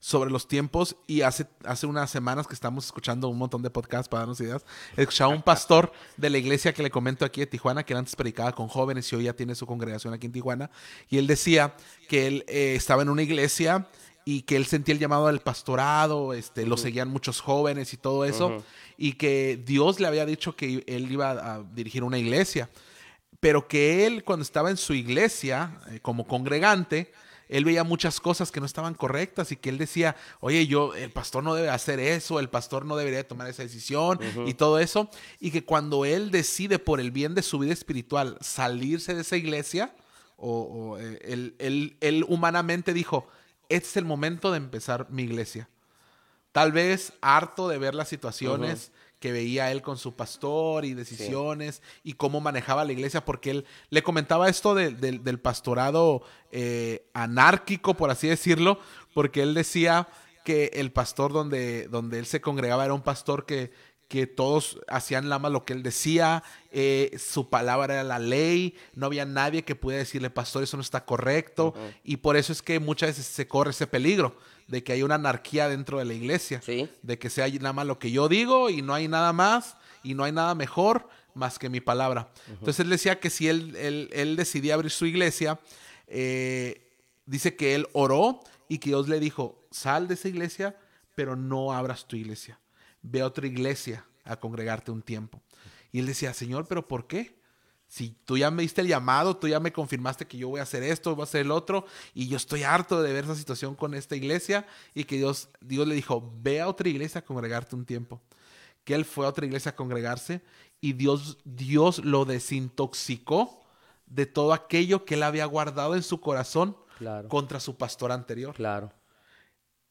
sobre los tiempos y hace, hace unas semanas que estamos escuchando un montón de podcasts para darnos ideas, escuchaba un pastor de la iglesia que le comento aquí de Tijuana, que antes predicaba con jóvenes y hoy ya tiene su congregación aquí en Tijuana, y él decía que él eh, estaba en una iglesia y que él sentía el llamado al pastorado, este, lo seguían muchos jóvenes y todo eso, y que Dios le había dicho que él iba a dirigir una iglesia, pero que él cuando estaba en su iglesia eh, como congregante, él veía muchas cosas que no estaban correctas y que él decía, oye, yo, el pastor no debe hacer eso, el pastor no debería tomar esa decisión y todo eso, y que cuando él decide por el bien de su vida espiritual salirse de esa iglesia, o, o, eh, él, él- él humanamente dijo, este es el momento de empezar mi iglesia. Tal vez harto de ver las situaciones que veía él con su pastor y decisiones y cómo manejaba la iglesia, porque él le comentaba esto de- de- del pastorado eh, anárquico, por así decirlo, porque él decía que el pastor donde, donde él se congregaba era un pastor que, que todos hacían más lo que él decía, eh, su palabra era la ley, no había nadie que pudiera decirle, pastor, eso no está correcto, y por eso es que muchas veces se corre ese peligro de que hay una anarquía dentro de la iglesia, Sí. de que sea nada más lo que yo digo y no hay nada más y no hay nada mejor más que mi palabra. Entonces él decía que si él, él, él decidía abrir su iglesia, eh, dice que él oró y que Dios le dijo, sal de esa iglesia, pero no abras tu iglesia. Ve a otra iglesia a congregarte un tiempo. Y él decía, Señor, pero ¿por qué? Si tú ya me diste el llamado, tú ya me confirmaste que yo voy a hacer esto, voy a hacer el otro, y yo estoy harto de ver esa situación con esta iglesia, y que Dios, Dios le dijo, ve a otra iglesia a congregarte un tiempo. Que él fue a otra iglesia a congregarse, y Dios, Dios lo desintoxicó de todo aquello que él había guardado en su corazón Claro. contra su pastor anterior. Claro.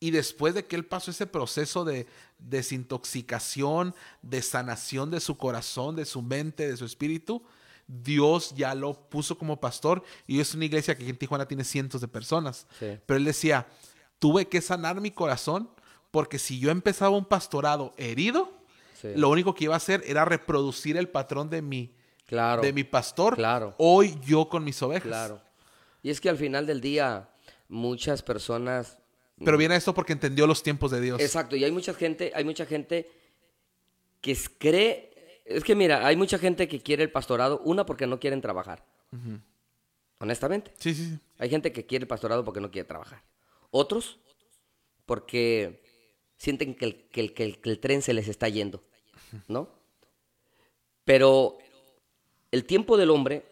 Y después de que él pasó ese proceso de desintoxicación, de sanación de su corazón, de su mente, de su espíritu, Dios ya lo puso como pastor. Y es una iglesia que aquí en Tijuana tiene cientos de personas. Sí. Pero él decía, tuve que sanar mi corazón porque si yo empezaba un pastorado herido, Sí. lo único que iba a hacer era reproducir el patrón de mi, Claro. de mi pastor. Claro. Hoy yo con mis ovejas. Claro. Y es que al final del día, muchas personas. Pero viene esto porque entendió los tiempos de Dios. Exacto, y hay mucha gente, hay mucha gente que cree. Es que mira, hay mucha gente que quiere el pastorado, una porque no quieren trabajar. Honestamente. Sí, sí, sí. Hay gente que quiere el pastorado porque no quiere trabajar. Otros porque sienten que el, que el- que el- que el tren se les está yendo, ¿no? Pero el tiempo del hombre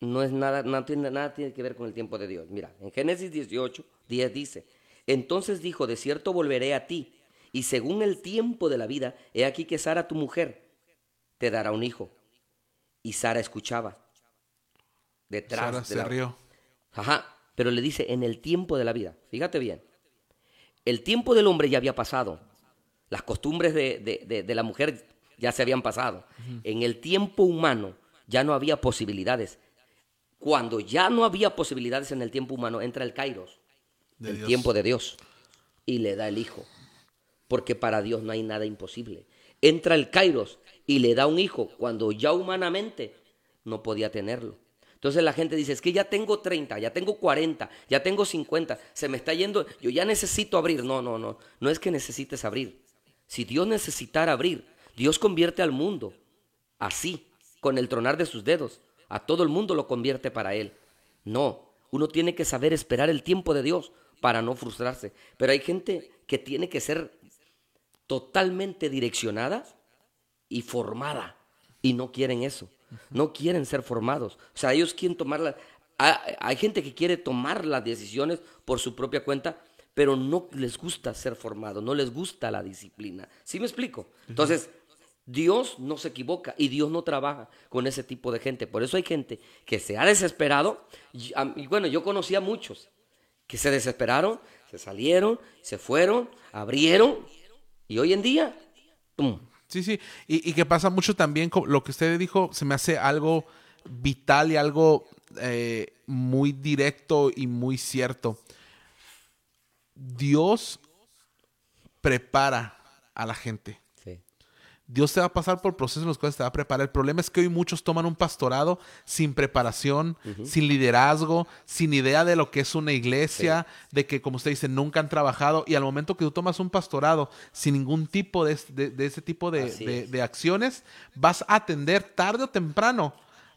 no es nada, no tiene, nada tiene que ver con el tiempo de Dios. Mira, en Génesis 18, 10 dice, entonces dijo, de cierto volveré a ti, y según el tiempo de la vida, he aquí que Sara tu mujer te dará un hijo. Y Sara escuchaba detrás Sara de se la, rió. Ajá, pero le dice en el tiempo de la vida. Fíjate bien. El tiempo del hombre ya había pasado. Las costumbres de, de- de- de la mujer ya se habían pasado. En el tiempo humano ya no había posibilidades. Cuando ya no había posibilidades en el tiempo humano, entra el Kairos, el Dios. tiempo de Dios, y le da el hijo. Porque para Dios no hay nada imposible. Entra el Kairos y le da un hijo cuando ya humanamente no podía tenerlo. Entonces la gente dice, es que ya tengo 30, ya tengo 40, ya tengo 50, se me está yendo, yo ya necesito abrir. No, no, no, no es que necesites abrir. Si Dios necesitara abrir, Dios convierte al mundo así, con el tronar de sus dedos. A todo el mundo lo convierte para Él. No, uno tiene que saber esperar el tiempo de Dios para no frustrarse. Pero hay gente que tiene que ser totalmente direccionada y formada y no quieren eso. No quieren ser formados. O sea, ellos quieren tomar la... ha- Hay gente que quiere tomar las decisiones por su propia cuenta, pero no les gusta ser formado, no les gusta la disciplina. ¿Sí me explico? Entonces, Dios no se equivoca y Dios no trabaja con ese tipo de gente. Por eso hay gente que se ha desesperado. Y bueno, yo conocí a muchos que se desesperaron, se salieron, se fueron, abrieron y hoy en día, ¡pum! Sí, sí. Y, y que pasa mucho también, con lo que usted dijo, se me hace algo vital y algo eh, muy directo y muy cierto. Dios prepara a la gente. Dios te va a pasar por procesos en los cuales te va a preparar. El problema es que hoy muchos toman un pastorado sin preparación, sin liderazgo, sin idea de lo que es una iglesia, de que, como usted dice, nunca han trabajado. Y al momento que tú tomas un pastorado sin ningún tipo de, de- de ese tipo de, de- es. de acciones, vas a atender tarde o temprano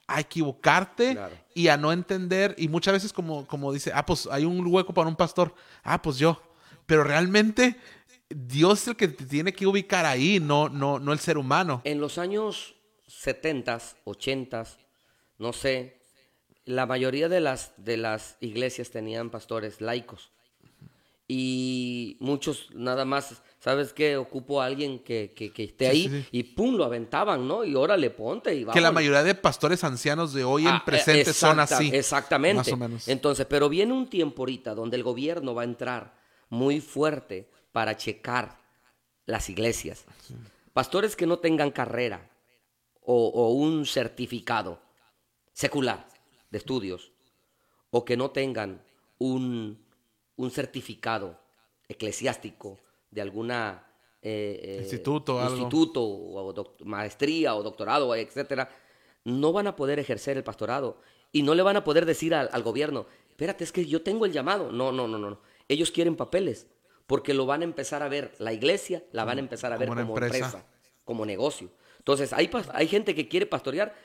a equivocarte Claro. y a no entender. Y muchas veces, como, como dice, ah, pues hay un hueco para un pastor. Ah, pues yo. Pero realmente Dios es el que te tiene que ubicar ahí, no, no, no el ser humano. En los años 70, 80, no sé, la mayoría de las, de las iglesias tenían pastores laicos. Y muchos nada más, ¿sabes qué? Ocupo a alguien que, que- que esté Sí, ahí sí, sí. y pum, lo aventaban, ¿no? Y órale, ponte y vamos. Que la mayoría de pastores ancianos de hoy en Ah, presente son así. Exactamente. Más o menos. Entonces, pero viene un tiempo ahorita donde el gobierno va a entrar muy fuerte para checar las iglesias, Pastores que no tengan carrera o, o un certificado secular de estudios o que no tengan un, un certificado eclesiástico de alguna eh, eh, Instituto o algo. instituto o doc- maestría o doctorado, etcétera, no van a poder ejercer el pastorado y no le van a poder decir al, al gobierno, espérate, es que yo tengo el llamado. No, no, no, no. Ellos quieren papeles porque lo van a empezar a ver, la iglesia la van a empezar a ver como empresa. empresa, como negocio. Entonces, hay, hay gente que quiere pastorear,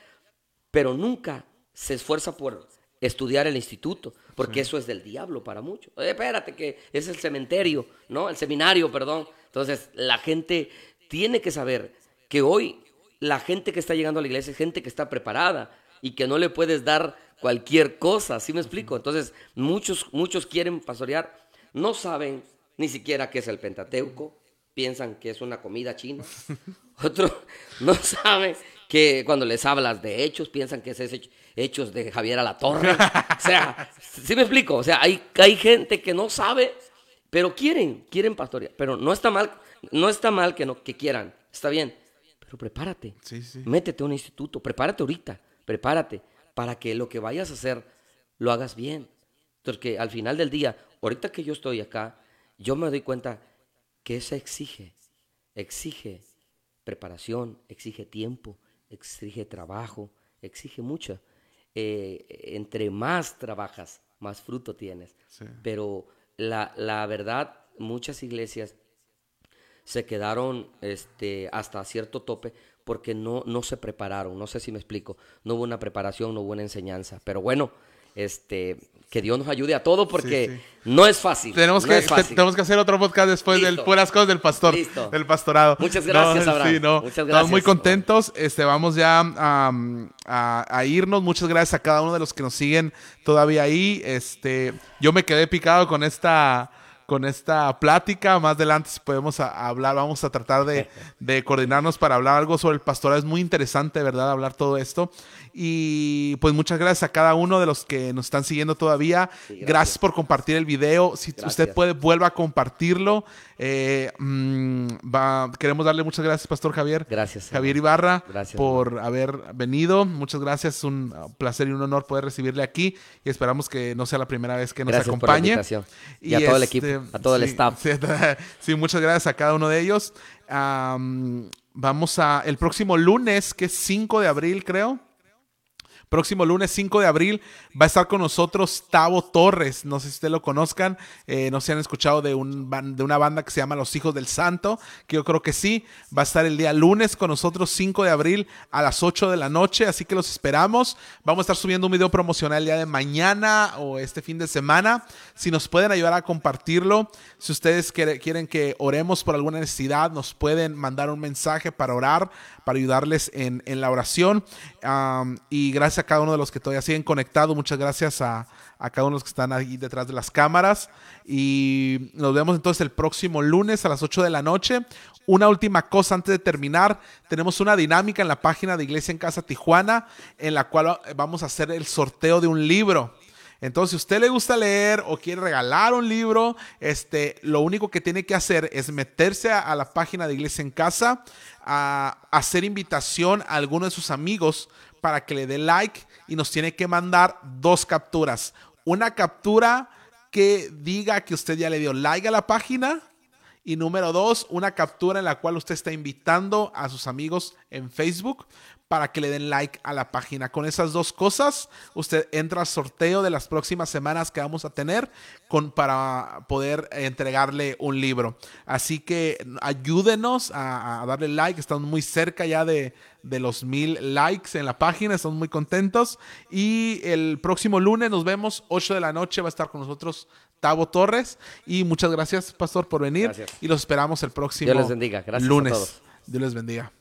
pero nunca se esfuerza por estudiar el instituto, porque eso es del diablo para muchos. Eh, espérate, que es el cementerio, ¿no? El seminario, perdón. Entonces, la gente tiene que saber que hoy la gente que está llegando a la iglesia es gente que está preparada y que no le puedes dar cualquier cosa, ¿sí me explico? Entonces, muchos, muchos quieren pastorear, no saben ni siquiera qué es el Pentateuco, piensan que es una comida china. Otros no saben que cuando les hablas de hechos, piensan que es ese hechos de Javier Alatorre. O sea, ¿sí me explico? O sea, hay, hay gente que no sabe, pero quieren, quieren pastorear. Pero no está mal, no está mal que, no, que quieran, está bien. Pero prepárate, Sí, sí. métete a un instituto, prepárate ahorita, prepárate para que lo que vayas a hacer lo hagas bien. Porque al final del día, ahorita que yo estoy acá, yo me doy cuenta que eso exige, exige preparación, exige tiempo, exige trabajo, exige mucho. Eh, entre más trabajas, más fruto tienes. Sí. Pero la, la verdad, muchas iglesias se quedaron este, hasta cierto tope porque no, no se prepararon. No sé si me explico. No hubo una preparación, no hubo una enseñanza. Pero bueno, este, que Dios nos ayude a todos porque Sí, sí. no es fácil. Tenemos, no que, es fácil. te- tenemos que hacer otro podcast después del Listo. puras cosas del pastor, Listo. del pastorado. Muchas gracias, No, Abraham. sí, no. Muchas Estamos gracias. muy contentos. Este, vamos ya a, a irnos. Muchas gracias a cada uno de los que nos siguen todavía ahí. Este, yo me quedé picado con esta con esta plática. Más adelante, si podemos a- hablar, vamos a tratar de, de coordinarnos para hablar algo sobre el pastorado. Es muy interesante, ¿verdad? Hablar todo esto. Y pues muchas gracias a cada uno de los que nos están siguiendo todavía. Sí, gracias. gracias. por compartir el video. Si Gracias. usted puede, vuelva a compartirlo. Eh, mm, va- queremos darle muchas gracias, Pastor Javier. Gracias, Javier hermano. Ibarra, Gracias, por haber venido. Muchas gracias. Es un placer y un honor poder recibirle aquí. Y esperamos que no sea la primera vez que nos acompañe. invitación. Y a todo el equipo, a todo el staff. Sí, sí, muchas gracias a cada uno de ellos. Am, vamos a el próximo lunes, que es 5 de abril, creo. Próximo lunes 5 de abril va a estar con nosotros Tavo Torres. No sé si ustedes lo conozcan. eh, no se han escuchado de, un de una banda que se llama Los Hijos del Santo. Que yo creo que sí. Va a estar el día lunes con nosotros 5 de abril a las 8 de la noche. Así que los esperamos. Vamos a estar subiendo un video promocional el día de mañana o este fin de semana. Si nos pueden ayudar a compartirlo. Si ustedes quiere- quieren que oremos por alguna necesidad, nos pueden mandar un mensaje para orar, para ayudarles en, en la oración. Y gracias a cada uno de los que todavía siguen conectados. Muchas gracias a, a cada uno los que están ahí detrás de las cámaras. Y nos vemos entonces el próximo lunes a las 8 de la noche. Una última cosa antes de terminar. Tenemos una dinámica en la página de Iglesia en Casa Tijuana en la cual vamos a hacer el sorteo de un libro. Entonces, si usted le gusta leer o quiere regalar un libro, este, lo único que tiene que hacer es meterse a la página de Iglesia en Casa, a, hacer invitación a alguno de sus amigos para que le dé like y nos tiene que mandar dos capturas. Una captura que diga que usted ya le dio like a la página y número dos, una captura en la cual usted está invitando a sus amigos en Facebook para que le den like a la página. Con esas dos cosas, usted entra al sorteo de las próximas semanas que vamos a tener con, para poder entregarle un libro. Así que ayúdenos a, a darle like. Estamos muy cerca ya de, de los mil likes en la página. Estamos muy contentos. Y el próximo lunes nos vemos, 8 de la noche, va a estar con nosotros Tavo Torres. Y muchas gracias, Pastor, por venir. Gracias. Y los esperamos el próximo Dios les bendiga. Gracias a lunes. todos. Dios les bendiga.